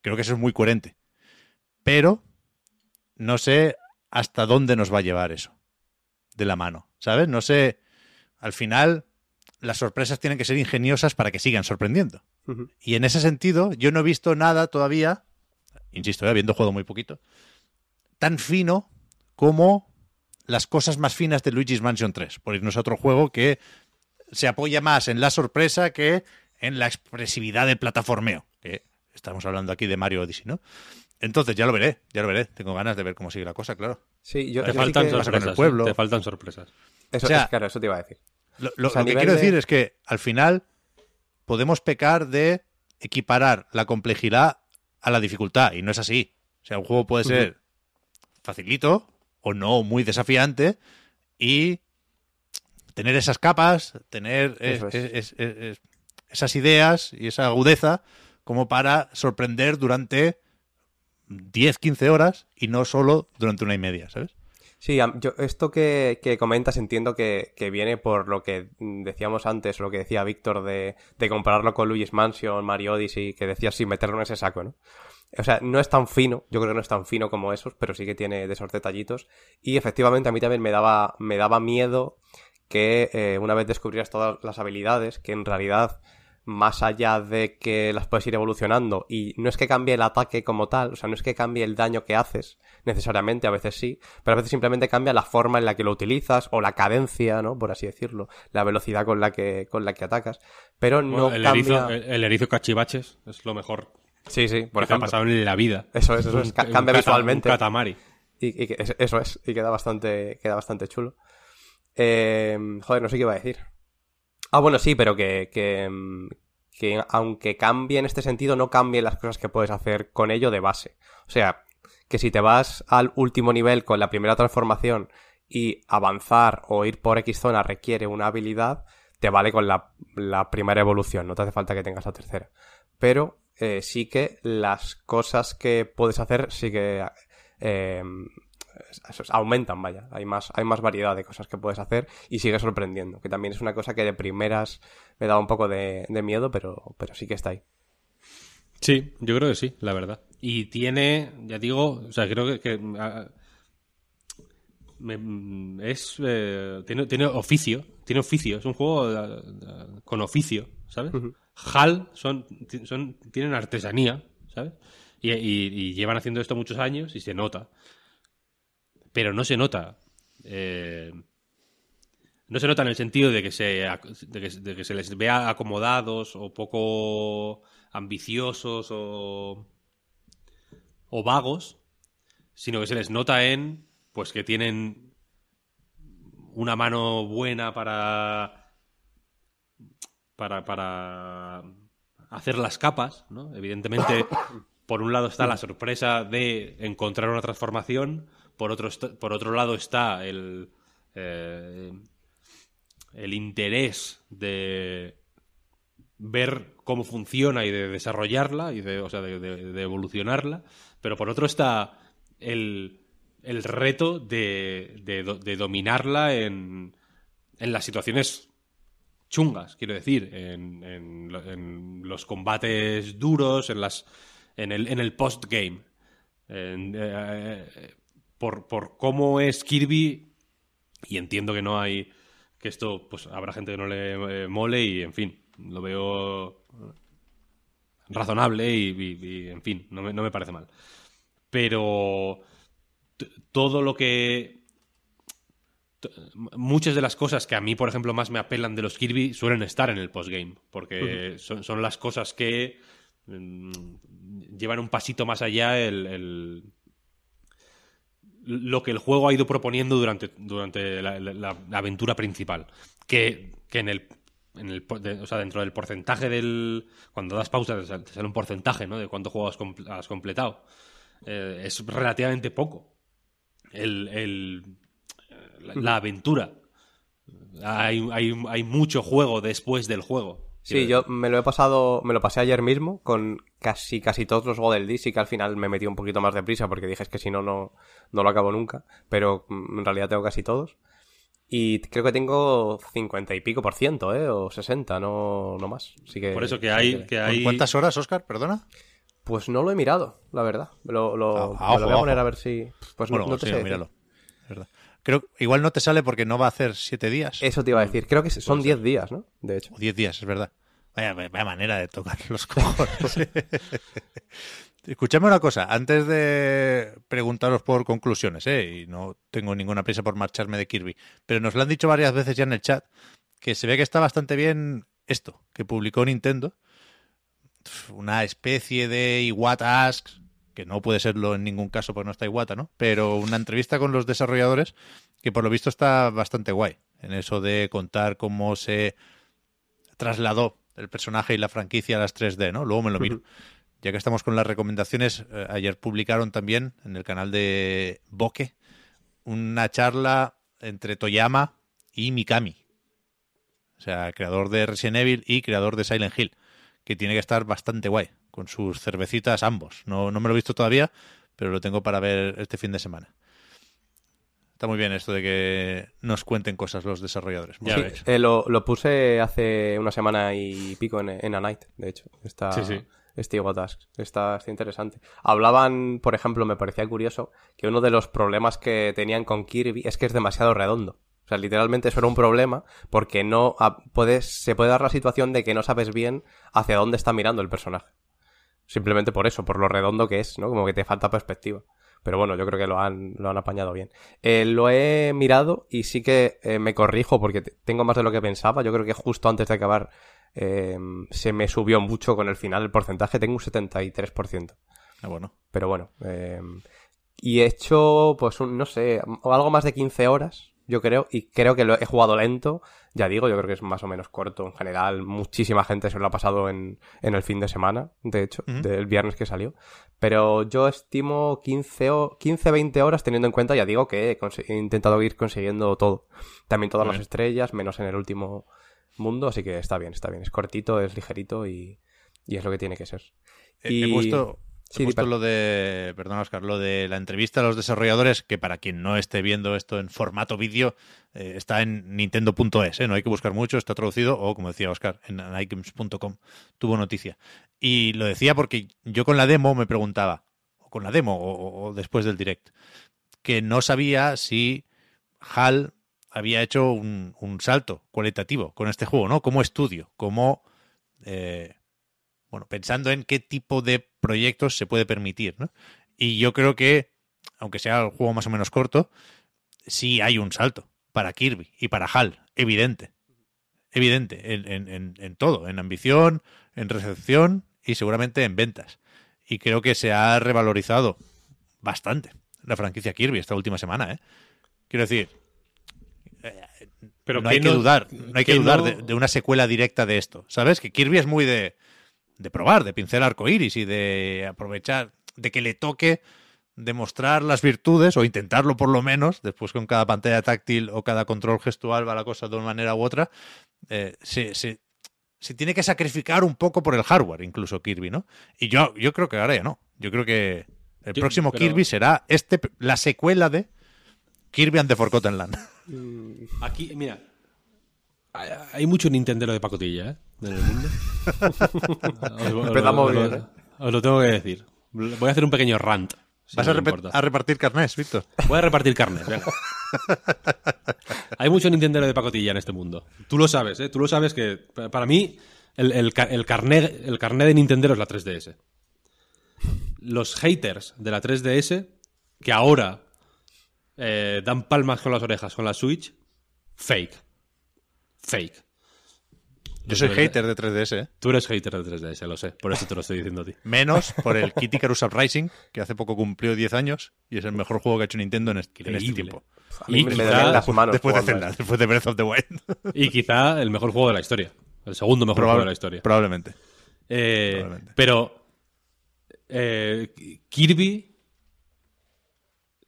[SPEAKER 1] creo que eso es muy coherente. Pero no sé hasta dónde nos va a llevar eso de la mano, ¿sabes? No sé, al final las sorpresas tienen que ser ingeniosas para que sigan sorprendiendo. Y en ese sentido, yo no he visto nada todavía, insisto, eh, habiendo jugado muy poquito, tan fino como las cosas más finas de Luigi's Mansion 3, por irnos a otro juego que se apoya más en la sorpresa que en la expresividad del plataformeo, que estamos hablando aquí de Mario Odyssey, ¿no? Entonces ya lo veré, ya lo veré. Tengo ganas de ver cómo sigue la cosa, claro.
[SPEAKER 3] Sí, yo,
[SPEAKER 2] Te
[SPEAKER 3] yo sí
[SPEAKER 2] faltan
[SPEAKER 3] que-
[SPEAKER 1] pasa con el
[SPEAKER 2] sorpresas.
[SPEAKER 1] pueblo.
[SPEAKER 2] ¿eh? Te faltan sorpresas.
[SPEAKER 3] Eso,
[SPEAKER 1] O sea,
[SPEAKER 3] es, claro, eso te iba a decir.
[SPEAKER 1] Lo, lo-
[SPEAKER 3] O sea, a
[SPEAKER 1] lo que quiero
[SPEAKER 3] de-
[SPEAKER 1] decir es que al final podemos pecar de equiparar la complejidad a la dificultad, y no es así. O sea, un juego puede ser facilito o no muy desafiante y tener esas capas, tener eh,
[SPEAKER 3] Eso es.
[SPEAKER 1] es- es- es- es- esas ideas y esa agudeza como para sorprender durante 10, 15 horas y no solo durante una y media, ¿sabes?
[SPEAKER 3] Sí, yo, esto que, que comentas entiendo que, que viene por lo que decíamos antes, lo que decía Víctor de, de compararlo con Luigi's Mansion, Mario Odyssey, que decías sin meterlo en ese saco, ¿no? O sea, no es tan fino, yo creo que no es tan fino como esos, pero sí que tiene de esos detallitos. Y efectivamente a mí también me daba, me daba miedo que eh, una vez descubrieras todas las habilidades, que en realidad, más allá de que las puedes ir evolucionando, y no es que cambie el ataque como tal, o sea, no es que cambie el daño que haces, necesariamente, a veces sí, pero a veces simplemente cambia la forma en la que lo utilizas, o la cadencia, ¿no? Por así decirlo, la velocidad con la que, con la que atacas, pero no
[SPEAKER 2] Bueno, el,
[SPEAKER 3] cambia...
[SPEAKER 2] erizo, el, el erizo cachivaches es lo mejor
[SPEAKER 3] Sí, sí, por
[SPEAKER 2] te ha
[SPEAKER 3] ejemplo.
[SPEAKER 2] pasado en la vida.
[SPEAKER 3] Eso es, eso es,
[SPEAKER 2] Un-
[SPEAKER 3] ca-
[SPEAKER 2] un
[SPEAKER 3] cambia visualmente.
[SPEAKER 2] Un katamari.
[SPEAKER 3] Y, y eso es, y queda bastante, queda bastante chulo. Eh, joder, no sé qué iba a decir. Ah, bueno, sí, pero que, que, mm, que aunque cambie en este sentido, no cambien las cosas que puedes hacer con ello de base. O sea, que si te vas al último nivel con la primera transformación y avanzar o ir por X zona requiere una habilidad, te vale con la, la primera evolución, no te hace falta que tengas la tercera. Pero eh, sí que las cosas que puedes hacer sí que eh, aumentan, vaya. Hay más, hay más variedad de cosas que puedes hacer y sigue sorprendiendo. Que también es una cosa que de primeras me daba un poco de, de miedo, pero, pero sí que está ahí.
[SPEAKER 2] Sí, yo creo que sí, la verdad. Y tiene, ya digo, o sea, creo que, que, ah, me- es eh, tiene, tiene oficio, tiene oficio, es un juego ah, ah, con oficio, ¿sabes? HAL son, son tienen artesanía, ¿sabes? Y, llevan haciendo esto muchos años y se nota. Pero no se nota. eh, no se nota en el sentido de que se, de que, de que se les vea acomodados o poco ambiciosos o, o vagos, sino que se les nota en pues que tienen una mano buena para para, para hacer las capas, ¿no? Evidentemente, por un lado está la sorpresa de encontrar una transformación, por otro, por otro lado está el, eh, el interés de ver cómo funciona y de desarrollarla y de, o sea, de, de- de evolucionarla, pero por otro está el, el reto de, de de dominarla en, en las situaciones chungas, quiero decir, en, en lo- en los combates duros, en las en el, en el post-game. En, eh, por, por cómo es Kirby, y entiendo que no hay que esto, pues habrá gente que no le eh, mole y, en fin, lo veo razonable y, y- en fin, no me, no me parece mal. Pero todo lo que... Muchas de las cosas que a mí, por ejemplo, más me apelan de los Kirby suelen estar en el postgame, porque son, son las cosas que mm, llevan un pasito más allá el, el- lo que el juego ha ido proponiendo durante, durante la, la- la aventura principal. Que, que en el. En el, de- o sea, dentro del porcentaje del. Cuando das pausa, te sale, te sale un porcentaje, ¿no? De cuánto juego has completado. Eh, es relativamente poco. El. el- la, la aventura. Hay, hay, hay mucho juego después del juego.
[SPEAKER 3] Sí, yo me lo he pasado, me lo pasé ayer mismo con casi casi todos los Godel D, sí que al final me metí un poquito más de prisa porque dije es que si no, no, no lo acabo nunca, pero mm, en realidad tengo casi todos. Y creo que tengo 50 y pico por ciento, ¿eh? O 60, no, no más. Así que,
[SPEAKER 2] Por eso que hay. Que
[SPEAKER 1] ¿Con
[SPEAKER 2] hay
[SPEAKER 1] ¿Cuántas horas, Oscar? Perdona.
[SPEAKER 3] Pues no lo he mirado, la verdad. Lo, lo,
[SPEAKER 1] Ah,
[SPEAKER 3] me lo
[SPEAKER 1] ojo,
[SPEAKER 3] voy a poner
[SPEAKER 1] ojo.
[SPEAKER 3] a ver si... Pues no,
[SPEAKER 1] bueno,
[SPEAKER 3] no te
[SPEAKER 1] sí,
[SPEAKER 3] sé
[SPEAKER 1] míralo. Verdad. Creo igual no te sale porque no va a hacer siete días
[SPEAKER 3] Eso te iba a decir. Creo que son 10 días, ¿no? De hecho.
[SPEAKER 1] o diez días, es verdad. Vaya, vaya manera de tocar los cojones. Escuchadme una cosa, antes de preguntaros por conclusiones, ¿eh? y no tengo ninguna prisa por marcharme de Kirby, pero nos lo han dicho varias veces ya en el chat, que se ve que está bastante bien esto, que publicó Nintendo, una especie de Iwata Asks, que no puede serlo en ningún caso porque no está Iwata, ¿no? Pero una entrevista con los desarrolladores que por lo visto está bastante guay en eso de contar cómo se trasladó el personaje y la franquicia a las 3D, ¿no? Luego me lo miro. Ya que estamos con las recomendaciones, eh, ayer publicaron también en el canal de Boque una charla entre Toyama y Mikami. O sea, creador de Resident Evil y creador de Silent Hill, que tiene que estar bastante guay, con sus cervecitas ambos. No, no me lo he visto todavía, pero lo tengo para ver este fin de semana. Está muy bien esto de que nos cuenten cosas los desarrolladores.
[SPEAKER 2] Ya.
[SPEAKER 3] Eh, lo, lo puse hace una semana y pico en, en A Night, de hecho. Está,
[SPEAKER 2] Sí, sí.
[SPEAKER 3] Este Tasks. Está, está interesante. Hablaban, por ejemplo, me parecía curioso, que uno de los problemas que tenían con Kirby es que es demasiado redondo. O sea, literalmente eso era un problema porque no ah, puedes, se puede dar la situación de que no sabes bien hacia dónde está mirando el personaje. Simplemente por eso, por lo redondo que es, ¿no? Como que te falta perspectiva. Pero bueno, yo creo que lo han, lo han apañado bien. Eh, lo he mirado y sí que eh, me corrijo porque te- tengo más de lo que pensaba. Yo creo que justo antes de acabar eh, se me subió mucho con el final el porcentaje. Tengo un 73%.
[SPEAKER 1] Ah, bueno.
[SPEAKER 3] Pero bueno. eh, y he hecho, pues, un, no sé, algo más de 15 horas, yo creo. Y creo que lo he jugado lento. Ya digo, yo creo que es más o menos corto. En general, muchísima gente se lo ha pasado en, en el fin de semana, de hecho, del viernes que salió. Pero yo estimo 15 o 15, 20 horas teniendo en cuenta, ya digo, que he, intentado ir consiguiendo todo. También todas las estrellas, menos en el último mundo. Así que está bien, está bien. Es cortito, es ligerito y, y es lo que tiene que ser.
[SPEAKER 1] He-
[SPEAKER 3] Y-
[SPEAKER 1] He puesto,
[SPEAKER 3] Sí,
[SPEAKER 1] puesto
[SPEAKER 3] di-
[SPEAKER 1] lo de, perdón Oscar, lo de la entrevista a los desarrolladores, que para quien no esté viendo esto en formato vídeo, eh, está en nintendo.es, ¿eh? no hay que buscar mucho, está traducido, o como decía Oscar, en items.com tuvo noticia. Y lo decía porque yo con la demo me preguntaba, o con la demo, o, o después del direct, que no sabía si HAL había hecho un, un salto cualitativo con este juego, ¿no? Como estudio, como eh, bueno, pensando en qué tipo de proyectos se puede permitir, ¿no? Y yo creo que, aunque sea el juego más o menos corto, sí hay un salto para Kirby y para HAL, evidente. Evidente, en, en- en- todo, en ambición, en recepción y seguramente en ventas. Y creo que se ha revalorizado bastante la franquicia Kirby esta última semana, ¿eh? Quiero decir,
[SPEAKER 2] Pero
[SPEAKER 1] no
[SPEAKER 2] que
[SPEAKER 1] hay que dudar, no hay que
[SPEAKER 2] que
[SPEAKER 1] dudar
[SPEAKER 2] no-
[SPEAKER 1] de, de una secuela directa de esto. ¿Sabes? Que Kirby es muy de, de probar, de pincel arcoíris y de aprovechar, de que le toque demostrar las virtudes o intentarlo por lo menos, después con cada pantalla táctil o cada control gestual va la cosa de una manera u otra, eh, se, se- se tiene que sacrificar un poco por el hardware, incluso Kirby, ¿no? Y yo, yo creo que ahora ya no. Yo creo que el
[SPEAKER 2] Yo-
[SPEAKER 1] próximo
[SPEAKER 2] pero-
[SPEAKER 1] Kirby será este, la secuela de Kirby and the Forgotten Land.
[SPEAKER 2] Aquí, mira. Hay- mucho Nintendero de pacotilla, ¿eh? En el mundo. Os- os-
[SPEAKER 3] Empezamos
[SPEAKER 2] os-
[SPEAKER 3] bien,
[SPEAKER 2] os-
[SPEAKER 3] ¿eh?
[SPEAKER 2] Os lo tengo que decir. Voy a hacer un pequeño rant. si
[SPEAKER 1] ¿Vas
[SPEAKER 2] no
[SPEAKER 1] a,
[SPEAKER 2] importa.
[SPEAKER 1] repartir carnés, Víctor?
[SPEAKER 2] Voy a repartir carnes, venga. Hay mucho Nintendero de pacotilla en este mundo. Tú lo sabes, ¿eh? Tú lo sabes que pa- para mí el, el, ca- el carné, el carné de Nintendero es la 3DS. Los haters de la 3DS, que ahora eh, dan palmas con las orejas con la Switch, fake. Fake.
[SPEAKER 1] Yo soy hater de 3DS, ¿eh?
[SPEAKER 2] Tú eres hater de 3DS, lo sé. Por eso te lo estoy diciendo a ti.
[SPEAKER 1] Menos por el Kitty Icarus Uprising, que hace poco cumplió 10 años y es el mejor juego que ha hecho Nintendo en este, en este tiempo.
[SPEAKER 3] A mí
[SPEAKER 2] Y
[SPEAKER 3] me,
[SPEAKER 2] quizá-
[SPEAKER 3] las manos.
[SPEAKER 1] Después de Zelda, después de Breath of the Wild.
[SPEAKER 2] Y quizá el mejor juego de la historia. El segundo mejor juego de la historia.
[SPEAKER 1] Probablemente.
[SPEAKER 2] Eh,
[SPEAKER 1] Probablemente.
[SPEAKER 2] pero eh, Kirby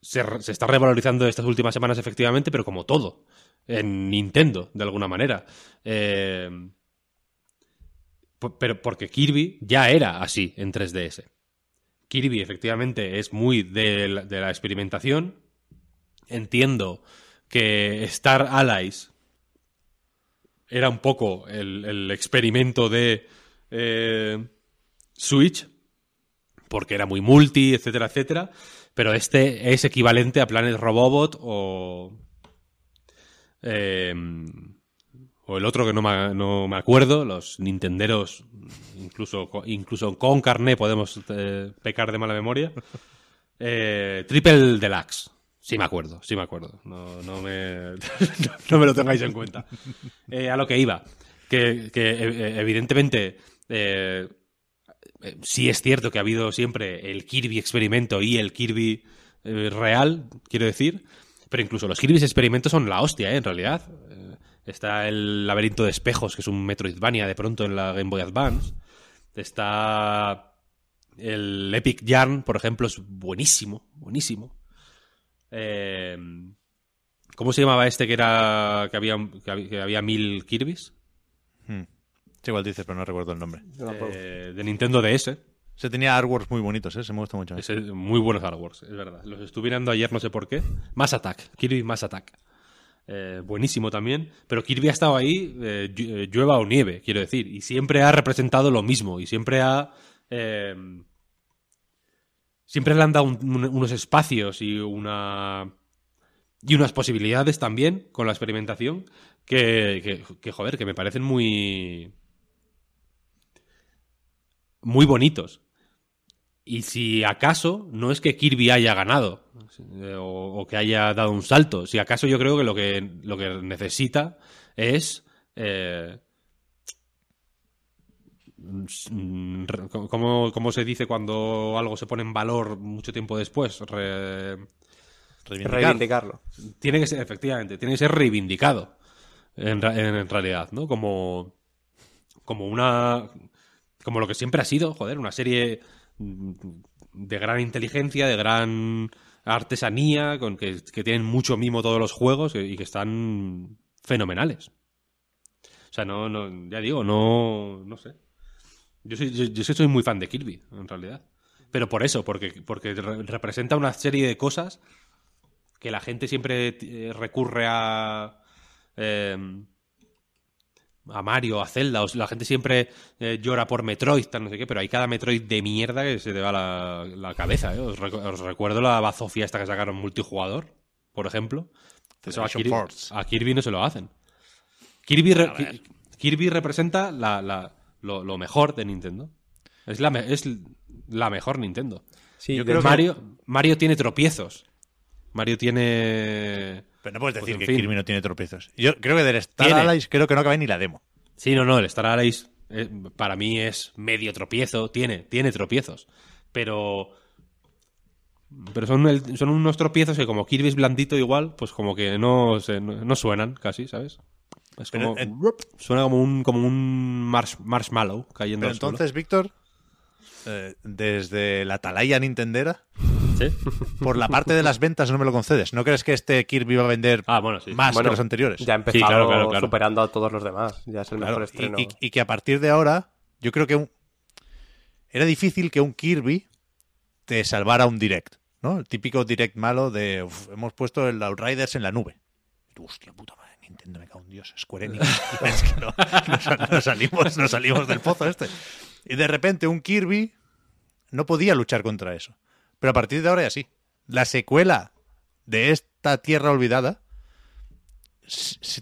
[SPEAKER 2] se está revalorizando estas últimas semanas, efectivamente, pero como todo. En Nintendo, de alguna manera. Eh, pero porque Kirby ya era así en 3DS. Kirby, efectivamente, es muy de la, de la experimentación. Entiendo que Star Allies era un poco el, el experimento de eh, Switch, porque era muy multi, etcétera, etcétera. Pero este es equivalente a Planet Robobot o. eh, o el otro que no me, acuerdo, los Nintenderos, incluso, incluso con carné podemos eh, pecar de mala memoria. Eh, Triple Deluxe. Sí me acuerdo, sí me acuerdo. No, no, me, no me lo tengáis en cuenta. Eh, a lo que iba. Que, que, evidentemente sí es cierto que ha habido siempre el Kirby experimento y el Kirby real, quiero decir, pero incluso los Kirby experimentos son la hostia, ¿eh? en realidad. Eh, está el laberinto de espejos, que es un Metroidvania de pronto en la Game Boy Advance. Está el Epic Yarn, por ejemplo, es buenísimo, buenísimo. Eh, ¿Cómo se llamaba este que era que había, que había, que había mil Kirby's?
[SPEAKER 1] Hmm. Sí, igual dices, pero no recuerdo el nombre.
[SPEAKER 2] Eh, de Nintendo DS.
[SPEAKER 1] Se tenía artworks muy bonitos, ¿eh? Se me gusta mucho.
[SPEAKER 2] Es el- muy buenos artworks, es verdad. Los estuve ayer, no sé por qué. Mass Attack, Kirby Mass Attack. Eh, buenísimo también. Pero Kirby ha estado ahí, eh, llu- eh, llueva o nieve, quiero decir. Y siempre ha representado lo mismo. Y siempre ha. eh, siempre le han dado un- un- unos espacios y una. Y unas posibilidades también con la experimentación que, que, joder, que me parecen muy. Muy bonitos. Y si acaso no es que Kirby haya ganado eh, o, o que haya dado un salto, si acaso yo creo que lo que, lo que necesita es... eh, mm, ¿cómo, cómo se dice cuando algo se pone en valor mucho tiempo después? Re-
[SPEAKER 1] Reivindicar.
[SPEAKER 3] Reivindicarlo.
[SPEAKER 2] tiene que ser, efectivamente, tiene que ser reivindicado en, en- en realidad, ¿no? Como, como una, como lo que siempre ha sido, joder, una serie de gran inteligencia, de gran artesanía, con que, tienen mucho mimo todos los juegos y que están fenomenales. O sea, no, no, ya digo, no, no sé. Yo soy, yo, soy muy fan de Kirby, en realidad. Pero por eso, porque, porque re- representa una serie de cosas que la gente siempre eh, recurre a eh, a Mario, a Zelda, o la gente siempre eh, llora por Metroid, tal, no sé qué, pero hay cada Metroid de mierda que se te va la, la cabeza. ¿eh? Os, recu- os recuerdo la bazofia esta que sacaron multijugador, por ejemplo. Eso a, Kirby, a Kirby no se lo hacen. Kirby, re- Kirby representa la- la- lo, lo mejor de Nintendo. Es la, me- es la mejor Nintendo.
[SPEAKER 3] Sí,
[SPEAKER 1] Yo creo que-
[SPEAKER 2] Mario, Mario tiene tropiezos. Mario tiene.
[SPEAKER 1] Pero no puedes
[SPEAKER 2] Pues,
[SPEAKER 1] decir que
[SPEAKER 2] fin.
[SPEAKER 1] Kirby no tiene tropiezos. Yo creo que del Star
[SPEAKER 2] Tiene.
[SPEAKER 1] Allies creo que no acabé ni la demo.
[SPEAKER 2] Sí, no, no, el Star Allies eh, para mí es medio tropiezo. Tiene, tiene tropiezos. Pero. Pero son, el- son unos tropiezos que, como Kirby es blandito igual, pues como que no, se- no, no suenan casi, ¿sabes? Es
[SPEAKER 1] Pero,
[SPEAKER 2] como.
[SPEAKER 1] eh,
[SPEAKER 2] suena como un, como un marsh- marshmallow cayendo
[SPEAKER 1] Pero
[SPEAKER 2] al suelo.
[SPEAKER 1] entonces, Víctor, eh, desde la atalaya nintendera,
[SPEAKER 2] ¿Sí?
[SPEAKER 1] por la parte de las ventas no me lo concedes. ¿No crees que este Kirby va a vender
[SPEAKER 2] Ah, bueno, sí.
[SPEAKER 1] más
[SPEAKER 3] Bueno,
[SPEAKER 1] que los anteriores?
[SPEAKER 3] Ya ha empezado
[SPEAKER 2] claro, claro, claro.
[SPEAKER 3] superando a todos los demás. Ya es el
[SPEAKER 1] Claro,
[SPEAKER 3] mejor estreno.
[SPEAKER 1] y, y que a partir de ahora, yo creo que un- era difícil que un Kirby te salvara un direct, ¿no? El típico direct malo de "Uf, hemos puesto el Outriders en la nube. Hostia puta madre, Nintendo me cago en Dios, Square Enix. Y ves que no, no sal- no salimos, no salimos del pozo este. Y de repente un Kirby no podía luchar contra eso. Pero a partir de ahora ya sí. La secuela de esta tierra olvidada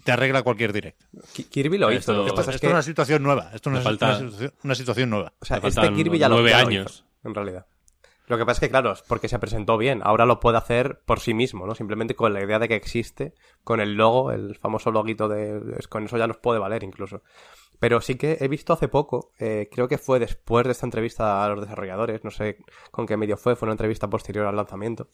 [SPEAKER 1] te arregla cualquier direct.
[SPEAKER 3] Ki- Kirby lo hizo.
[SPEAKER 2] Esto-
[SPEAKER 3] Lo que pasa es
[SPEAKER 1] Esto
[SPEAKER 3] que,
[SPEAKER 1] es una situación nueva. Esto no es
[SPEAKER 2] falta-
[SPEAKER 1] una, situación, una situación nueva.
[SPEAKER 3] o sea, este Kirby ya lo,
[SPEAKER 2] nueve
[SPEAKER 3] ya lo
[SPEAKER 2] años.
[SPEAKER 3] hizo, en realidad. Lo que pasa es que, claro, es porque se presentó bien. Ahora lo puede hacer por sí mismo, ¿no? Simplemente con la idea de que existe, con el logo, el famoso loguito de... Con eso ya nos puede valer incluso. Pero sí que he visto hace poco, eh, creo que fue después de esta entrevista a los desarrolladores, no sé con qué medio fue, fue una entrevista posterior al lanzamiento,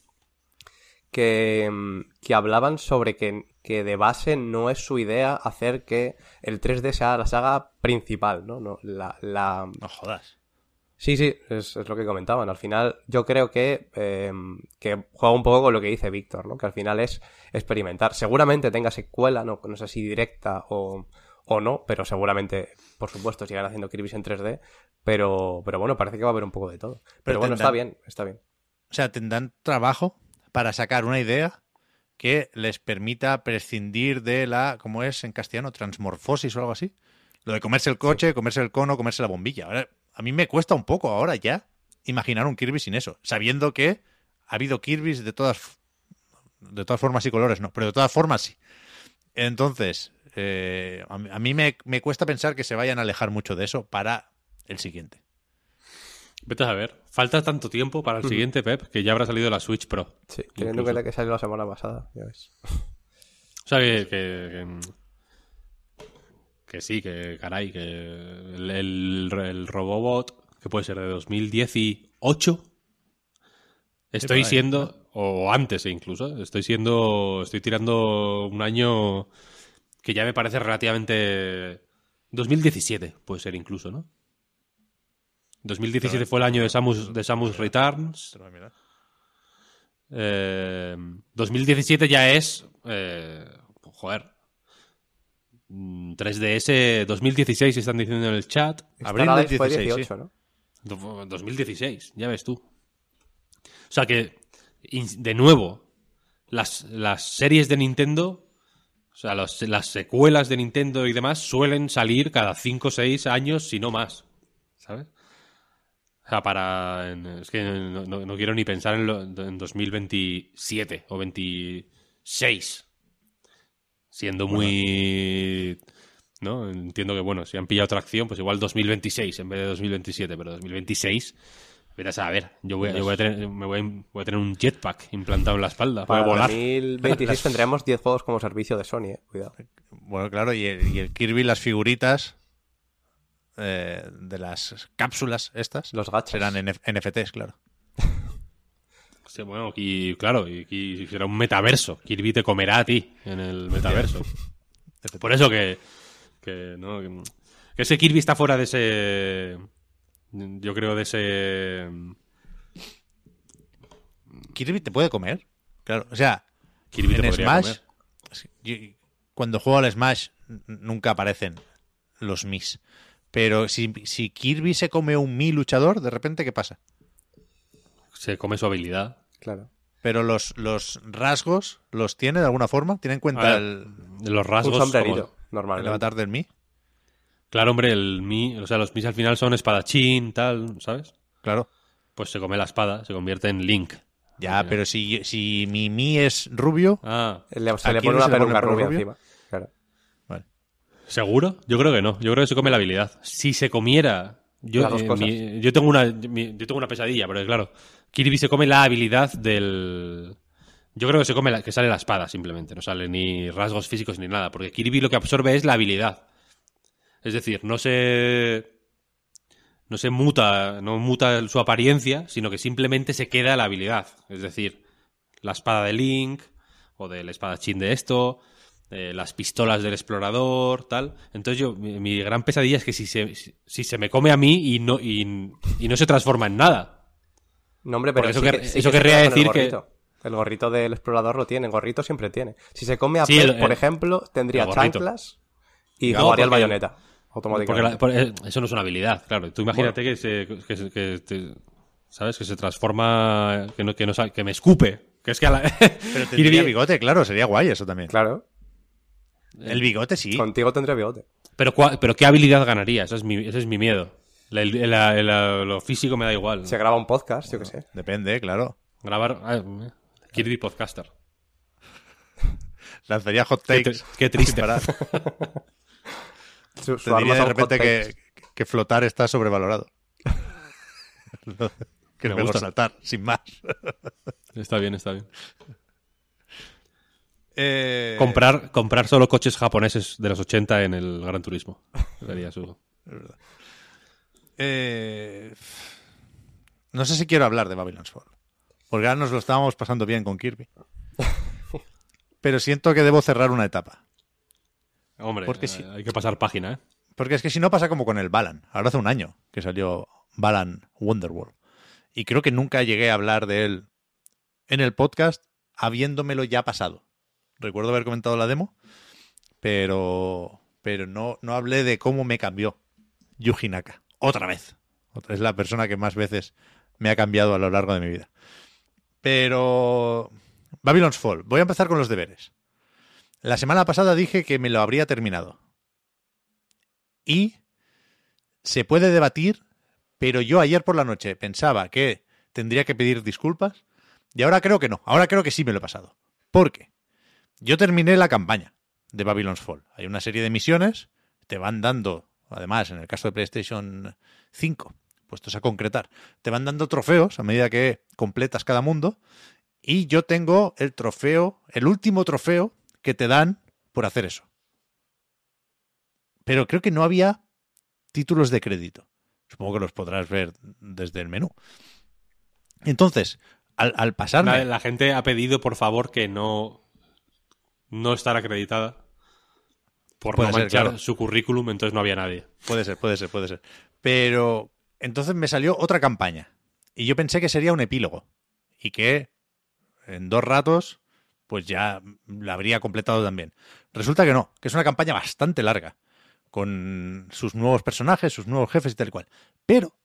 [SPEAKER 3] que, mm, que hablaban sobre que, que de base no es su idea hacer que el 3D sea la saga principal, ¿no? no la, la,
[SPEAKER 1] No jodas.
[SPEAKER 3] Sí, sí, es, es lo que comentaban. Al final, yo creo que, eh, que juega un poco con lo que dice Víctor, ¿no? Que al final es experimentar. Seguramente tenga secuela, no, no sé si directa o, o no, pero seguramente, por supuesto, sigan haciendo Kirby en 3D. Pero, pero bueno, parece que va a haber un poco de todo. Pero,
[SPEAKER 1] Pero
[SPEAKER 3] bueno,
[SPEAKER 1] tendrán-
[SPEAKER 3] está bien, está bien.
[SPEAKER 1] O sea, tendrán trabajo para sacar una idea que les permita prescindir de la, ¿cómo es en castellano? Transmorfosis o algo así. Lo de comerse el coche, comerse el cono, comerse la bombilla. Ahora, a mí me cuesta un poco ahora ya imaginar un Kirby sin eso, sabiendo que ha habido Kirby's de todas de todas formas y colores, no, pero de todas formas sí. Entonces, eh, a mí, a mí me, me cuesta pensar que se vayan a alejar mucho de eso para el siguiente.
[SPEAKER 2] Vete a ver. Falta tanto tiempo para el siguiente, Pep, que ya habrá salido la Switch Pro.
[SPEAKER 3] Sí, teniendo en
[SPEAKER 2] Incluso.
[SPEAKER 3] cuenta que salió la semana pasada, ya ves.
[SPEAKER 2] O sea, que, que, que, que sí, que caray, que el, el, el Robobot que puede ser de 2018, estoy siendo, o antes incluso, estoy siendo, estoy tirando un año que ya me parece relativamente... 2017 puede ser incluso, ¿no? 2017 fue el año de Samus, de Samus Returns.
[SPEAKER 1] Te lo voy a mirar.
[SPEAKER 2] Eh, 2017 ya es. eh, joder. Mm, 3DS 2016 están diciendo en el chat.
[SPEAKER 1] Abril del
[SPEAKER 3] Allies fue
[SPEAKER 1] 16,
[SPEAKER 3] 18, ¿no?
[SPEAKER 2] Do- 2016, ya ves tú. O sea que, de nuevo, las, las series de Nintendo, sea, los- las secuelas de Nintendo y demás suelen salir cada 5 o 6 años, si no más. ¿Sabes? O sea, para. es que no, no- no quiero ni pensar en, lo- en 2027 o 26. Siendo muy. ¿No? Entiendo que, bueno, si han pillado tracción, pues igual 2026 en vez de 2027, pero 2026. Vete a saber, yo voy, a- yo voy a tener, me voy, a- voy a tener un jetpack implantado en la espalda. Voy
[SPEAKER 3] Para
[SPEAKER 2] a volar.
[SPEAKER 3] 2026 tendremos 10 juegos como servicio de Sony, eh. Cuidado.
[SPEAKER 1] Bueno, claro, y el, y el Kirby, las figuritas eh, de las cápsulas estas
[SPEAKER 3] Los gachas.
[SPEAKER 1] serán NF NFTs, claro.
[SPEAKER 2] Sí, bueno, y claro, y, y será un metaverso. Kirby te comerá a ti en el metaverso. Por eso que, que, ¿no? que, que ese Kirby está fuera de ese. Yo creo de ese.
[SPEAKER 1] ¿Kirby te puede comer? Claro, o sea,
[SPEAKER 2] Kirby te
[SPEAKER 1] en
[SPEAKER 2] podría
[SPEAKER 1] Smash,
[SPEAKER 2] comer.
[SPEAKER 1] yo- cuando juego al Smash nunca aparecen los Mis. Pero si, si Kirby se come un Mi luchador, de repente, ¿qué pasa?
[SPEAKER 2] Se come su habilidad.
[SPEAKER 3] Claro.
[SPEAKER 1] Pero los, los rasgos los tiene de alguna forma, tiene en cuenta
[SPEAKER 2] ver,
[SPEAKER 1] el,
[SPEAKER 2] Los rasgos.
[SPEAKER 3] Un sombrerito,
[SPEAKER 2] como-
[SPEAKER 1] el avatar del Mi.
[SPEAKER 2] Claro, hombre, el mi, o sea, los mis al final son espadachín, tal, ¿sabes?
[SPEAKER 1] Claro.
[SPEAKER 2] Pues se come la espada, se convierte en Link.
[SPEAKER 1] Ya, pero si, si mi Mi es rubio,
[SPEAKER 2] Ah,
[SPEAKER 3] Le- se
[SPEAKER 1] ¿A
[SPEAKER 3] le pone una peluca rubia
[SPEAKER 1] rubio?
[SPEAKER 3] encima. Claro.
[SPEAKER 2] ¿seguro? Yo creo que no. Yo creo que se come la habilidad. Si se comiera. Yo,
[SPEAKER 3] Las dos
[SPEAKER 2] eh,
[SPEAKER 3] cosas.
[SPEAKER 2] mi- yo tengo una mi- yo tengo una pesadilla, pero claro, Kirby se come la habilidad del yo creo que se come la- que sale la espada simplemente, no sale ni rasgos físicos ni nada, porque Kirby lo que absorbe es la habilidad. Es decir, no se no se muta, no muta su apariencia, sino que simplemente se queda la habilidad. Es decir, la espada de Link, o del espadachín de esto, eh, las pistolas del explorador, tal. Entonces yo, mi, mi gran pesadilla es que si se, si, si se me come a mí y no, y, y no se transforma en nada.
[SPEAKER 3] No, hombre, pero
[SPEAKER 2] Porque eso
[SPEAKER 3] sí que, sí
[SPEAKER 2] eso
[SPEAKER 3] que
[SPEAKER 2] querría
[SPEAKER 3] con el
[SPEAKER 2] decir que-.
[SPEAKER 3] El gorrito del explorador lo tiene, el gorrito siempre tiene. Si se come a
[SPEAKER 2] Sí, el-
[SPEAKER 3] por
[SPEAKER 2] el-
[SPEAKER 3] ejemplo, tendría chanclas y jugaría el
[SPEAKER 2] porque- Porque
[SPEAKER 3] Automáticamente.
[SPEAKER 2] la- por- eh, eso no es una habilidad, claro. Tú imagínate que se, que, se- que te- ¿sabes? Que se transforma, que, no, que, no que me escupe. Que es que a la...
[SPEAKER 1] pero tendría
[SPEAKER 2] Kirby-
[SPEAKER 1] bigote, claro, sería guay eso también.
[SPEAKER 3] Claro.
[SPEAKER 1] El bigote sí.
[SPEAKER 3] Contigo tendría bigote.
[SPEAKER 2] Pero, pero ¿qué habilidad ganaría? Ese es mi, ese es mi miedo. La- el- la- la- lo físico me da igual.
[SPEAKER 3] Se graba un podcast, yo qué sé.
[SPEAKER 1] Depende, claro.
[SPEAKER 2] Grabar... ah, eh, Kirby Podcaster.
[SPEAKER 1] Lanzaría hot
[SPEAKER 2] Qué,
[SPEAKER 1] takes.
[SPEAKER 2] tri- qué triste.
[SPEAKER 1] sin parar.
[SPEAKER 3] Su, su
[SPEAKER 1] Te diría de repente que, flotar está sobrevalorado. que es
[SPEAKER 2] Me
[SPEAKER 1] mejor
[SPEAKER 2] gusta.
[SPEAKER 1] saltar, sin más.
[SPEAKER 2] Está bien, está bien.
[SPEAKER 1] Eh,
[SPEAKER 2] Comprar, comprar solo coches japoneses de los 80 en el Gran Turismo. Sería su...
[SPEAKER 1] eh, no sé si quiero hablar de Babylon's Fall. Porque ahora nos lo estábamos pasando bien con Kirby. Pero siento que debo cerrar una etapa.
[SPEAKER 2] Hombre,
[SPEAKER 1] Porque sí.
[SPEAKER 2] hay que pasar página, ¿eh?
[SPEAKER 1] Porque es que si no pasa como con el Balan. Ahora hace un año que salió Balan Wonderworld. Y creo que nunca llegué a hablar de él en el podcast habiéndomelo ya pasado. Recuerdo haber comentado la demo, pero, pero no, no hablé de cómo me cambió Yuji Naka. Otra vez. Es la persona que más veces me ha cambiado a lo largo de mi vida. Pero Babylon's Fall. Voy a empezar con los deberes. La semana pasada dije que me lo habría terminado. Y se puede debatir, pero yo ayer por la noche pensaba que tendría que pedir disculpas y ahora creo que no. Ahora creo que sí me lo he pasado. ¿Por qué? Yo terminé la campaña de Babylon's Fall. Hay una serie de misiones, te van dando, además, en el caso de PlayStation 5, puestos a concretar, te van dando trofeos a medida que completas cada mundo. Y yo tengo el trofeo, el último trofeo que te dan por hacer eso. Pero creo que no había títulos de crédito. Supongo que los podrás ver desde el menú. Entonces, al, al
[SPEAKER 2] La, gente ha pedido, por favor, que no, no estar acreditada por
[SPEAKER 1] Puede
[SPEAKER 2] no
[SPEAKER 1] ser,
[SPEAKER 2] manchar
[SPEAKER 1] claro.
[SPEAKER 2] su currículum, entonces no había nadie.
[SPEAKER 1] Puede ser, puede ser, puede ser. Pero entonces me salió otra campaña. Y yo pensé que sería un epílogo. Y que en dos ratos, pues ya la habría completado también. Resulta que no, que es una campaña bastante larga. Con sus nuevos personajes, sus nuevos jefes y tal cual. Pero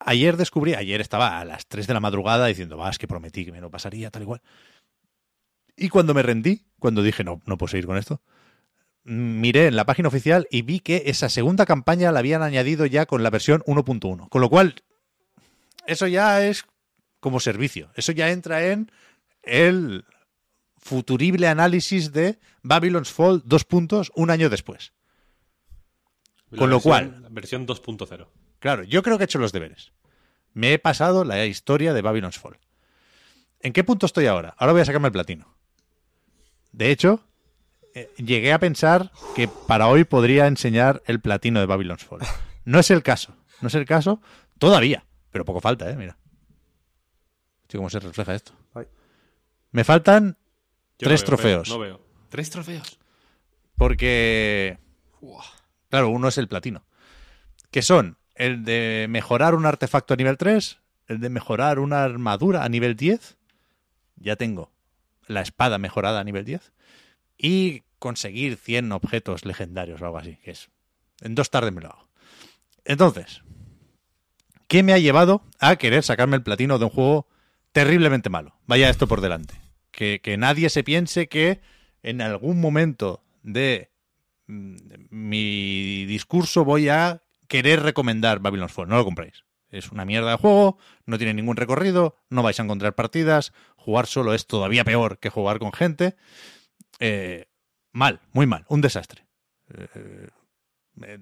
[SPEAKER 1] ayer descubrí, ayer estaba a las 3 de la madrugada diciendo, va, es que prometí que me lo pasaría, tal y cual. Y cuando me rendí, cuando dije, no, no puedo seguir con esto, miré en la página oficial y vi que esa segunda campaña la habían añadido ya con la versión 1.1. Con lo cual, eso ya es como servicio. Eso ya entra en el futurible análisis de Babylon's Fall dos puntos un año después.
[SPEAKER 2] La
[SPEAKER 1] Con lo
[SPEAKER 2] versión-
[SPEAKER 1] cual-
[SPEAKER 2] la Versión 2.0.
[SPEAKER 1] Claro, yo creo que he hecho los deberes. Me he pasado la historia de Babylon's Fall. ¿En qué punto estoy ahora? Ahora voy a sacarme el platino. De hecho, eh, llegué a pensar que para hoy podría enseñar el platino de Babylon's Fall. No es el caso. No es el caso todavía. Pero poco falta, ¿eh? Mira. Hostia, cómo se refleja esto. Me faltan
[SPEAKER 2] Yo
[SPEAKER 1] tres
[SPEAKER 2] no veo,
[SPEAKER 1] trofeos.
[SPEAKER 2] No veo. ¿Tres trofeos?
[SPEAKER 1] Porque. Claro, uno es el platino. Que son el de mejorar un artefacto a nivel 3, el de mejorar una armadura a nivel 10. Ya tengo la espada mejorada a nivel 10. Y conseguir 100 objetos legendarios o algo así. Que es. En dos tardes me lo hago. Entonces. ¿Qué me ha llevado a querer sacarme el platino de un juego terriblemente malo? Vaya esto por delante. Que, nadie se piense que en algún momento de mm, mi discurso voy a querer recomendar Babylon's Fall. No lo compréis. Es una mierda de juego, no tiene ningún recorrido, no vais a encontrar partidas, jugar solo es todavía peor que jugar con gente. Eh, mal, muy mal, un desastre. Eh, eh,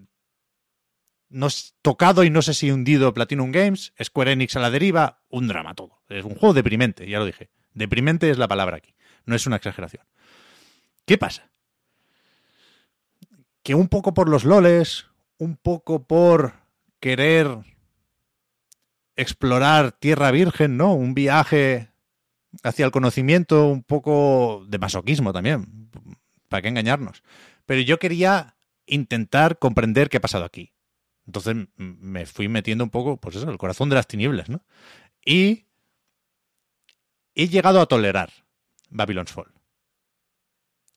[SPEAKER 1] no es tocado y no sé si hundido Platinum Games, Square Enix a la deriva, un drama todo. Es un juego deprimente, ya lo dije. Deprimente es la palabra aquí, no es una exageración. ¿Qué pasa? Que un poco por los loles, un poco por querer explorar tierra virgen, ¿no? Un viaje hacia el conocimiento, un poco de masoquismo también. ¿Para qué engañarnos? Pero yo quería intentar comprender qué ha pasado aquí. Entonces me fui metiendo un poco, pues eso, el corazón de las tinieblas, ¿no? Y he llegado a tolerar Babylon's Fall.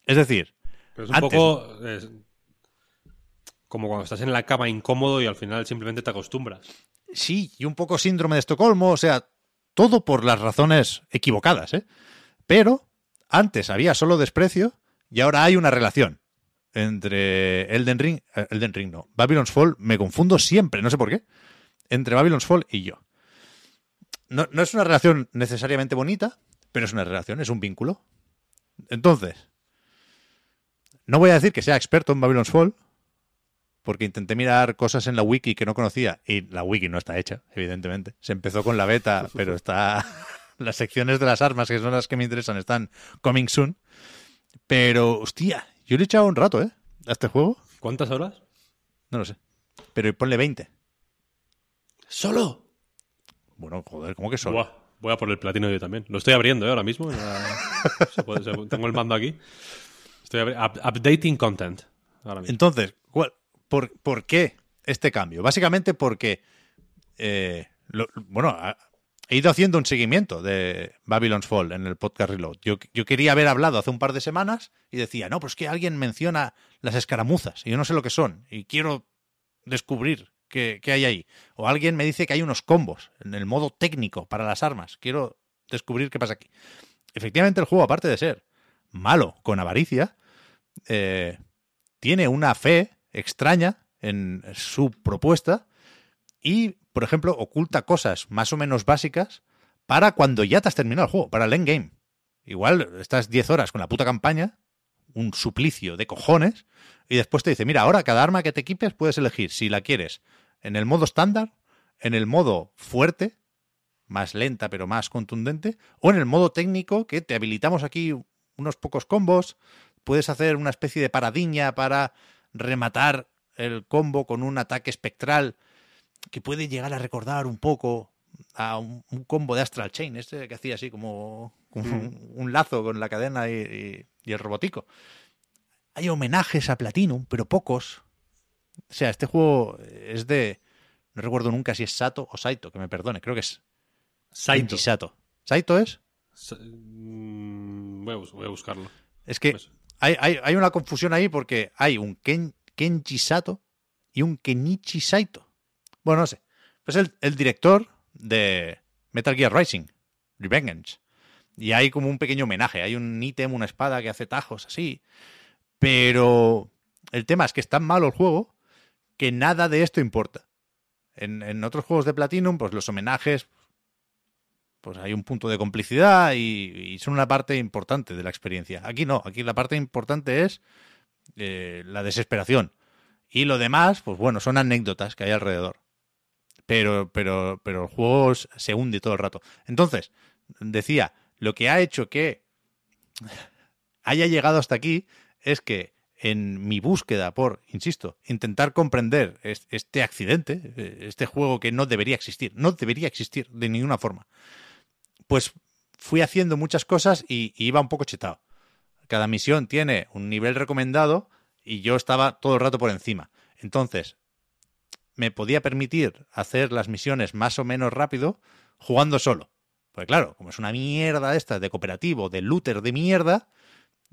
[SPEAKER 1] Es decir,
[SPEAKER 2] Pero es un
[SPEAKER 1] Antes-
[SPEAKER 2] poco es como cuando estás en la cama incómodo y al final simplemente te acostumbras.
[SPEAKER 1] sí, y un poco síndrome de Estocolmo, o sea, todo por las razones equivocadas, ¿eh? Pero antes había solo desprecio y ahora hay una relación entre Elden Ring, eh, Elden Ring no, Babylon's Fall, me confundo siempre, no sé por qué, entre Babylon's Fall y yo. No, no es una relación necesariamente bonita, pero es una relación, es un vínculo. Entonces, no voy a decir que sea experto en Babylon's Fall, porque intenté mirar cosas en la wiki que no conocía y la wiki no está hecha, evidentemente. Se empezó con la beta, pero está las secciones de las armas, que son las que me interesan, están coming soon. Pero, hostia, yo le he echado un rato, ¿eh? A este juego.
[SPEAKER 2] ¿Cuántas horas?
[SPEAKER 1] No lo sé. Pero ponle 20.
[SPEAKER 2] ¿Solo?
[SPEAKER 1] Bueno, joder, ¿cómo que solo?
[SPEAKER 2] Buah, voy a por el platino yo también. Lo estoy abriendo ¿eh? ahora mismo. Ya- se puede- se- tengo el mando aquí. Estoy abri- up- updating content. Ahora mismo.
[SPEAKER 1] Entonces, ¿cuál- por, por qué este cambio? Básicamente porque, eh, lo- bueno, he ido haciendo un seguimiento de Babylon's Fall en el podcast Reload. Yo, yo quería haber hablado hace un par de semanas y decía, no, pues que alguien menciona las escaramuzas y yo no sé lo que son y quiero descubrir qué hay ahí. O alguien me dice que hay unos combos en el modo técnico para las armas. Quiero descubrir qué pasa aquí. Efectivamente, el juego, aparte de ser malo con avaricia, eh, tiene una fe extraña en su propuesta y, por ejemplo, oculta cosas más o menos básicas para cuando ya te has terminado el juego, para el endgame. Igual estás 10 horas con la puta campaña, un suplicio de cojones, y después te dice, mira, ahora cada arma que te equipes puedes elegir si la quieres en el modo estándar, en el modo fuerte, más lenta pero más contundente, o en el modo técnico que te habilitamos aquí unos pocos combos, puedes hacer una especie de paradiña para rematar el combo con un ataque espectral que puede llegar a recordar un poco a un, un combo de Astral Chain, este que hacía así como, como un, un lazo con la cadena y, y- y el robotico. Hay homenajes a Platinum, pero pocos. O sea, este juego es de. No recuerdo nunca si es Sato o Saito, que me perdone, creo que es
[SPEAKER 2] Saito.
[SPEAKER 1] Sato. ¿Saito es?
[SPEAKER 2] Sa- mm, Voy a, bus- voy a buscarlo.
[SPEAKER 1] Es que
[SPEAKER 2] Pues-
[SPEAKER 1] hay, hay, hay una confusión ahí porque hay un Ken, Kenji Sato y un Kenichi Saito. Bueno, no sé. Pues el, el director de Metal Gear Rising, Revenge. Y hay como un pequeño homenaje. Hay un ítem, una espada que hace tajos así. Pero el tema es que es tan malo el juego que nada de esto importa. En, otros juegos de Platinum, pues los homenajes, pues hay un punto de complicidad y, son una parte importante de la experiencia. Aquí no, aquí la parte importante es eh, la desesperación. Y lo demás, pues bueno, son anécdotas que hay alrededor. Pero, pero, pero el juego se hunde todo el rato. Entonces, decía, lo que ha hecho que haya llegado hasta aquí es que en mi búsqueda por, insisto, intentar comprender es- este accidente, eh, este juego que no debería existir, no debería existir de ninguna forma, pues fui haciendo muchas cosas y iba un poco chetado. Cada misión tiene un nivel recomendado y yo estaba todo el rato por encima. Entonces, me podía permitir hacer las misiones más o menos rápido jugando solo. Porque claro, como es una mierda esta de cooperativo, de looter de mierda,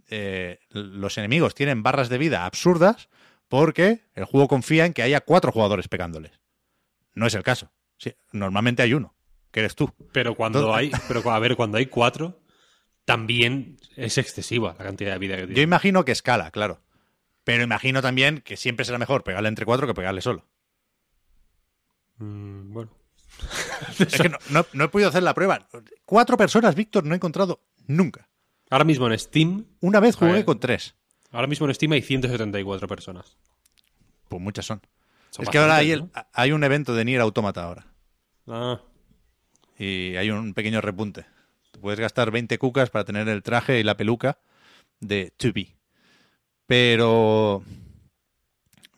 [SPEAKER 1] eh, los enemigos tienen barras de vida absurdas porque el juego confía en que haya cuatro jugadores pegándoles. No es el caso. Sí, normalmente hay uno, que eres tú.
[SPEAKER 2] Pero cuando
[SPEAKER 1] Entonces-
[SPEAKER 2] hay, pero a ver, cuando hay cuatro, también es excesiva la cantidad de vida que
[SPEAKER 1] Yo
[SPEAKER 2] tiene.
[SPEAKER 1] imagino que escala, claro. Pero imagino también que siempre será mejor pegarle entre cuatro que pegarle solo.
[SPEAKER 2] Mm, bueno.
[SPEAKER 1] Es que no, no- no he podido hacer la prueba. Cuatro personas, Víctor, no he encontrado nunca.
[SPEAKER 2] Ahora mismo en Steam,
[SPEAKER 1] Una vez jugué con tres.
[SPEAKER 2] ahora mismo en Steam hay 174 personas.
[SPEAKER 1] Pues muchas son.
[SPEAKER 2] Son
[SPEAKER 1] es que ahora hay, el- hay un evento de Nier Automata ahora.
[SPEAKER 2] Ah,
[SPEAKER 1] Y hay un pequeño repunte. Te puedes gastar 20 cucas para tener el traje y la peluca de 2B. Pero.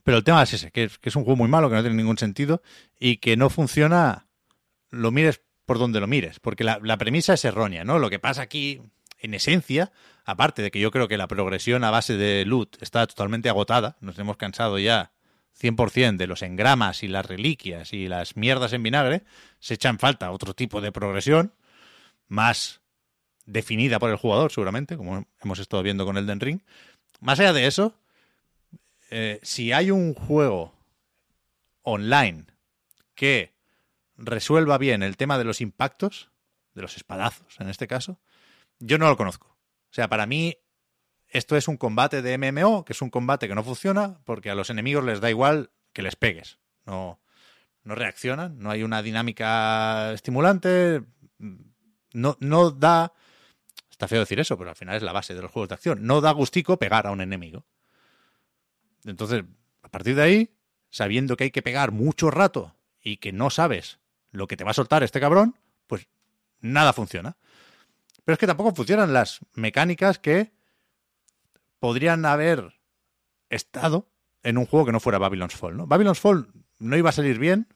[SPEAKER 1] Pero el tema es ese, que es, que es un juego muy malo, que no tiene ningún sentido y que no funciona, lo mires por donde lo mires, porque la, la premisa es errónea, ¿no? Lo que pasa aquí, en esencia, aparte de que yo creo que la progresión a base de loot está totalmente agotada, nos hemos cansado ya 100% de los engramas y las reliquias y las mierdas en vinagre, se echa en falta otro tipo de progresión más definida por el jugador, seguramente, como hemos estado viendo con Elden Ring. Más allá de eso, eh, si hay un juego online que resuelva bien el tema de los impactos, de los espadazos en este caso, yo no lo conozco. O sea, para mí esto es un combate de MMO, que es un combate que no funciona porque a los enemigos les da igual que les pegues. No, no reaccionan, no hay una dinámica estimulante, no, no da... Está feo decir eso, pero al final es la base de los juegos de acción. No da gustico pegar a un enemigo. Entonces, a partir de ahí, sabiendo que hay que pegar mucho rato y que no sabes lo que te va a soltar este cabrón, pues nada funciona. Pero es que tampoco funcionan las mecánicas que podrían haber estado en un juego que no fuera Babylon's Fall, ¿no? Babylon's Fall no iba a salir bien,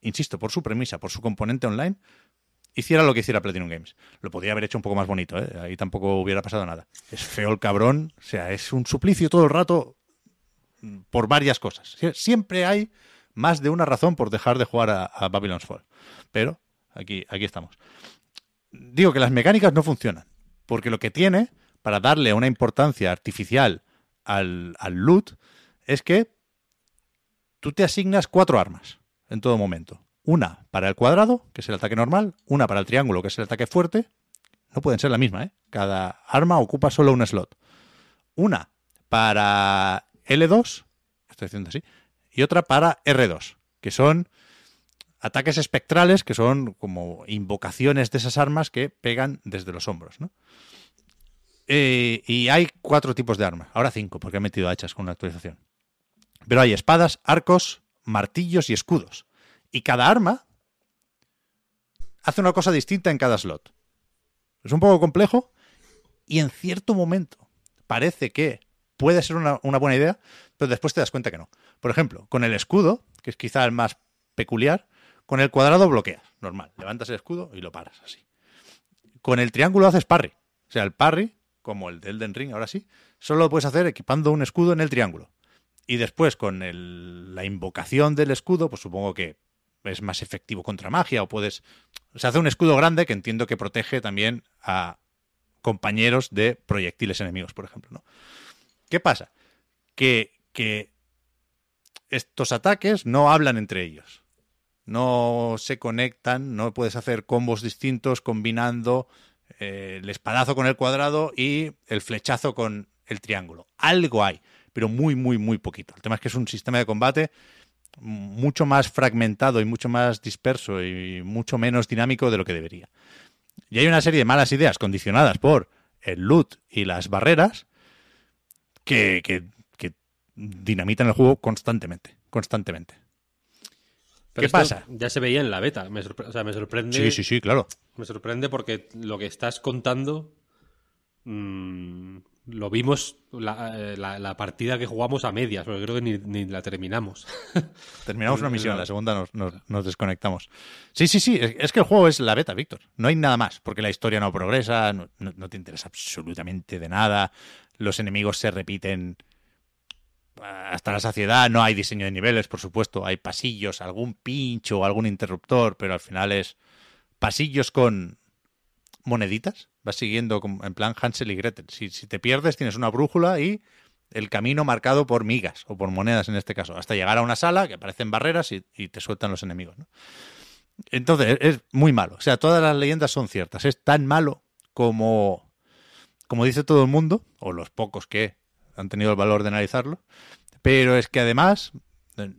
[SPEAKER 1] insisto, por su premisa, por su componente online, hiciera lo que hiciera Platinum Games. Lo podría haber hecho un poco más bonito, ¿eh? Ahí tampoco hubiera pasado nada. Es feo el cabrón, o sea, es un suplicio todo el rato por varias cosas. Sie- Siempre hay más de una razón por dejar de jugar a, a Babylon's Fall. Pero aquí, aquí estamos. Digo que las mecánicas no funcionan, porque lo que tiene para darle una importancia artificial al, al loot es que tú te asignas cuatro armas en todo momento. Una para el cuadrado, que es el ataque normal, una para el triángulo, que es el ataque fuerte. No pueden ser la misma, ¿eh? Cada arma ocupa solo un slot. Una para L2, estoy diciendo así, y otra para R2, que son ataques espectrales, que son como invocaciones de esas armas que pegan desde los hombros, ¿no? Eh, y hay cuatro tipos de armas, ahora cinco, porque he metido hachas con una actualización. Pero hay espadas, arcos, martillos y escudos. Y cada arma hace una cosa distinta en cada slot. Es un poco complejo y en cierto momento parece que puede ser una, una buena idea, pero después te das cuenta que no. Por ejemplo, con el escudo, que es quizá el más peculiar. Con el cuadrado bloqueas, normal. Levantas el escudo y lo paras así. Con el triángulo haces parry. O sea, el parry, como el de Elden Ring, ahora sí, solo lo puedes hacer equipando un escudo en el triángulo. Y después, con el- la invocación del escudo, pues supongo que es más efectivo contra magia o puedes... Se hace un escudo grande que entiendo que protege también a compañeros de proyectiles enemigos, por ejemplo, ¿no? ¿Qué pasa? Que, que estos ataques no hablan entre ellos. No se conectan, no puedes hacer combos distintos combinando eh, el espadazo con el cuadrado y el flechazo con el triángulo. Algo hay, pero muy, muy, muy poquito. El tema es que es un sistema de combate mucho más fragmentado y mucho más disperso y mucho menos dinámico de lo que debería. Y hay una serie de malas ideas condicionadas por el loot y las barreras que, que, que dinamitan el juego constantemente. Constantemente.
[SPEAKER 2] Pero
[SPEAKER 1] ¿Qué pasa?
[SPEAKER 2] Ya se veía en la beta. Me, o sea, me sorprende.
[SPEAKER 1] Sí, sí, sí, claro.
[SPEAKER 2] Me sorprende porque lo que estás contando mm, lo vimos la, eh, la- la partida que jugamos a medias, porque creo que ni, ni la terminamos.
[SPEAKER 1] Terminamos una misión, la segunda nos, nos- nos desconectamos. Sí, sí, sí, es, es que el juego es la beta, Víctor. No hay nada más, porque la historia no progresa, no, no- no te interesa absolutamente de nada, los enemigos se repiten hasta la saciedad, no hay diseño de niveles, por supuesto, hay pasillos, algún pincho o algún interruptor, pero al final es pasillos con moneditas, vas siguiendo en plan Hansel y Gretel. Si, si te pierdes, tienes una brújula y el camino marcado por migas o por monedas en este caso, hasta llegar a una sala que aparecen barreras y, y te sueltan los enemigos. Entonces, es, es muy malo. O sea, todas las leyendas son ciertas. Es tan malo como, como dice todo el mundo, o los pocos que han tenido el valor de analizarlo, pero es que además eh,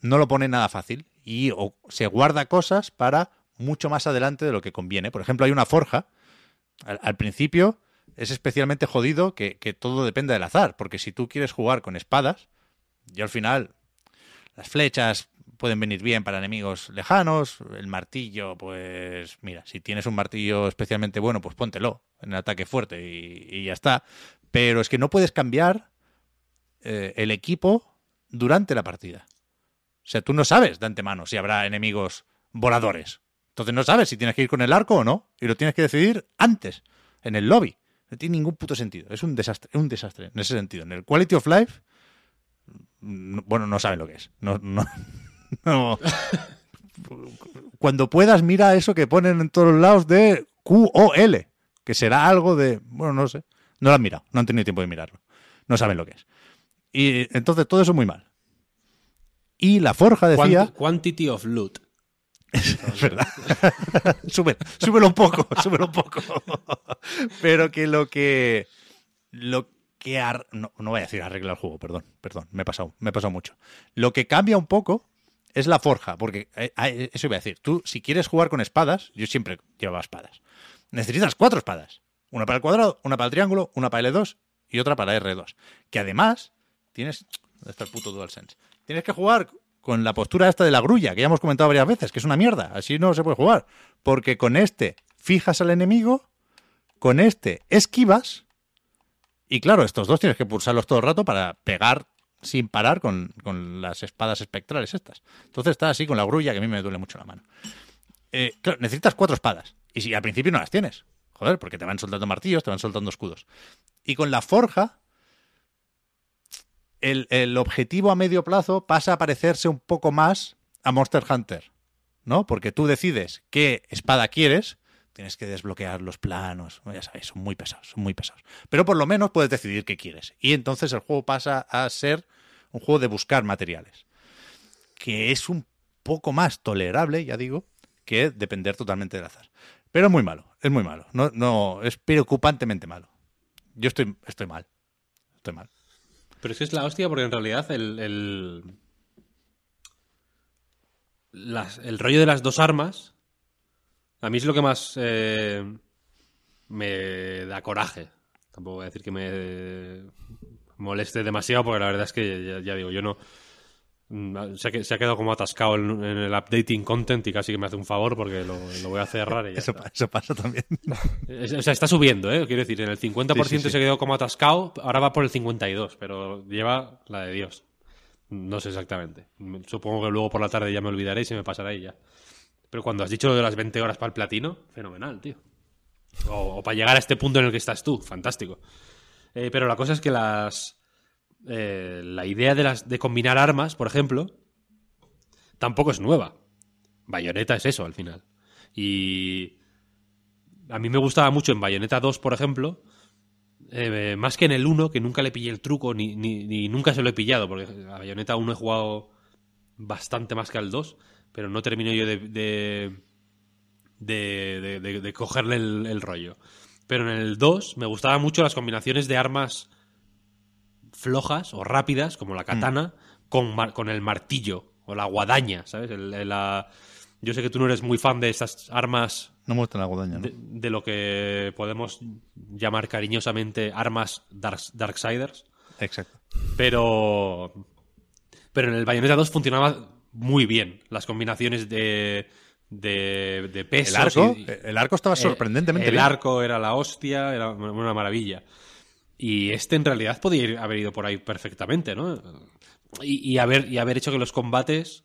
[SPEAKER 1] no lo pone nada fácil y o se guarda cosas para mucho más adelante de lo que conviene. Por ejemplo, hay una forja. Al, principio es especialmente jodido que, que todo dependa del azar, porque si tú quieres jugar con espadas, y al final las flechas pueden venir bien para enemigos lejanos, el martillo, pues mira, si tienes un martillo especialmente bueno, pues póntelo en ataque fuerte y, y ya está. Pero es que no puedes cambiar eh, el equipo durante la partida. O sea, tú no sabes de antemano si habrá enemigos voladores. Entonces no sabes si tienes que ir con el arco o no. Y lo tienes que decidir antes, en el lobby. No tiene ningún puto sentido. Es un desastre, un desastre en ese sentido. En el Quality of Life, no- bueno, no saben lo que es. No, no, no. Cuando puedas, mira eso que ponen en todos lados de QOL, que será algo de, bueno, no sé. No lo han mirado, no han tenido tiempo de mirarlo. No saben lo que es. Y entonces todo eso muy mal. Y la forja decía...
[SPEAKER 2] Quanti- Quantity of loot.
[SPEAKER 1] Es verdad. Sube, súbelo un poco, súbelo un poco. Pero que lo que. Lo que. ar- no, no voy a decir arregla el juego, perdón, perdón, me he pasado, me he pasado mucho. Lo que cambia un poco es la forja, porque eh, eso iba a decir. Tú, si quieres jugar con espadas, yo siempre llevaba espadas. Necesitas cuatro espadas: una para el cuadrado, una para el triángulo, una para L2 y otra para R2. Que además tienes. ¿Dónde está el puto DualSense? Tienes que jugar con la postura esta de la grulla, que ya hemos comentado varias veces, que es una mierda. Así no se puede jugar. Porque con este fijas al enemigo, con este esquivas. Y claro, estos dos tienes que pulsarlos todo el rato para pegar sin parar con, con las espadas espectrales estas. Entonces está así con la grulla, que a mí me duele mucho la mano. Eh, claro, necesitas cuatro espadas. Y si al principio no las tienes. Joder, porque te van soltando martillos, te van soltando escudos. Y con la forja, el, objetivo a medio plazo pasa a parecerse un poco más a Monster Hunter, ¿no? Porque tú decides qué espada quieres, tienes que desbloquear los planos, ya sabéis, son muy pesados, son muy pesados. Pero por lo menos puedes decidir qué quieres. Y entonces el juego pasa a ser un juego de buscar materiales, que es un poco más tolerable, ya digo, que depender totalmente del azar. Pero es muy malo, es muy malo, no, no, es preocupantemente malo. Yo estoy, estoy mal, estoy mal.
[SPEAKER 2] Pero es que es la hostia porque en realidad el. el, las- el rollo de las dos armas. A mí es lo que más eh, me da coraje. Tampoco voy a decir que me moleste demasiado, porque la verdad es que ya, ya digo, yo no. Mm, Se ha, que- se ha quedado como atascado en, en el updating content y casi que me hace un favor porque lo, lo voy a cerrar y ya
[SPEAKER 1] Eso,
[SPEAKER 2] está.
[SPEAKER 1] pa- eso pasa también.
[SPEAKER 2] Es- O sea, está subiendo, ¿eh? Quiero decir, en el 50%
[SPEAKER 1] Sí, sí, sí.
[SPEAKER 2] se quedó como atascado, ahora va por el 52%, pero lleva la de Dios. No sé exactamente. Supongo que luego por la tarde ya me olvidaré y se me pasará y ya. Pero cuando has dicho lo de las 20 horas para el platino, fenomenal, tío. O, o para llegar a este punto en el que estás tú, fantástico. Eh, pero la cosa es que las. Eh, la idea de, las, de combinar armas, por ejemplo, tampoco es nueva. Bayonetta es eso al final. Y. A mí me gustaba mucho en Bayonetta 2, por ejemplo, eh, más que en el 1, que nunca le pillé el truco, ni, ni, nunca se lo he pillado, porque a Bayonetta 1 he jugado bastante más que al 2, pero no termino yo de, de, de, de- de- de cogerle el, el rollo. Pero en el 2 me gustaban mucho las combinaciones de armas flojas o rápidas, como la katana, con, mar- con el martillo o la guadaña, ¿sabes? El- el- la- Yo sé que tú no eres muy fan de estas armas
[SPEAKER 1] No me gusta la guadaña, ¿no?
[SPEAKER 2] de, de lo que podemos llamar cariñosamente armas dark, Darksiders,
[SPEAKER 1] Exacto.
[SPEAKER 2] pero pero en el Bayonetta 2 funcionaba muy bien las combinaciones de de, de
[SPEAKER 1] El
[SPEAKER 2] pesos
[SPEAKER 1] arco,
[SPEAKER 2] y-
[SPEAKER 1] el arco estaba sorprendentemente
[SPEAKER 2] el
[SPEAKER 1] bien.
[SPEAKER 2] arco era la hostia era una maravilla y este en realidad podía haber ido por ahí perfectamente no y, haber y haber hecho que los combates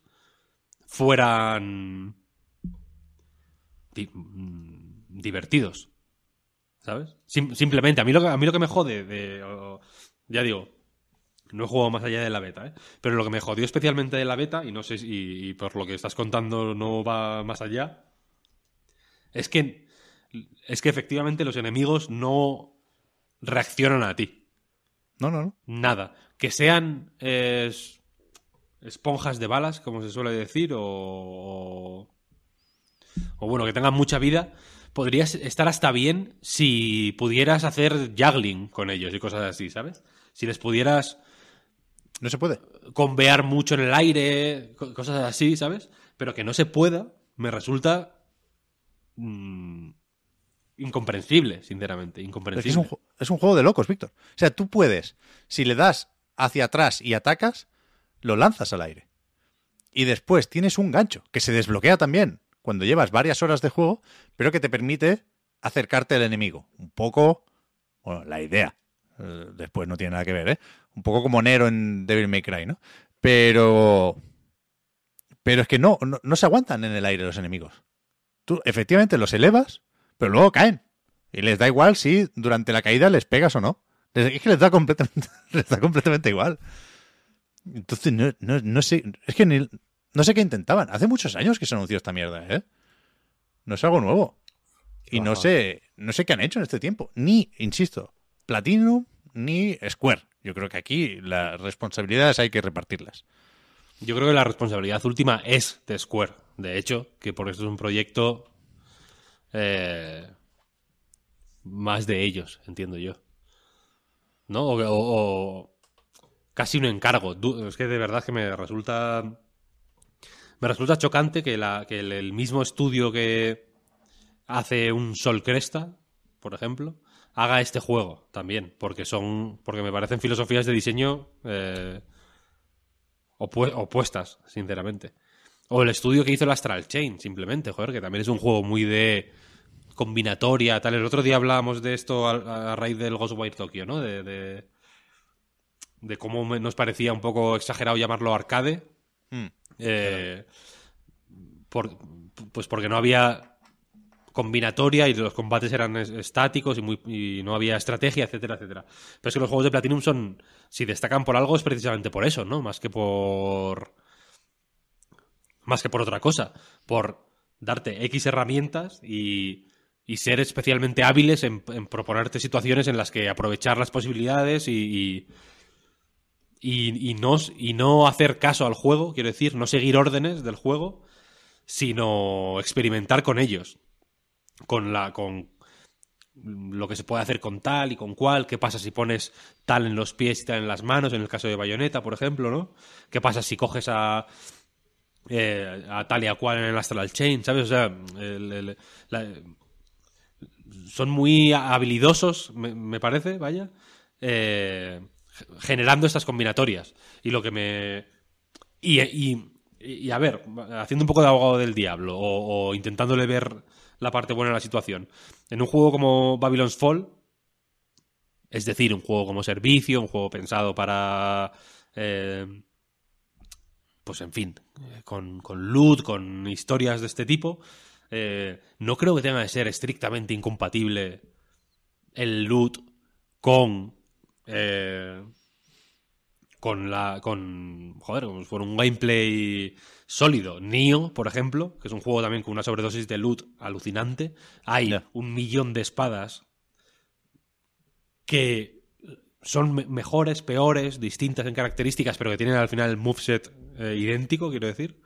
[SPEAKER 2] fueran mm, divertidos. ¿Sabes? Sim- simplemente, a mí, lo que, a mí lo que me jode de... ya digo, no he jugado más allá de la beta, ¿eh? Pero lo que me jodió especialmente de la beta, y no sé si y por lo que estás contando no va más allá, es que, es que efectivamente los enemigos no reaccionan a ti.
[SPEAKER 1] No, no, no.
[SPEAKER 2] Nada. Que sean eh, es- esponjas de balas, como se suele decir, o, o, o bueno, que tengan mucha vida. Podrías estar hasta bien si pudieras hacer juggling con ellos y cosas así, ¿sabes? Si les pudieras
[SPEAKER 1] No se puede.
[SPEAKER 2] convear mucho en el aire, co- cosas así, ¿sabes? Pero que no se pueda, me resulta mm, incomprensible, sinceramente,
[SPEAKER 1] Es, que
[SPEAKER 2] incomprensible.
[SPEAKER 1] es, un, es un juego de locos, Víctor. O sea, tú puedes, si le das hacia atrás y atacas, lo lanzas al aire. Y después tienes un gancho que se desbloquea también cuando llevas varias horas de juego, pero que te permite acercarte al enemigo. Un poco, bueno, la idea. eh, después no tiene nada que ver, ¿eh? Un poco como Nero en Devil May Cry, ¿no? Pero... Pero es que no, no, no se aguantan en el aire los enemigos. Tú efectivamente los elevas, pero luego caen. Y les da igual si durante la caída les pegas o no. Es que les da completamente, les da completamente igual. Entonces, no, no, no sé. Es que ni- no sé qué intentaban. Hace muchos años que se anunció esta mierda, ¿eh? No es algo nuevo. Y no sé, no sé qué han hecho en este tiempo. Ni, insisto, Platinum ni Square. Yo creo que aquí las responsabilidades hay que repartirlas.
[SPEAKER 2] Yo creo que la responsabilidad última es de Square. De hecho, que porque esto es un proyecto eh, más de ellos, entiendo yo. ¿No? O, casi un encargo. Es que de verdad que me resulta. Me resulta chocante que, la, que el, mismo estudio que hace un Sol Cresta, por ejemplo, haga este juego también. Porque son. Porque me parecen filosofías de diseño. eh, opue- opuestas, sinceramente. O el estudio que hizo el Astral Chain, simplemente, joder, que también es un juego muy de combinatoria, tal. El otro día hablábamos de esto a, a raíz del Ghostwire Tokyo, ¿no? De, de, de cómo nos parecía un poco exagerado llamarlo arcade.
[SPEAKER 1] Mm,
[SPEAKER 2] Eh, por- pues porque no había combinatoria y los combates eran es- estáticos y, muy, y no había estrategia, etcétera, etcétera. Pero es que los juegos de Platinum son, si destacan por algo es precisamente por eso, ¿no? Más que por... Más que por otra cosa. Por darte X herramientas y, y ser especialmente hábiles en, proponerte situaciones en las que aprovechar las posibilidades y, y, y, y no, y no hacer caso al juego, quiero decir, no seguir órdenes del juego, sino experimentar con ellos. Con la. con lo que se puede hacer con tal y con cual, qué pasa si pones tal en los pies y tal en las manos, en el caso de Bayonetta, por ejemplo, ¿no? ¿Qué pasa si coges a. eh, a tal y a cual en el Astral Chain, ¿sabes? O sea, son muy habilidosos, me, me parece, vaya, eh, generando estas combinatorias. Y lo que me... Y, a ver, haciendo un poco de abogado del diablo o, o intentándole ver la parte buena de la situación. En un juego como Babylon's Fall, es decir, un juego como servicio, un juego pensado para... eh, pues en fin, eh, con, con loot, con historias de este tipo, eh, no creo que tenga que ser estrictamente incompatible el loot con eh, con la con joder con un gameplay sólido. Nio por ejemplo que es un juego también con una sobredosis de loot alucinante. Hay un millón de espadas que son me- mejores peores distintas en características pero que tienen al final el moveset eh, idéntico quiero decir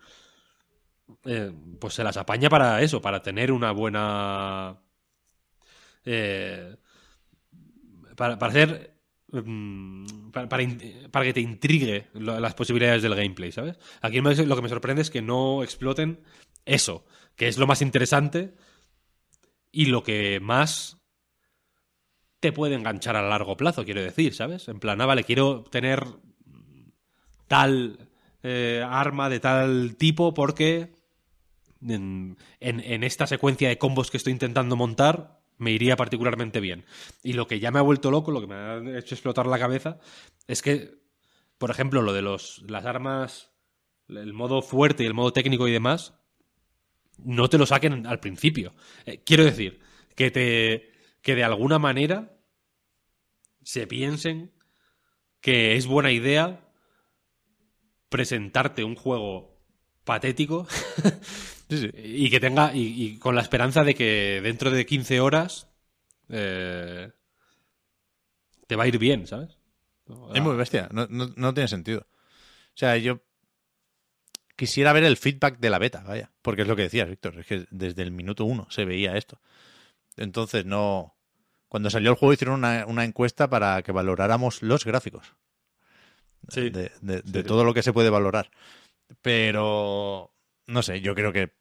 [SPEAKER 2] eh, pues se las apaña para eso para tener una buena eh, para, para hacer mm, para, para que te intrigue las posibilidades del gameplay, ¿sabes? Aquí lo que me sorprende es que no exploten eso, que es lo más interesante y lo que más te puede enganchar a largo plazo, quiero decir, ¿sabes? En plan, ah, vale, quiero tener tal eh, arma de tal tipo porque en, en- esta secuencia de combos que estoy intentando montar me iría particularmente bien. Y lo que ya me ha vuelto loco, lo que me ha hecho explotar la cabeza, es que, por ejemplo, lo de los, las armas, el modo fuerte y el modo técnico y demás, no te lo saquen al principio. Eh, quiero decir, que te. Que de alguna manera se piensen que es buena idea presentarte un juego patético y que tenga y, y con la esperanza de que dentro de 15 horas eh, te va a ir bien, ¿sabes?
[SPEAKER 1] Es muy bestia, no, no- no tiene sentido. O sea, yo quisiera ver el feedback de la beta, vaya, porque es lo que decías, Víctor, es que desde el minuto uno se veía esto. Entonces, no. Cuando salió el juego hicieron una, una encuesta para que valoráramos los gráficos.
[SPEAKER 2] Sí.
[SPEAKER 1] De, de- todo lo que se puede valorar. Pero, no sé, yo creo que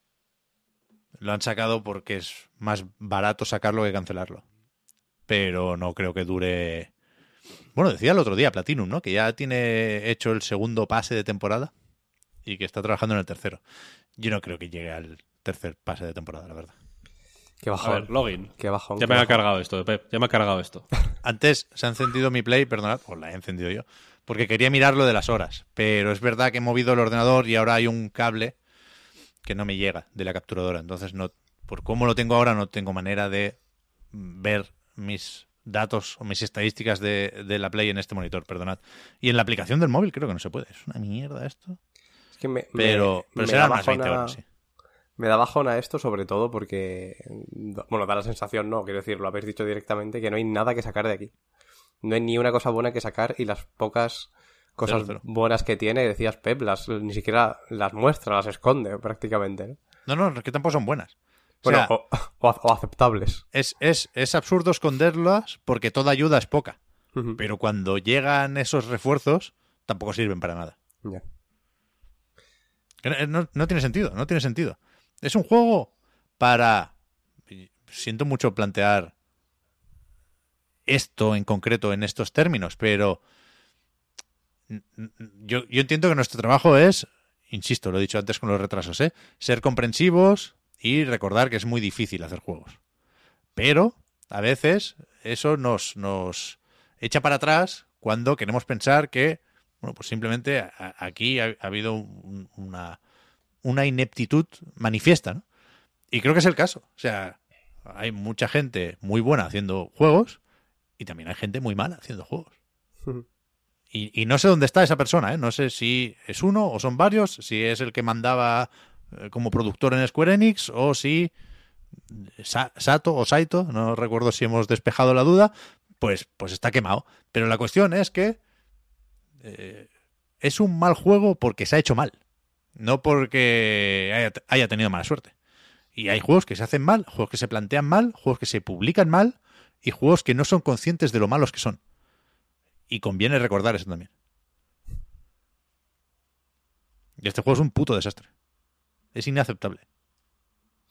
[SPEAKER 1] lo han sacado porque es más barato sacarlo que cancelarlo. Pero no creo que dure. Bueno, decía el otro día Platinum, ¿no? Que ya tiene hecho el segundo pase de temporada y que está trabajando en el tercero. Yo no creo que llegue al tercer pase de temporada, la verdad.
[SPEAKER 3] Qué
[SPEAKER 2] A
[SPEAKER 3] bajón.
[SPEAKER 2] ver, login.
[SPEAKER 3] Qué bajón.
[SPEAKER 2] Ya
[SPEAKER 3] qué
[SPEAKER 2] me ha cargado esto, Pep. Ya me ha cargado esto.
[SPEAKER 1] Antes se ha encendido mi Play, perdonad, pues la he encendido yo, porque quería mirar lo de las horas. Pero es verdad que he movido el ordenador y ahora hay un cable que no me llega de la capturadora. Entonces, no, por cómo lo tengo ahora, no tengo manera de ver mis datos o mis estadísticas de, de la Play en este monitor, perdonad. Y en la aplicación del móvil creo que no se puede. Es una mierda esto.
[SPEAKER 3] Es que me,
[SPEAKER 1] Pero,
[SPEAKER 3] me-
[SPEAKER 1] pero
[SPEAKER 3] me
[SPEAKER 1] serán
[SPEAKER 3] da
[SPEAKER 1] más 20
[SPEAKER 3] bajona-
[SPEAKER 1] horas, sí.
[SPEAKER 3] Me da bajona esto, sobre todo porque. Bueno, da la sensación, no, quiero decir, lo habéis dicho directamente, que no hay nada que sacar de aquí. No hay ni una cosa buena que sacar y las pocas cosas buenas que tiene, decías Pep, las, ni siquiera las muestra, las esconde prácticamente. ¿no?
[SPEAKER 1] No, no, es que tampoco son buenas. O
[SPEAKER 3] Bueno,
[SPEAKER 1] sea,
[SPEAKER 3] o, aceptables.
[SPEAKER 1] es, es, es absurdo esconderlas porque toda ayuda es poca. Pero cuando llegan esos refuerzos, tampoco sirven para nada. No, no- no tiene sentido, no tiene sentido. Es un juego para... Siento mucho plantear esto en concreto en estos términos, pero yo, yo entiendo que nuestro trabajo es, insisto, lo he dicho antes con los retrasos, ¿eh? ser comprensivos y recordar que es muy difícil hacer juegos. Pero a veces eso nos, nos echa para atrás cuando queremos pensar que, bueno, pues simplemente aquí ha, ha habido un- una, una ineptitud manifiesta, ¿no? Y creo que es el caso. O sea, hay mucha gente muy buena haciendo juegos y también hay gente muy mala haciendo juegos. Y, y no sé dónde está esa persona, ¿eh? No sé si es uno o son varios, si es el que mandaba eh, como productor en Square Enix o si Sa- Sato o Saito, no recuerdo si hemos despejado la duda, pues, pues está quemado. Pero la cuestión es que eh, es un mal juego porque se ha hecho mal, no porque haya, tenido mala suerte. Y hay juegos que se hacen mal, juegos que se plantean mal, juegos que se publican mal y juegos que no son conscientes de lo malos que son. Y conviene recordar eso también. Y este juego es un puto desastre. Es inaceptable.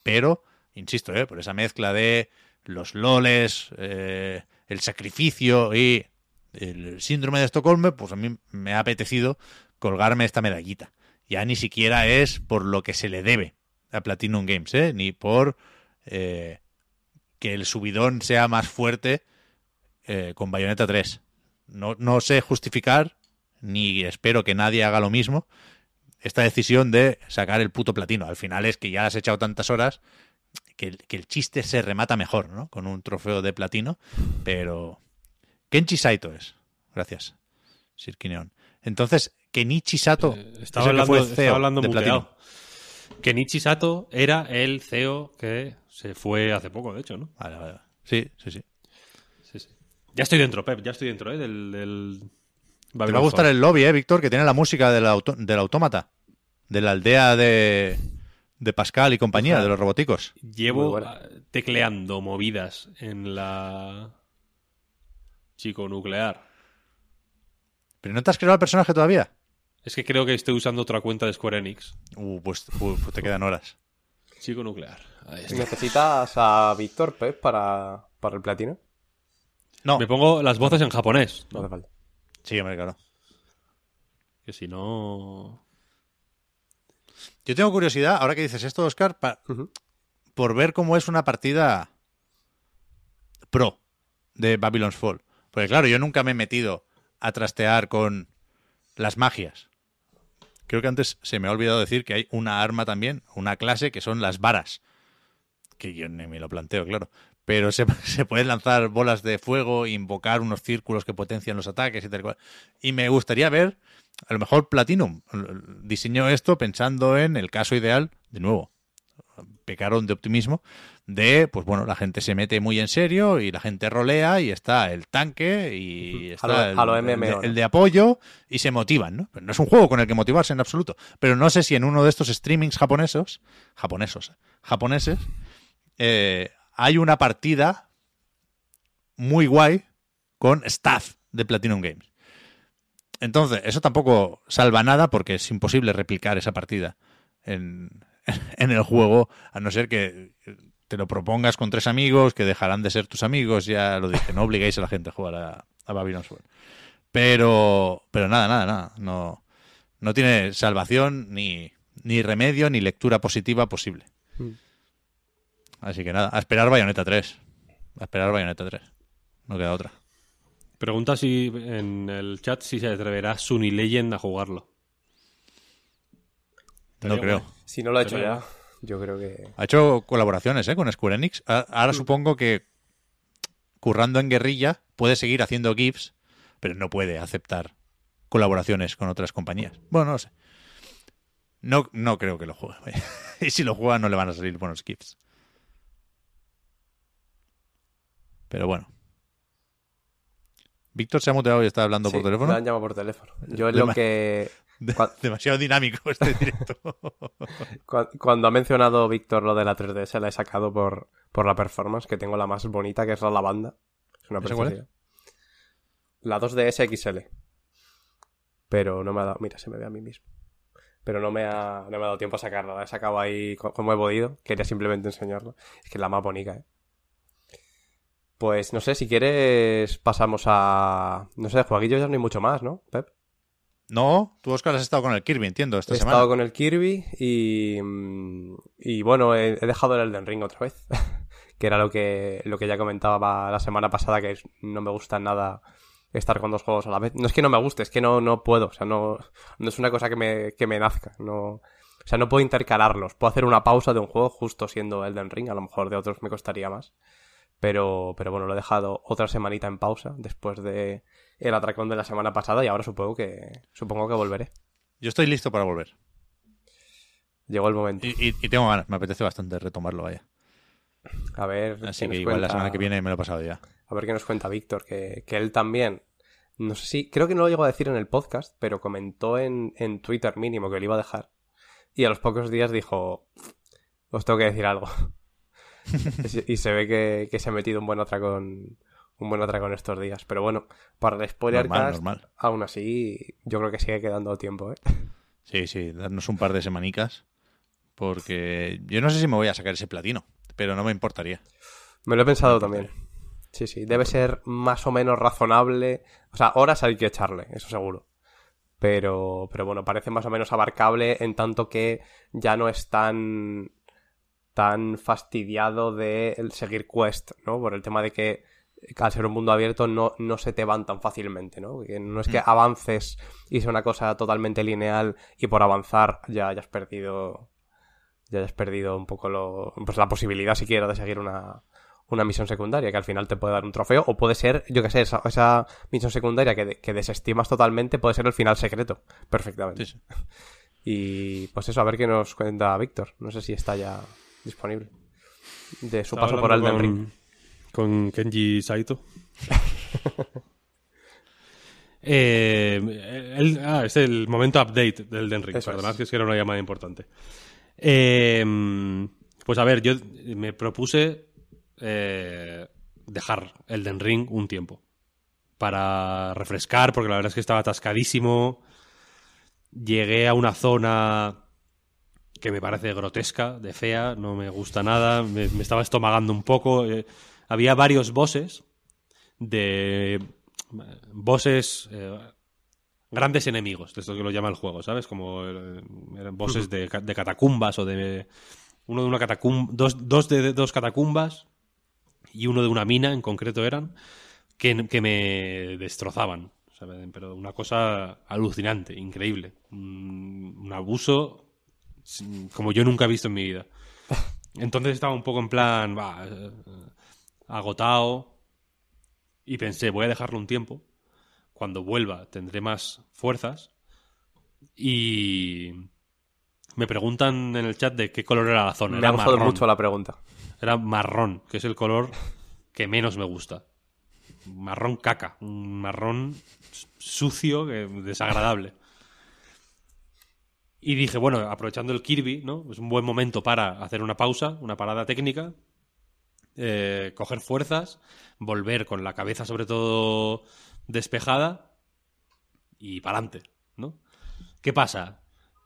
[SPEAKER 1] Pero, insisto, ¿eh? por esa mezcla de los loles, eh, el sacrificio y el síndrome de Estocolmo, pues a mí me ha apetecido colgarme esta medallita. Ya ni siquiera es por lo que se le debe a Platinum Games, ¿eh? ni por eh, que el subidón sea más fuerte eh, con Bayonetta 3. No, sé justificar, ni espero que nadie haga lo mismo, esta decisión de sacar el puto platino. Al final es que ya has echado tantas horas que el, que el chiste se remata mejor, ¿no? Con un trofeo de platino, pero... Kenchi Saito es. Gracias, Sirkineon. Entonces, Kenichi Sato
[SPEAKER 2] Eh,
[SPEAKER 1] es
[SPEAKER 2] estaba
[SPEAKER 1] el que
[SPEAKER 2] hablando,
[SPEAKER 1] fue
[SPEAKER 2] estaba
[SPEAKER 1] CEO
[SPEAKER 2] hablando
[SPEAKER 1] de
[SPEAKER 2] muteado.
[SPEAKER 1] platino.
[SPEAKER 2] Kenichi Sato era el CEO que se fue hace poco, de hecho, ¿no?
[SPEAKER 1] Vale, vale. Sí, sí, sí.
[SPEAKER 2] Sí, sí. Ya estoy dentro, Pep, ya estoy dentro, ¿eh? Del, del...
[SPEAKER 1] Te va a gustar el lobby, ¿eh, Víctor? Que tiene la música del, auto- del autómata. De la aldea de, de Pascal y compañía, de los roboticos.
[SPEAKER 2] Llevo ah, tecleando movidas en la chico nuclear.
[SPEAKER 1] ¿Pero no te has creado el personaje todavía?
[SPEAKER 2] Es que creo que estoy usando otra cuenta de Square Enix.
[SPEAKER 1] Uh, pues, uh, pues te quedan horas.
[SPEAKER 2] Chico nuclear. Ahí está.
[SPEAKER 3] ¿Necesitas a Víctor, Pep, para, para el platino?
[SPEAKER 1] No,
[SPEAKER 2] Me pongo las voces en japonés,
[SPEAKER 3] No hace falta.
[SPEAKER 1] sí, hombre, claro.
[SPEAKER 2] que si no...
[SPEAKER 1] Yo tengo curiosidad, ahora que dices esto, Oscar, pa- por ver cómo es una partida pro de Babylon's Fall. Porque claro, yo nunca me he metido a trastear con las magias. Creo que antes se me ha olvidado decir que hay una arma también, una clase, que son las varas. Que yo ni me lo planteo, claro. Pero se, pueden lanzar bolas de fuego, invocar unos círculos que potencian los ataques y tal cual. Y me gustaría ver, a lo mejor Platinum diseñó esto pensando en el caso ideal, de nuevo, pecaron de optimismo, de, pues bueno, la gente se mete muy en serio y la gente rolea y está el tanque y está el, el de- apoyo y se motivan, ¿no? Pero no es un juego con el que motivarse en absoluto. Pero no sé si en uno de estos streamings japonesos, japonesos, japoneses, eh, hay una partida muy guay con staff de Platinum Games. Entonces, eso tampoco salva nada porque es imposible replicar esa partida en, en el juego, a no ser que te lo propongas con tres amigos que dejarán de ser tus amigos, ya lo dije, no obliguéis a la gente a jugar a, a Babylon's Fall. Pero, pero nada, nada, nada, no, no tiene salvación ni, ni remedio ni lectura positiva posible.
[SPEAKER 3] Mm.
[SPEAKER 1] Así que nada, a esperar Bayonetta 3. A esperar Bayonetta 3. No queda otra.
[SPEAKER 2] Pregunta si en el chat si se atreverá Sunny Legend a jugarlo.
[SPEAKER 1] No creo.
[SPEAKER 3] Si no lo ha hecho ya, yo creo que...
[SPEAKER 1] Ha hecho colaboraciones ¿eh? con Square Enix. Ahora supongo que currando en guerrilla puede seguir haciendo GIFs, pero no puede aceptar colaboraciones con otras compañías. Bueno, no lo sé. No, no creo que lo juegue. vaya. y si lo juega no le van a salir buenos GIFs. Pero bueno. Víctor se ha muteado y está hablando por teléfono.
[SPEAKER 3] Me han llamado por teléfono. Yo es lo que...
[SPEAKER 1] Demasiado dinámico este directo.
[SPEAKER 3] Cu- Cuando ha mencionado Víctor lo de la 3DS, la he sacado por, por la performance, que tengo la más bonita, que es la lavanda. Es una preciosidad. La 2DS XL. Pero no me ha dado... Mira, se me ve a mí mismo. Pero no me ha, no me ha dado tiempo a sacarla. La he sacado ahí co- como he podido. Quería simplemente enseñarla. Es que es la más bonita, ¿eh? Pues no sé, si quieres pasamos a... No sé, de jueguillos ya no hay mucho más, ¿no, Pep?
[SPEAKER 1] No, tú, Oscar, has estado con el Kirby, entiendo, esta
[SPEAKER 3] he
[SPEAKER 1] semana.
[SPEAKER 3] estado con el Kirby y, y bueno, he, he dejado el Elden Ring otra vez, que era lo que, lo que ya comentaba la semana pasada, que no me gusta nada estar con dos juegos a la vez. No es que no me guste, es que no, no puedo, o sea, no, no es una cosa que me, que me nazca, no, o sea, no puedo intercalarlos, puedo hacer una pausa de un juego justo siendo Elden Ring, a lo mejor de otros me costaría más. Pero, pero bueno, lo he dejado otra semanita en pausa después de el atracón de la semana pasada y ahora supongo que, supongo que volveré.
[SPEAKER 1] Yo estoy listo para volver.
[SPEAKER 3] Llegó el momento.
[SPEAKER 1] Y, y- y tengo ganas, me apetece bastante retomarlo, vaya.
[SPEAKER 3] A ver,
[SPEAKER 1] Así que igual la semana que viene me lo he pasado ya.
[SPEAKER 3] A ver qué nos cuenta Víctor, que, que él también. No sé si. Creo que no lo llegó a decir en el podcast, pero comentó en, en Twitter mínimo que lo iba a dejar. Y a los pocos días dijo. Os tengo que decir algo. Y, se- ve que, que se ha metido un buen atracón. Un buen atracón estos días. Pero bueno, para el spoiler
[SPEAKER 1] Normal, normal.
[SPEAKER 3] aún así, yo creo que sigue quedando tiempo, ¿eh?
[SPEAKER 1] Sí, sí, darnos un par de semanicas. Porque yo no sé si me voy a sacar ese platino, pero no me importaría.
[SPEAKER 3] Me lo he pensado también. Sí, sí, debe ser más o menos razonable. O sea, horas hay que echarle, eso seguro. Pero, pero bueno, parece más o menos abarcable en tanto que ya no es tan, tan fastidiado de el seguir quest, ¿no? Por el tema de que al ser un mundo abierto no, no se te van tan fácilmente, ¿no? No es que avances y sea una cosa totalmente lineal y por avanzar ya hayas perdido ya hayas perdido un poco lo, pues la posibilidad siquiera de seguir una, una misión secundaria que al final te puede dar un trofeo o puede ser, yo que sé, esa, esa misión secundaria que, que, desestimas totalmente puede ser el final secreto, perfectamente. Sí, sí. Y pues eso, a ver qué nos cuenta Víctor. No sé si está ya disponible. De su paso por Elden Ring.
[SPEAKER 2] Con Kenji Saito. eh, ah, es el momento update del Elden Ring. Perdonad que es que era una llamada importante. Eh, pues a ver, yo me propuse eh, dejar Elden Ring un tiempo. Para refrescar, porque la verdad es que estaba atascadísimo llegué a una zona que me parece grotesca, de fea, no me gusta nada, me, estaba estomagando un poco. Eh, había varios bosses de bosses eh, grandes enemigos, de esto que lo llama el juego, ¿sabes? Como eh, eran bosses de, catacumbas o de uno de una catacumba, dos, dos de dos catacumbas y uno de una mina en concreto eran que, que me destrozaban pero una cosa alucinante, increíble. Un, abuso como yo nunca he visto en mi vida. Entonces estaba un poco en plan, eh, agotado. Y pensé, voy a dejarlo un tiempo. Cuando vuelva tendré más fuerzas. Y me preguntan en el chat de qué color era la zona.
[SPEAKER 3] Me ha gustado mucho la pregunta.
[SPEAKER 2] Era marrón, que es el color que menos me gusta marrón caca, un marrón sucio, desagradable. Y dije, bueno, aprovechando el Kirby, ¿no? Es un buen momento para hacer una pausa, una parada técnica, eh, coger fuerzas, volver con la cabeza sobre todo despejada y para adelante, ¿no? ¿Qué pasa?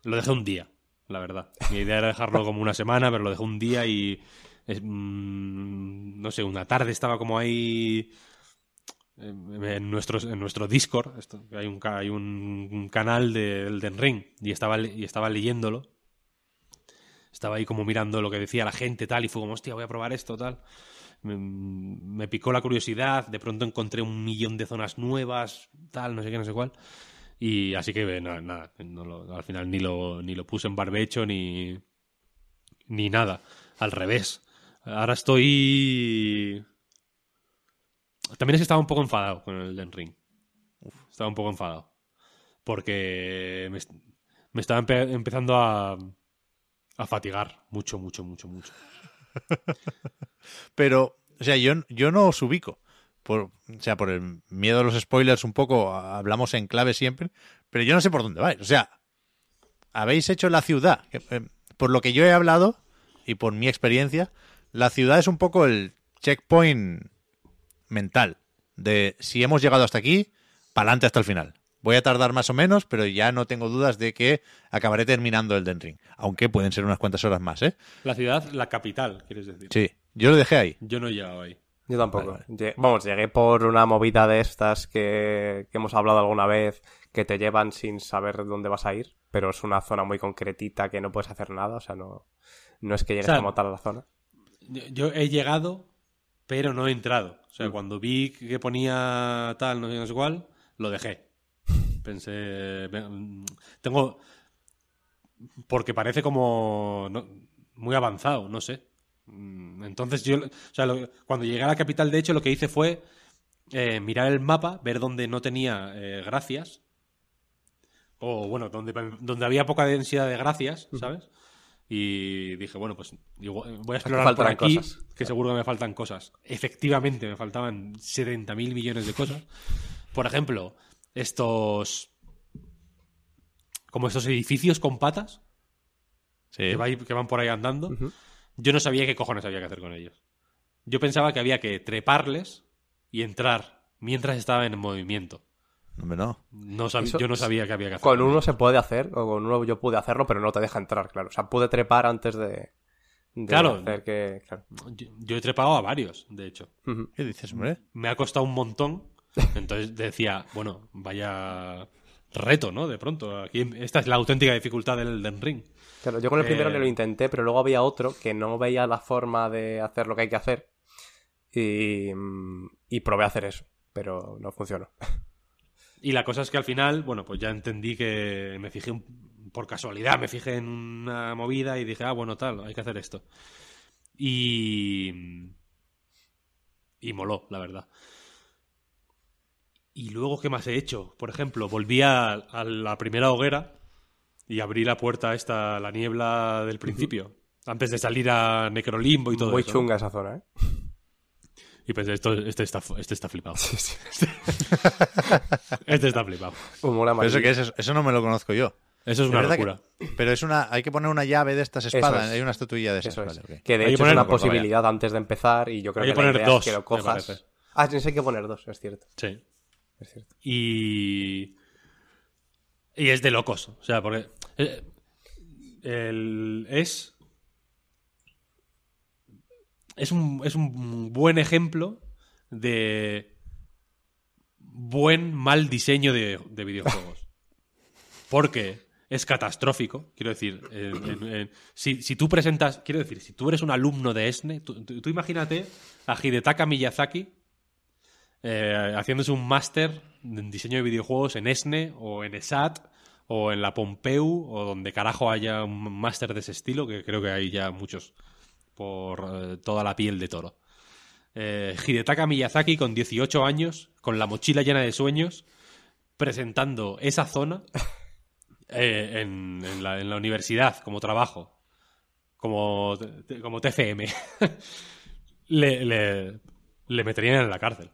[SPEAKER 2] Lo dejé un día, la verdad. Mi idea era dejarlo como una semana, pero lo dejé un día y... Mm, no sé, una tarde estaba como ahí en, nuestro, en nuestro Discord, hay, un, hay un, canal de Elden Ring y estaba, y estaba leyéndolo. Estaba ahí como mirando lo que decía la gente, tal, y fue como, hostia, voy a probar esto, tal. Me, picó la curiosidad, de pronto encontré un millón de zonas nuevas, tal, no sé qué, no sé cuál. Y así que nada, nada al final ni lo, ni lo puse en barbecho ni, ni nada. Al revés. Ahora estoy también es que estaba un poco enfadado con el Den Ring. estaba un poco enfadado. Porque me, estaba empezando a, a fatigar mucho, mucho, mucho, mucho.
[SPEAKER 1] Pero, o sea, yo, yo no os ubico. Por, o sea, por el miedo a los spoilers un poco, hablamos en clave siempre, pero yo no sé por dónde vais. O sea, habéis hecho la ciudad. Eh, por lo que yo he hablado y por mi experiencia, la ciudad es un poco el checkpoint mental de si hemos llegado hasta aquí, para adelante hasta el final. Voy a tardar más o menos, pero ya no tengo dudas de que acabaré terminando el Den Ring. Aunque pueden ser unas cuantas horas más, ¿eh?
[SPEAKER 2] La ciudad, la capital, quieres decir.
[SPEAKER 1] Sí, yo lo dejé ahí.
[SPEAKER 2] Yo no he llegado ahí.
[SPEAKER 3] Yo tampoco. Vamos, llegué por una movida de estas que, hemos hablado alguna vez, que te llevan sin saber dónde vas a ir, pero es una zona muy concretita que no puedes hacer nada, o sea, no, no es que llegues como tal a la zona.
[SPEAKER 2] Yo he llegado, pero no he entrado. O sea, mm. cuando vi que ponía tal, no sé, no sé cuál, lo dejé. Pensé, tengo... Porque parece como muy avanzado, no sé. Mm, entonces yo, o sea, cuando llegué a la capital, de hecho, lo que hice fue eh, mirar el mapa, ver dónde no tenía eh, gracias. O bueno, donde, donde había poca densidad de gracias, ¿sabes? Y dije, bueno, pues voy a explorar por aquí, que seguro que me faltan cosas. Efectivamente, me faltaban 70 mil millones de cosas. Por ejemplo, estos... Como estos edificios con patas. Que, van por ahí andando. Yo no sabía qué cojones había que hacer con ellos. Yo pensaba que había que treparles y entrar mientras estaba en movimiento.
[SPEAKER 1] No,
[SPEAKER 2] no yo no sabía que había que hacer.
[SPEAKER 3] Con uno se puede hacer, o con uno yo pude hacerlo, pero no te deja entrar, claro. O sea, pude trepar antes de,
[SPEAKER 2] claro,
[SPEAKER 3] hacer que.
[SPEAKER 2] Yo, he trepado a varios, de hecho.
[SPEAKER 1] ¿Qué dices, hombre?
[SPEAKER 2] Me ha costado un montón. Entonces decía, bueno, vaya reto, ¿no? De pronto. Aquí, esta es la auténtica dificultad del Elden Ring.
[SPEAKER 3] Claro, yo con el primero eh, lo intenté, pero luego había otro que no veía la forma de hacer lo que hay que hacer. Y, y probé a hacer eso, pero no funcionó.
[SPEAKER 2] Y la cosa es que al final, bueno, pues ya entendí que me fijé un- por casualidad, me fijé en una movida y dije, ah, bueno, tal, hay que hacer esto. Y. Y moló, la verdad. Y luego, ¿qué más he hecho? Por ejemplo, volví a, a la primera hoguera y abrí la puerta esta, la niebla del principio. Antes de salir a Necrolimbo y todo
[SPEAKER 3] Muy
[SPEAKER 2] eso.
[SPEAKER 3] chunga esa zona, ¿eh?
[SPEAKER 2] Y pensé, esto, este, está, este está flipado. este está flipado.
[SPEAKER 3] Humor
[SPEAKER 1] Pero eso
[SPEAKER 3] amarillo.
[SPEAKER 1] que es, eso, eso no me lo conozco yo.
[SPEAKER 2] Eso es una
[SPEAKER 1] que-
[SPEAKER 2] locura.
[SPEAKER 1] pero es una, hay que poner una llave de estas espadas.
[SPEAKER 3] es.
[SPEAKER 1] Hay una estatuilla de esas.
[SPEAKER 3] Eso es.
[SPEAKER 1] vale.
[SPEAKER 3] Que de
[SPEAKER 2] Hay que
[SPEAKER 3] hecho es una
[SPEAKER 2] pues, vaya.
[SPEAKER 3] posibilidad antes de empezar y yo creo
[SPEAKER 2] Hay que
[SPEAKER 3] que la
[SPEAKER 2] poner
[SPEAKER 3] es
[SPEAKER 2] dos,
[SPEAKER 3] que lo cojas. Ah, tienes que poner dos, es cierto.
[SPEAKER 2] Sí.
[SPEAKER 3] Es cierto.
[SPEAKER 2] Y. Y es de locos. O sea, porque. eh, el- es. Es un, es un buen ejemplo de buen mal diseño de, de videojuegos. Porque es catastrófico. Quiero decir, si, si tú presentas. Quiero decir, si tú eres un alumno de ESNE, tú, tú- tú imagínate a Hidetaka Miyazaki eh, haciéndose un máster en diseño de videojuegos en ESNE o en ESAT o en la Pompeu o donde carajo haya un máster de ese estilo, que creo que hay ya muchos por eh, toda la piel de toro. Eh, Hidetaka Miyazaki con 18 años, con la mochila llena de sueños, presentando esa zona eh, en, la universidad como trabajo, como, como TFM. le, le, le meterían en la cárcel.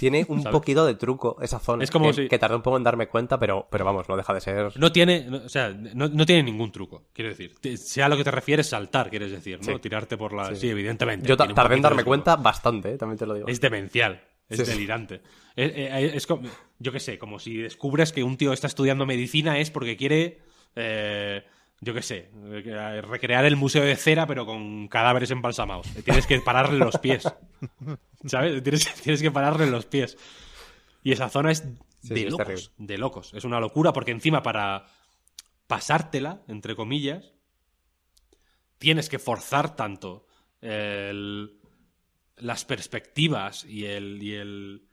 [SPEAKER 3] Tiene un
[SPEAKER 2] ¿Sabes?
[SPEAKER 3] poquito de truco esa zona.
[SPEAKER 2] Es como
[SPEAKER 3] que,
[SPEAKER 2] si-
[SPEAKER 3] que tardé un poco en darme cuenta, pero, pero vamos, no deja de ser.
[SPEAKER 2] No tiene, no- o sea, no, no tiene ningún truco, quiero decir. Sea lo que te refieres, saltar, quieres decir, ¿no?
[SPEAKER 3] Sí.
[SPEAKER 2] Tirarte por la... Sí,
[SPEAKER 3] Sí.
[SPEAKER 2] evidentemente.
[SPEAKER 3] Yo tardé en darme cuenta bastante, ¿eh? también te lo digo.
[SPEAKER 2] Es demencial, es
[SPEAKER 3] sí.
[SPEAKER 2] delirante. Es, es- es como, yo qué sé, como si descubres que un tío está estudiando medicina es porque quiere, eh, yo qué sé, eh, recrear el museo de cera pero con cadáveres embalsamados. Tienes que pararle los pies. ¿Sabes? Tienes, tienes que pararle los pies. Y esa zona es
[SPEAKER 3] Sí,
[SPEAKER 2] de
[SPEAKER 3] sí,
[SPEAKER 2] locos, de locos. Es una locura porque encima para pasártela, entre comillas, tienes que forzar tanto el- las perspectivas y el, y el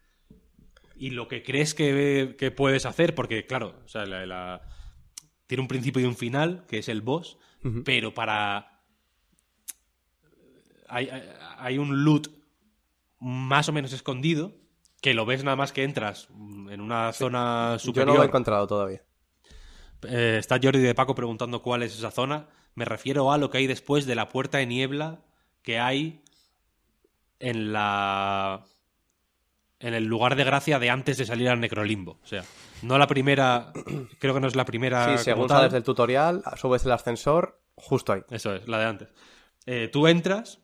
[SPEAKER 2] y lo que crees que, que puedes hacer, porque claro, o sea, la- la- tiene un principio y un final, que es el boss, pero para hay, hay- hay un loot más o menos escondido que lo ves nada más que entras en una zona
[SPEAKER 3] Yo
[SPEAKER 2] superior.
[SPEAKER 3] no lo he encontrado todavía.
[SPEAKER 2] Eh, está Jordi de Paco preguntando cuál es esa zona. Me refiero a lo que hay después de la puerta de niebla que hay en la. en el lugar de gracia de antes de salir al necrolimbo. O sea, no la primera. creo que no es la primera.
[SPEAKER 3] Sí, según sales del tutorial, subes el ascensor justo ahí.
[SPEAKER 2] Eso es, la de antes. Eh, tú entras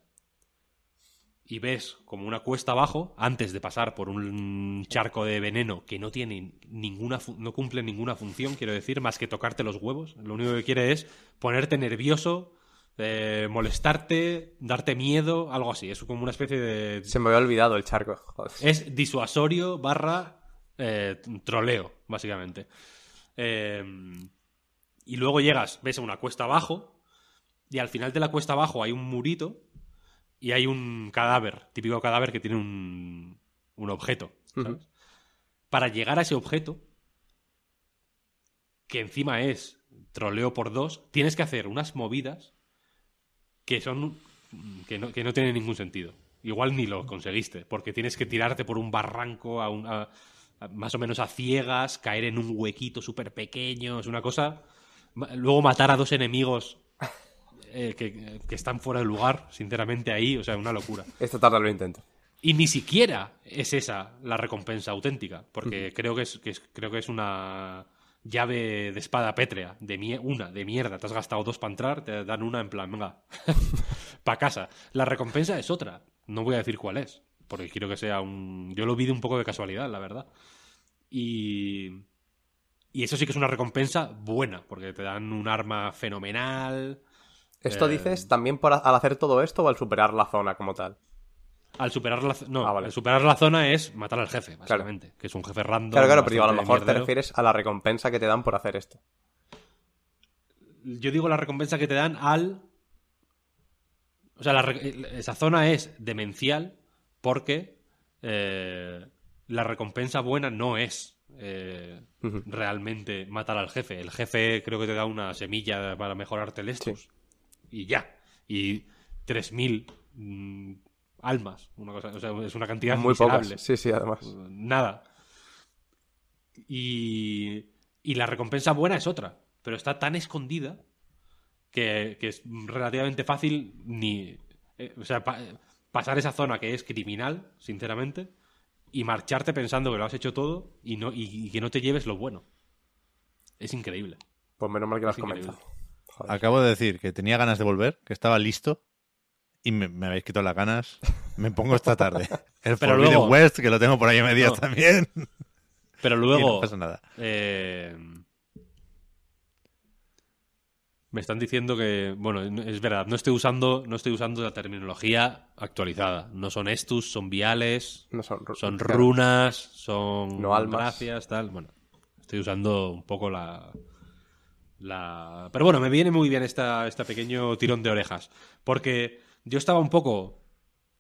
[SPEAKER 2] y ves como una cuesta abajo antes de pasar por un charco de veneno que no tiene ninguna no cumple ninguna función, quiero decir, más que tocarte los huevos. Lo único que quiere es ponerte nervioso, eh, molestarte, darte miedo, algo así. Es como una especie de
[SPEAKER 3] Se me había olvidado el charco. Joder.
[SPEAKER 2] es disuasorio barra eh, troleo, básicamente. Eh, y luego llegas, ves a una cuesta abajo, y al final de la cuesta abajo hay un murito y hay un cadáver, típico cadáver que tiene un, un objeto. ¿sabes? Para llegar a ese objeto, que encima es troleo por dos, tienes que hacer unas movidas que son que no, que no tienen ningún sentido. Igual ni lo conseguiste, porque tienes que tirarte por un barranco a un- a- a- más o menos a ciegas, caer en un huequito súper pequeño, es una cosa... Luego matar a dos enemigos eh, que, que están fuera de lugar, sinceramente ahí, o sea, una locura.
[SPEAKER 3] Esta tarde lo intento.
[SPEAKER 2] Y ni siquiera es esa la recompensa auténtica, porque creo, que es, que es- creo que es una llave de espada pétrea, de mie- una, de mierda. Te has gastado dos para entrar, te dan una en plan, venga, para casa. La recompensa es otra, no voy a decir cuál es, porque quiero que sea un... Yo lo vi de un poco de casualidad, la verdad. Y... Y eso sí que es una recompensa buena, porque te dan un arma fenomenal.
[SPEAKER 3] ¿Esto
[SPEAKER 2] Eh,
[SPEAKER 3] dices también por al hacer todo esto o al superar la zona como tal?
[SPEAKER 2] Al superar la, no,
[SPEAKER 3] Ah, vale.
[SPEAKER 2] al superar la zona es matar al jefe, básicamente, que es un jefe random.
[SPEAKER 3] Claro, claro, pero digo, a lo mejor te refieres a la recompensa que te dan por hacer esto.
[SPEAKER 2] Yo digo la recompensa que te dan al. O sea, la esa zona es demencial porque eh, la recompensa buena no es eh, realmente matar al jefe. El jefe creo que te da una semilla para mejorarte el estus. Y ya. Y 3.000 mm, almas. Una cosa, o sea, es una cantidad
[SPEAKER 3] Muy pocas.
[SPEAKER 2] miserable.
[SPEAKER 3] Sí, sí, además.
[SPEAKER 2] Nada. Y, y la recompensa buena es otra, pero está tan escondida que, que es relativamente fácil ni... eh, o sea, pasar esa zona que es criminal, sinceramente, y marcharte pensando que lo has hecho todo y, no, y, y que no te lleves lo bueno. Es increíble.
[SPEAKER 3] Pues menos mal que lo has comenzado.
[SPEAKER 1] Acabo de decir que tenía ganas de volver, que estaba listo y me, me habéis quitado las ganas. Me pongo esta tarde. El
[SPEAKER 2] Pero
[SPEAKER 1] Forbidden
[SPEAKER 2] luego-
[SPEAKER 1] West, que lo tengo por ahí a medias
[SPEAKER 2] No.
[SPEAKER 1] también.
[SPEAKER 2] Pero
[SPEAKER 1] y
[SPEAKER 2] luego...
[SPEAKER 1] no pasa nada.
[SPEAKER 2] Eh, me están diciendo que, bueno, es verdad, no estoy usando, no estoy usando la terminología actualizada. No son estus, son viales,
[SPEAKER 3] No son, ru-
[SPEAKER 2] son
[SPEAKER 3] claro.
[SPEAKER 2] runas, son
[SPEAKER 3] No almas.
[SPEAKER 2] gracias, tal. Bueno, estoy usando un poco la, la... Pero bueno, me viene muy bien esta, este pequeño tirón de orejas. Porque yo estaba un poco...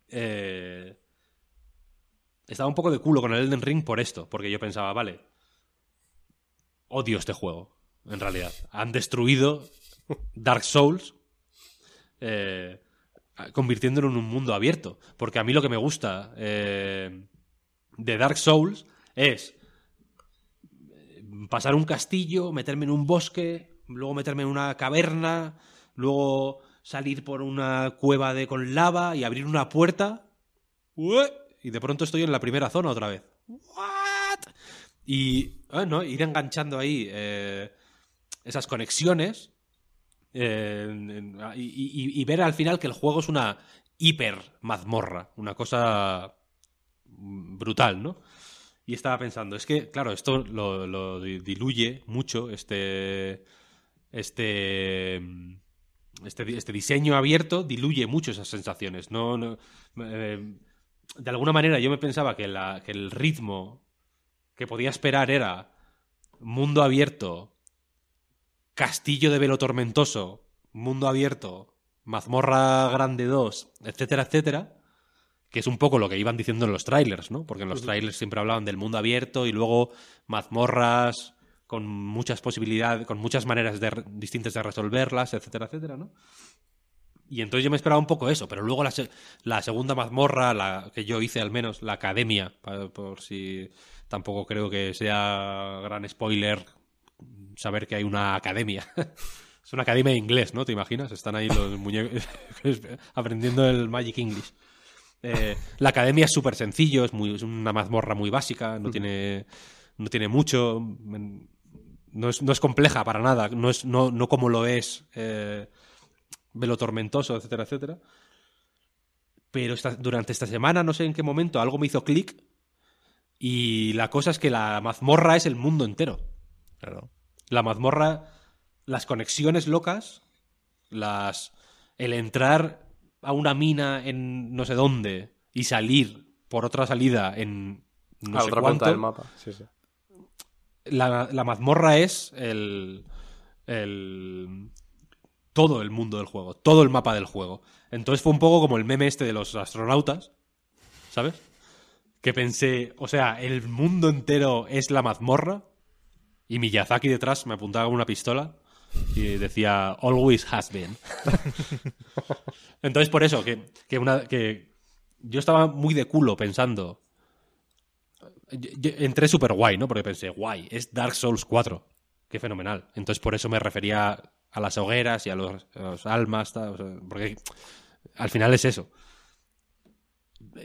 [SPEAKER 2] eh, estaba un poco de culo con el Elden Ring por esto. Porque yo pensaba, vale, odio este juego, en realidad. Han destruido Dark Souls, eh, convirtiéndolo en un mundo abierto. Porque a mí lo que me gusta eh, de Dark Souls es eh, pasar un castillo, meterme en un bosque, luego meterme en una caverna, luego salir por una cueva de con lava y abrir una puerta. Y de pronto estoy en la primera zona otra vez. ¿What? Y ah, ¿no? ir enganchando ahí esas conexiones y, ver al final que el juego es una hiper mazmorra, una cosa brutal, ¿no? Y estaba pensando, es que, claro, esto lo, lo di- diluye mucho, este, este, este, este diseño abierto diluye mucho esas sensaciones. No, eh, de alguna manera yo me pensaba que el ritmo que podía esperar era mundo abierto, castillo de velo tormentoso, mundo abierto, mazmorra grande 2, etcétera, etcétera, que es un poco lo que iban diciendo en los trailers, ¿no? Porque en los trailers siempre hablaban del mundo abierto y luego mazmorras con muchas posibilidades, con muchas maneras de distintas de resolverlas, etcétera, etcétera, ¿no? Y entonces yo me esperaba un poco eso, pero luego la, se- la segunda mazmorra, la que yo hice al menos, la academia, por si tampoco creo que sea gran spoiler saber que hay una academia. es una academia de inglés, ¿no? ¿Te imaginas? Están ahí los muñecos aprendiendo el Magic English. Eh, la academia es súper sencillo, es, muy, una mazmorra muy básica, no tiene, no tiene mucho, no es, no es compleja para nada, no, es, no, no como lo es eh, Velo Tormentoso, etcétera, etcétera. Pero esta- durante esta semana, no sé en qué momento, algo me hizo clic y la cosa es que la mazmorra es el mundo entero.
[SPEAKER 1] Claro.
[SPEAKER 2] La mazmorra, las conexiones locas, las el entrar a una mina en no sé dónde y salir por otra salida en no
[SPEAKER 3] a
[SPEAKER 2] sé
[SPEAKER 3] otra
[SPEAKER 2] cuánto.
[SPEAKER 3] punta del mapa. Sí, sí.
[SPEAKER 2] La, la mazmorra es el, el todo el mundo del juego, todo el mapa del juego. Entonces fue un poco como el meme este de los astronautas, ¿sabes? Que pensé, o sea, el mundo entero es la mazmorra y Miyazaki detrás me apuntaba con una pistola y decía always has been. Entonces por eso que, que una que yo estaba muy de culo pensando yo- yo entré súper guay, ¿no? Porque pensé, guay, es Dark Souls 4. Qué fenomenal. Entonces por eso me refería a las hogueras y a los, a los almas, tal, o sea, porque al final es eso.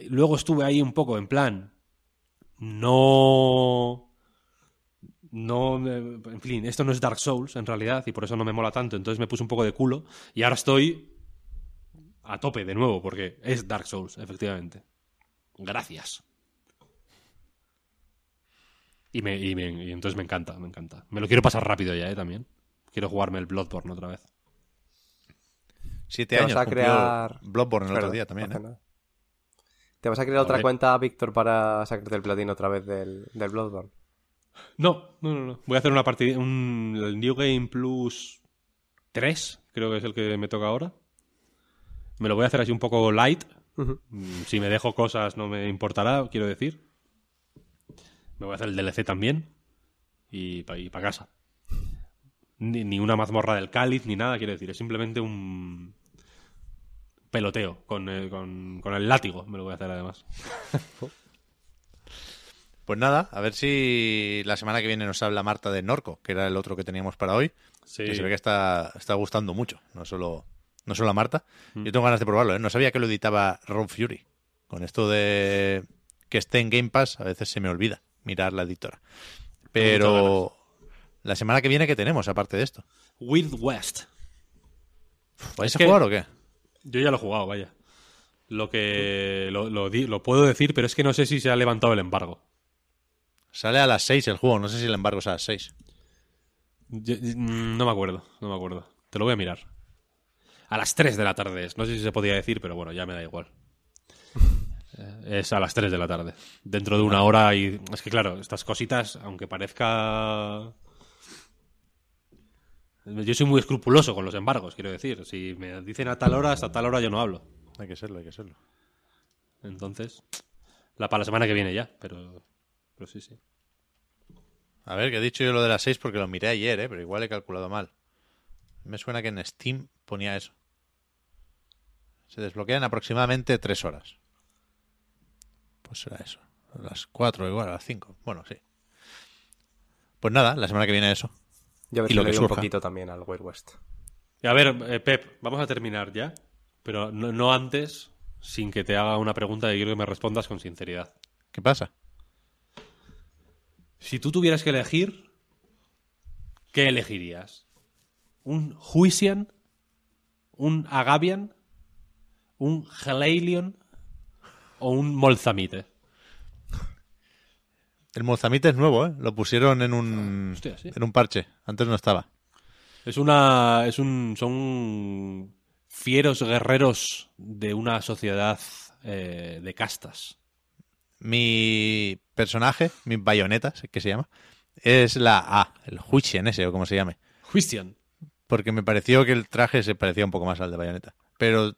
[SPEAKER 2] Luego estuve ahí un poco en plan, no... No, eh, en fin, esto no es Dark Souls en realidad y por eso no me mola tanto. Entonces me puse un poco de culo y ahora estoy a tope de nuevo porque es Dark Souls, efectivamente. Gracias. Y, me, y, me- y entonces me encanta, me encanta. Me lo quiero pasar rápido ya, ¿eh? También. Quiero jugarme el Bloodborne otra vez.
[SPEAKER 1] Siete
[SPEAKER 3] Te
[SPEAKER 1] años
[SPEAKER 3] vas a crear-
[SPEAKER 1] Bloodborne el otro día también, ¿eh?
[SPEAKER 3] ¿Te vas a crear otra
[SPEAKER 2] Hombre.
[SPEAKER 3] cuenta, Víctor, para sacarte el platino otra vez del, del Bloodborne?
[SPEAKER 2] No, no, no, no. Voy a hacer una partida. Un, New Game Plus 3, creo que es el que me toca ahora. Me lo voy a hacer así un poco light, Mm, Si me dejo cosas no me importará, quiero decir. Me voy a hacer el DLC también. Y para casa. Ni, ni una mazmorra del cáliz, ni nada, quiero decir. Es simplemente un peloteo con el, con, con el látigo. Me lo voy a hacer además.
[SPEAKER 1] Pues nada, a ver si la semana que viene nos habla Marta de Norco, que era el otro que teníamos para hoy.
[SPEAKER 2] Sí.
[SPEAKER 1] Que se ve que está, está gustando mucho, no solo, no solo a Marta.
[SPEAKER 2] Mm.
[SPEAKER 1] Yo tengo ganas de probarlo, ¿eh? No sabía que lo editaba Rob Fury. Con esto de que esté en Game Pass, a veces se me olvida mirar la editora. Pero la semana que viene, ¿qué tenemos aparte de esto?
[SPEAKER 2] Wild West.
[SPEAKER 1] ¿Vais a jugar o qué?
[SPEAKER 2] Yo ya lo he jugado, vaya. Lo que lo, lo lo puedo decir, pero es que no sé si se ha levantado el embargo.
[SPEAKER 1] Sale a las 6 el juego, no sé si el embargo es a las 6.
[SPEAKER 2] Yo- mm, no me acuerdo, no me acuerdo. Te lo voy a mirar. A las 3 de la tarde es. No sé si se podía decir, pero bueno, ya me da igual. Es a las 3 de la tarde. Dentro de una hora y... Es que claro, estas cositas, aunque parezca... Yo soy muy escrupuloso con los embargos, quiero decir. Si me dicen a tal hora, hasta tal hora yo no hablo.
[SPEAKER 1] Hay que serlo, hay que serlo.
[SPEAKER 2] Entonces, la para la semana que viene ya, pero, pero sí, sí.
[SPEAKER 1] A ver, que he dicho yo lo de las 6 porque lo miré ayer, ¿eh? pero igual he calculado mal. Me suena que en Steam ponía eso. Se desbloquean aproximadamente 3 horas. Pues será eso. A las 4 igual, a las 5. Bueno, sí. Pues nada, la semana que viene eso.
[SPEAKER 3] Yo a ver
[SPEAKER 1] Y
[SPEAKER 3] si
[SPEAKER 1] lo
[SPEAKER 3] le
[SPEAKER 1] que
[SPEAKER 3] doy un
[SPEAKER 1] surja.
[SPEAKER 3] poquito también al Wild West.
[SPEAKER 2] A ver, eh, Pep, vamos a terminar ya, pero no, no antes sin que te haga una pregunta y quiero que me respondas con sinceridad.
[SPEAKER 1] ¿Qué pasa?
[SPEAKER 2] Si tú tuvieras que elegir, ¿qué elegirías? ¿Un Huisian? ¿Un Agabian? ¿Un Helailion? ¿O un Molzamite?
[SPEAKER 1] El Mozamite es nuevo, ¿eh? Lo pusieron en un,
[SPEAKER 2] Hostia, sí.
[SPEAKER 1] en un parche. Antes no estaba.
[SPEAKER 2] Es una. Es un. Son fieros guerreros de una sociedad eh, de castas.
[SPEAKER 1] Mi personaje, mi bayoneta, que se llama, es la A, el Huichen ese, o como se llame.
[SPEAKER 2] Huisian.
[SPEAKER 1] Porque me pareció que el traje se parecía un poco más al de bayoneta. Pero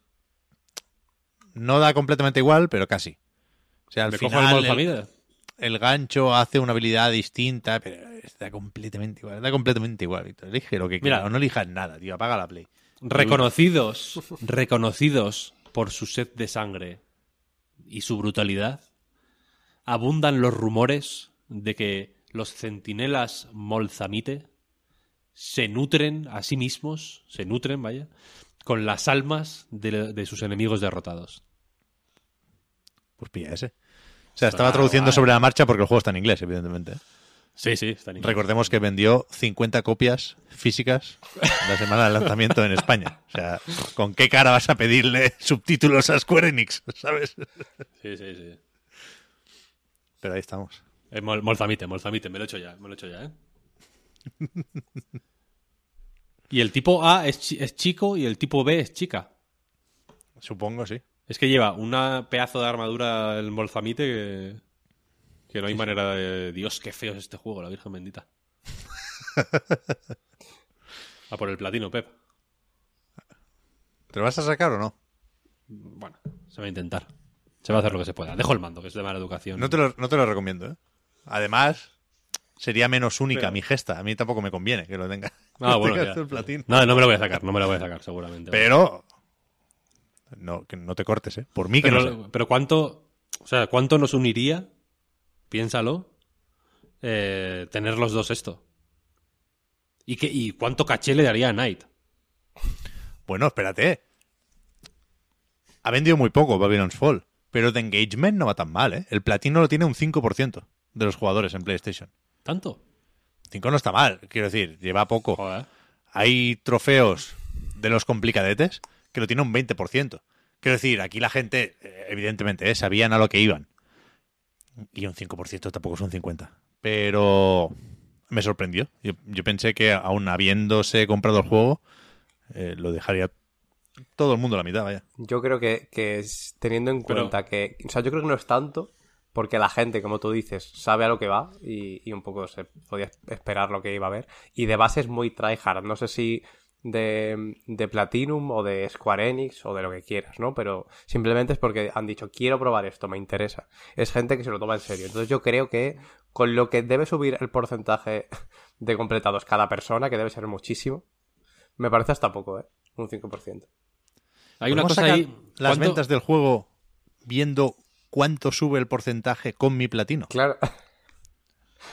[SPEAKER 1] no da completamente igual, pero casi. O sea, al
[SPEAKER 2] ¿Me cojo
[SPEAKER 1] final
[SPEAKER 2] el
[SPEAKER 1] el, gancho hace una habilidad distinta, pero da completamente igual. Da completamente igual, Víctor. Elige lo que
[SPEAKER 2] Mira.
[SPEAKER 1] quieras. No elijas nada, tío. Apaga la play.
[SPEAKER 2] Reconocidos, reconocidos por su sed de sangre y su brutalidad, abundan los rumores de que los centinelas Molzamite se nutren a sí mismos, se nutren, vaya, con las almas de, de sus enemigos derrotados.
[SPEAKER 1] Pues pilla ese. O sea, estaba
[SPEAKER 2] Ah,
[SPEAKER 1] traduciendo sobre la marcha porque el juego está en inglés, evidentemente.
[SPEAKER 2] Sí, sí, está en inglés.
[SPEAKER 1] Recordemos que vendió 50 copias físicas la semana del lanzamiento en España. O sea, ¿con qué cara vas a pedirle subtítulos a Square Enix? ¿Sabes?
[SPEAKER 2] Sí, sí, sí.
[SPEAKER 1] Pero ahí estamos.
[SPEAKER 2] Eh, Mol- Molzamite, Molzamite, me lo he hecho ya, me lo he hecho ya, ¿eh? y el tipo A es, es chico y el tipo B es chica.
[SPEAKER 1] Supongo, sí.
[SPEAKER 2] Es que lleva una pedazo de armadura el Molzamite que, que no hay manera de... Dios, qué feo es este juego, la Virgen bendita. A por el platino, Pep.
[SPEAKER 1] ¿Te lo vas a sacar o no?
[SPEAKER 2] Bueno, se va a intentar. Se va a hacer lo que se pueda. Dejo el mando, que es de mala educación.
[SPEAKER 1] No te lo, no te lo recomiendo, ¿eh? Además, sería menos única
[SPEAKER 2] Pero-
[SPEAKER 1] mi gesta. A mí tampoco me conviene que lo tenga.
[SPEAKER 2] Ah,
[SPEAKER 1] que
[SPEAKER 2] bueno,
[SPEAKER 1] el platino.
[SPEAKER 2] No, no me lo voy a sacar, no me lo voy a sacar, seguramente.
[SPEAKER 1] Pero... No, que no te cortes, ¿eh? Por mí que
[SPEAKER 2] pero,
[SPEAKER 1] no sé.
[SPEAKER 2] pero cuánto, o sea, cuánto nos uniría, piénsalo, eh, tener los dos esto. ¿Y, qué, ¿Y cuánto caché le daría a Knight?
[SPEAKER 1] Bueno, espérate. Ha vendido muy poco Babylon's Fall. Pero de engagement no va tan mal, ¿eh? El platino lo tiene un 5% de los jugadores en PlayStation.
[SPEAKER 2] ¿Tanto?
[SPEAKER 1] 5 no está mal, quiero decir, lleva poco.
[SPEAKER 2] Joder.
[SPEAKER 1] Hay trofeos de los complicadetes que lo tiene un 20%. Quiero decir, aquí la gente, eh, evidentemente, eh, sabían a lo que iban. Y un 5% tampoco es un 50%. Pero me sorprendió. Yo, yo pensé que aún habiéndose comprado el juego, eh, lo dejaría todo el mundo la mitad, vaya.
[SPEAKER 3] Yo creo que, que es teniendo en
[SPEAKER 2] Pero-
[SPEAKER 3] cuenta que. O sea, yo creo que no es tanto porque la gente, como tú dices, sabe a lo que va y, y un poco se podía esperar lo que iba a ver. Y de base es muy tryhard. No sé si de, de Platinum o de Square Enix o de lo que quieras, ¿no? Pero simplemente es porque han dicho, quiero probar esto, me interesa. Es gente que se lo toma en serio. Entonces yo creo que con lo que debe subir el porcentaje de completados cada persona, que debe ser muchísimo, me parece hasta poco, ¿eh? Un 5%.
[SPEAKER 2] Hay una
[SPEAKER 1] ¿Podemos
[SPEAKER 2] cosa
[SPEAKER 1] sacar
[SPEAKER 2] ahí.
[SPEAKER 1] Las
[SPEAKER 2] ¿cuánto-
[SPEAKER 1] ventas del juego viendo cuánto sube el porcentaje con mi platino.
[SPEAKER 3] Claro.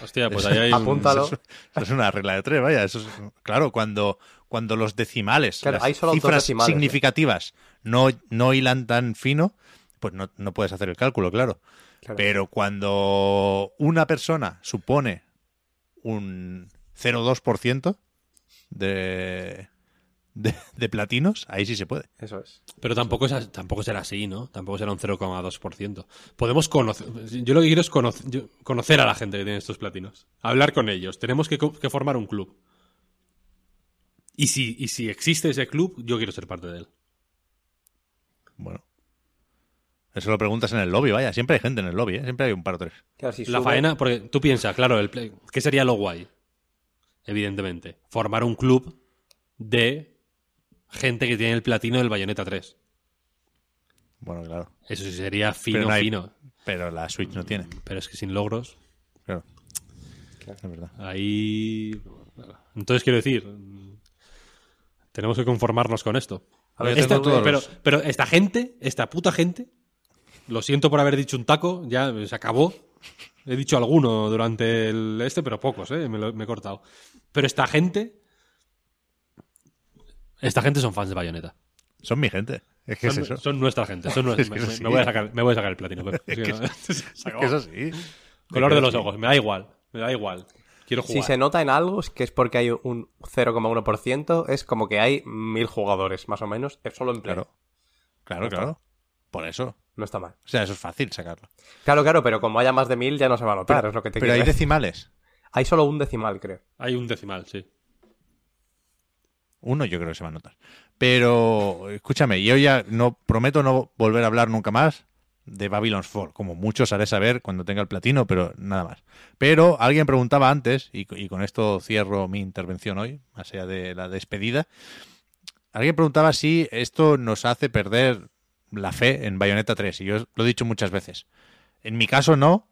[SPEAKER 2] Hostia, pues ahí hay. un-
[SPEAKER 3] Apúntalo.
[SPEAKER 1] Eso, eso es una regla de tres, vaya. Eso es- claro, cuando, cuando los decimales,
[SPEAKER 3] Claro,
[SPEAKER 1] las
[SPEAKER 3] hay solo dos
[SPEAKER 1] cifras
[SPEAKER 3] decimales, ¿eh?
[SPEAKER 1] significativas no, no hilan tan fino, pues no, no puedes hacer el cálculo, claro.
[SPEAKER 3] Claro.
[SPEAKER 1] Pero cuando una persona supone un 0,2% de, de, de platinos, ahí sí se puede.
[SPEAKER 3] Eso es.
[SPEAKER 2] Pero tampoco, es, tampoco será así, ¿no? Tampoco será un 0,2%. Podemos conocer. Yo lo que quiero es conocer, a la gente que tiene estos platinos. Hablar con ellos. Tenemos que, formar un club. Y si, y si existe ese club, yo quiero ser parte de él.
[SPEAKER 1] Bueno. Eso lo preguntas en el lobby, vaya. Siempre hay gente en el lobby, ¿eh? Siempre hay un par o tres.
[SPEAKER 3] Claro, si
[SPEAKER 2] La
[SPEAKER 3] sube-
[SPEAKER 2] faena, porque tú piensas, claro, el play- ¿qué sería lo guay? Evidentemente. Formar un club de gente que tiene el platino del Bayonetta 3.
[SPEAKER 1] Bueno, claro.
[SPEAKER 2] Eso sí sería fino,
[SPEAKER 1] Pero no hay-
[SPEAKER 2] fino.
[SPEAKER 1] Pero la Switch no tiene.
[SPEAKER 2] Pero es que sin logros.
[SPEAKER 1] Claro. Es verdad.
[SPEAKER 2] Ahí. Entonces quiero decir. Tenemos que conformarnos con esto.
[SPEAKER 3] A ver,
[SPEAKER 2] Esta- pero, pero esta gente, esta puta gente, lo siento por haber dicho un taco, ya se acabó. He dicho alguno durante el este, pero pocos, ¿eh? me, lo- me he cortado. Pero esta gente. Esta gente son fans de Bayonetta.
[SPEAKER 1] Son mi gente. Es que
[SPEAKER 2] Son,
[SPEAKER 1] es eso.
[SPEAKER 2] son nuestra gente. Son nue-
[SPEAKER 1] Es que
[SPEAKER 2] me, voy a sacar, me voy a sacar el platino.
[SPEAKER 1] Es que
[SPEAKER 2] que no- se
[SPEAKER 1] Es
[SPEAKER 2] acabó.
[SPEAKER 1] que es así.
[SPEAKER 2] Color de los ojos, me da igual. Me da igual. Quiero jugar.
[SPEAKER 3] Si se nota en algo, es que es porque hay un 0,1%, es como que hay mil jugadores, más o menos, es solo en Play.
[SPEAKER 1] Claro. Claro, claro. Por eso.
[SPEAKER 3] No está mal.
[SPEAKER 1] O sea, eso es fácil sacarlo.
[SPEAKER 3] Claro, claro, pero como haya más de mil ya no se va a notar, es lo que te
[SPEAKER 1] Pero hay decimales.
[SPEAKER 3] Hay solo un decimal, creo.
[SPEAKER 2] Hay un decimal, sí.
[SPEAKER 1] Uno yo creo que se va a notar. Pero, escúchame, yo ya no prometo no volver a hablar nunca más de Babylon's Fall. Como muchos haré saber cuando tenga el platino, pero nada más. Pero alguien preguntaba antes, y, y con esto cierro mi intervención hoy, más allá de la despedida. Alguien preguntaba si esto nos hace perder la fe en Bayonetta 3. Y yo lo he dicho muchas veces. En mi caso no,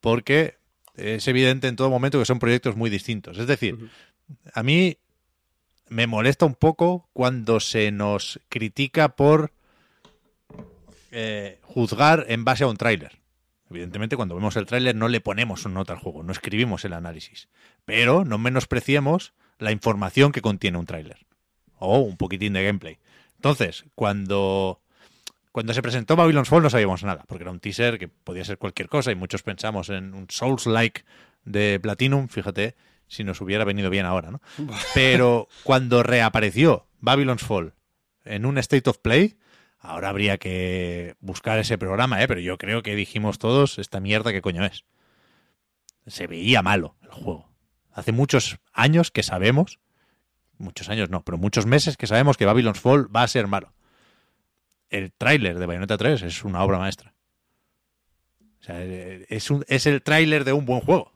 [SPEAKER 1] porque es evidente en todo momento que son proyectos muy distintos. Es decir, a mí me molesta un poco cuando se nos critica por eh, juzgar en base a un tráiler. Evidentemente, cuando vemos el tráiler no le ponemos una nota al juego, no escribimos el análisis. Pero no menospreciemos la información que contiene un tráiler. O un poquitín de gameplay. Entonces, cuando, cuando se presentó Babylon's Fall no sabíamos nada, porque era un teaser que podía ser cualquier cosa y muchos pensamos en un Souls-like de Platinum, fíjate si nos hubiera venido bien ahora, ¿no? Pero cuando reapareció Babylon's Fall en un State of Play, ahora habría que buscar ese programa, ¿eh? Pero yo creo que dijimos todos, esta mierda, ¿qué coño es? Se veía malo el juego. Hace muchos años que sabemos, muchos años no, pero muchos meses que sabemos que Babylon's Fall va a ser malo. El tráiler de Bayonetta 3 es una obra maestra. O sea, es, un, es el tráiler de un buen juego.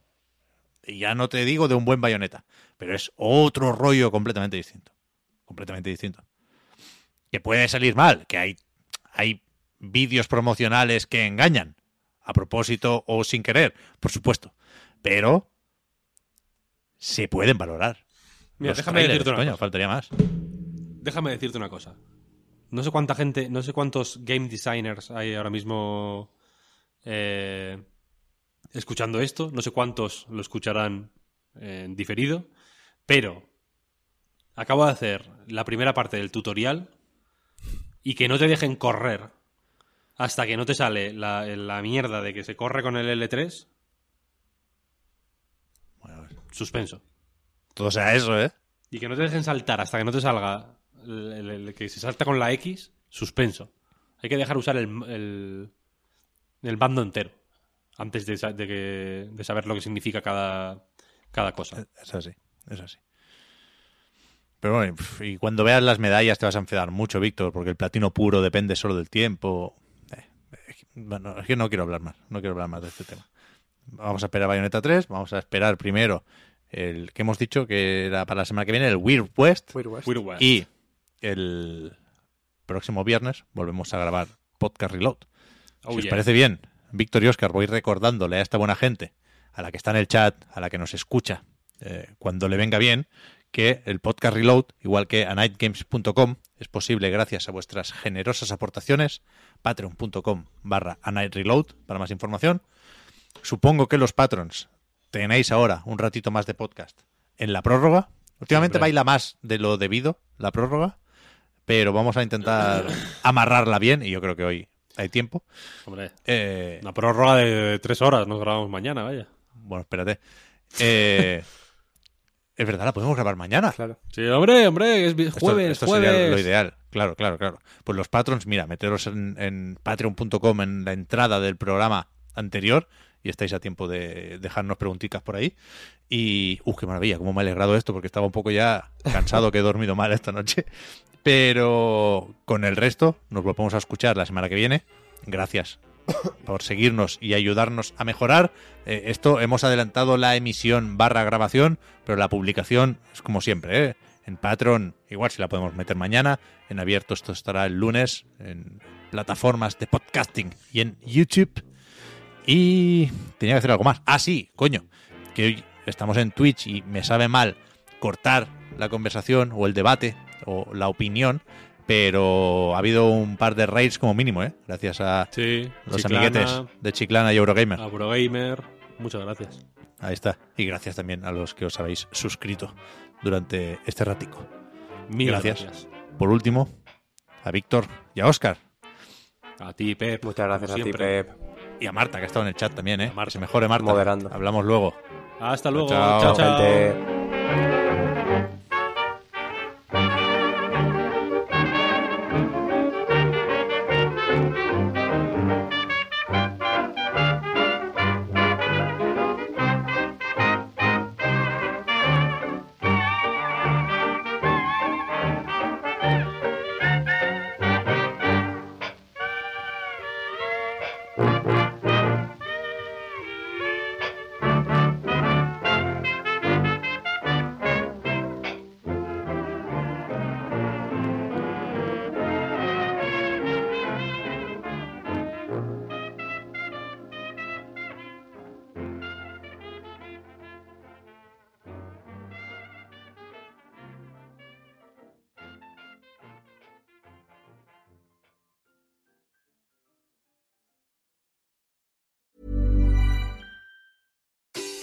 [SPEAKER 1] Y ya no te digo de un buen bayoneta, pero es otro rollo completamente distinto. Completamente distinto. Que puede salir mal, que hay, hay vídeos promocionales que engañan, a propósito o sin querer, por supuesto. Pero se pueden valorar.
[SPEAKER 2] Mira,
[SPEAKER 1] Los
[SPEAKER 2] déjame
[SPEAKER 1] trailers,
[SPEAKER 2] decirte una
[SPEAKER 1] coño,
[SPEAKER 2] cosa.
[SPEAKER 1] faltaría más.
[SPEAKER 2] Déjame decirte una cosa. No sé cuánta gente, no sé cuántos game designers hay ahora mismo eh, escuchando esto. No sé cuántos lo escucharán en diferido. Pero acabo de hacer la primera parte del tutorial y que no te dejen correr hasta que no te sale la, la mierda de que se corre con el L3.
[SPEAKER 1] Bueno,
[SPEAKER 2] Suspenso.
[SPEAKER 1] todo sea eso, ¿eh?
[SPEAKER 2] Y que no te dejen saltar hasta que no te salga el, el- el que se salta con la X, suspenso. Hay que dejar usar el, el, el bando entero antes de, que- de saber lo que significa cada, cada cosa.
[SPEAKER 1] Es así, es así. Pero bueno, y cuando veas las medallas te vas a enfadar mucho, Víctor, porque el platino puro depende solo del tiempo. Eh, bueno, es que no quiero hablar más, no quiero hablar más de este tema. Vamos a esperar Bayonetta 3, vamos a esperar primero el que hemos dicho que era para la semana que viene, el Weird West.
[SPEAKER 3] Weird West.
[SPEAKER 2] Weird West.
[SPEAKER 1] Y el próximo viernes volvemos a grabar Podcast Reload.
[SPEAKER 2] Oh,
[SPEAKER 1] si os parece bien, Víctor y Oscar, voy recordándole a esta buena gente, a la que está en el chat, a la que nos escucha, eh, cuando le venga bien, que el podcast Reload, igual que a nightgames.com, es posible gracias a vuestras generosas aportaciones, patreon.com barra a night reload para más información. Supongo que los patrons tenéis ahora un ratito más de podcast en la prórroga. Últimamente baila más de lo debido la prórroga, pero vamos a intentar amarrarla bien y yo creo que hoy hay tiempo.
[SPEAKER 2] Hombre,
[SPEAKER 1] Eh,
[SPEAKER 2] una prórroga de tres horas, nos grabamos mañana, vaya.
[SPEAKER 1] bueno, espérate. Eh, es verdad, la podemos grabar mañana.
[SPEAKER 3] Claro.
[SPEAKER 2] Sí, hombre, hombre, es
[SPEAKER 1] Esto-
[SPEAKER 2] jueves,
[SPEAKER 1] esto
[SPEAKER 2] jueves.
[SPEAKER 1] sería lo ideal. Claro, claro, claro. Pues los patrons, mira, meteros en, en patreon.com en la entrada del programa anterior y estáis a tiempo de dejarnos preguntitas por ahí. Y, ¡uh, qué maravilla! Cómo me ha alegrado esto porque estaba un poco ya cansado que he dormido mal esta noche. Pero con el resto nos volvemos a escuchar la semana que viene. Gracias por seguirnos y ayudarnos a mejorar. Eh, esto hemos adelantado la emisión barra grabación, pero la publicación es como siempre, ¿eh? En Patreon, igual si la podemos meter mañana. En abierto esto estará el lunes en plataformas de podcasting y en YouTube. Y tenía que hacer algo más. Ah, sí, coño. Que hoy estamos en Twitch y me sabe mal cortar la conversación o el debate o la opinión. Pero ha habido un par de raids como mínimo, ¿eh? Gracias a
[SPEAKER 2] Sí,
[SPEAKER 1] los
[SPEAKER 2] Chiclana,
[SPEAKER 1] amiguetes de Chiclana y Eurogamer.
[SPEAKER 2] a Eurogamer. Muchas gracias.
[SPEAKER 1] Ahí está. Y gracias también a los que os habéis suscrito durante este ratico.
[SPEAKER 2] Mil
[SPEAKER 1] Gracias.
[SPEAKER 2] gracias.
[SPEAKER 1] Por último, a Víctor y a Óscar.
[SPEAKER 2] A ti, Pep.
[SPEAKER 3] Muchas gracias a ti. Pep.
[SPEAKER 1] Y a Marta, que ha estado en el chat también, ¿eh? Que se mejore Marta.
[SPEAKER 3] Moderando.
[SPEAKER 1] Hablamos luego.
[SPEAKER 2] Hasta luego.
[SPEAKER 1] Chao.
[SPEAKER 2] chao. chao.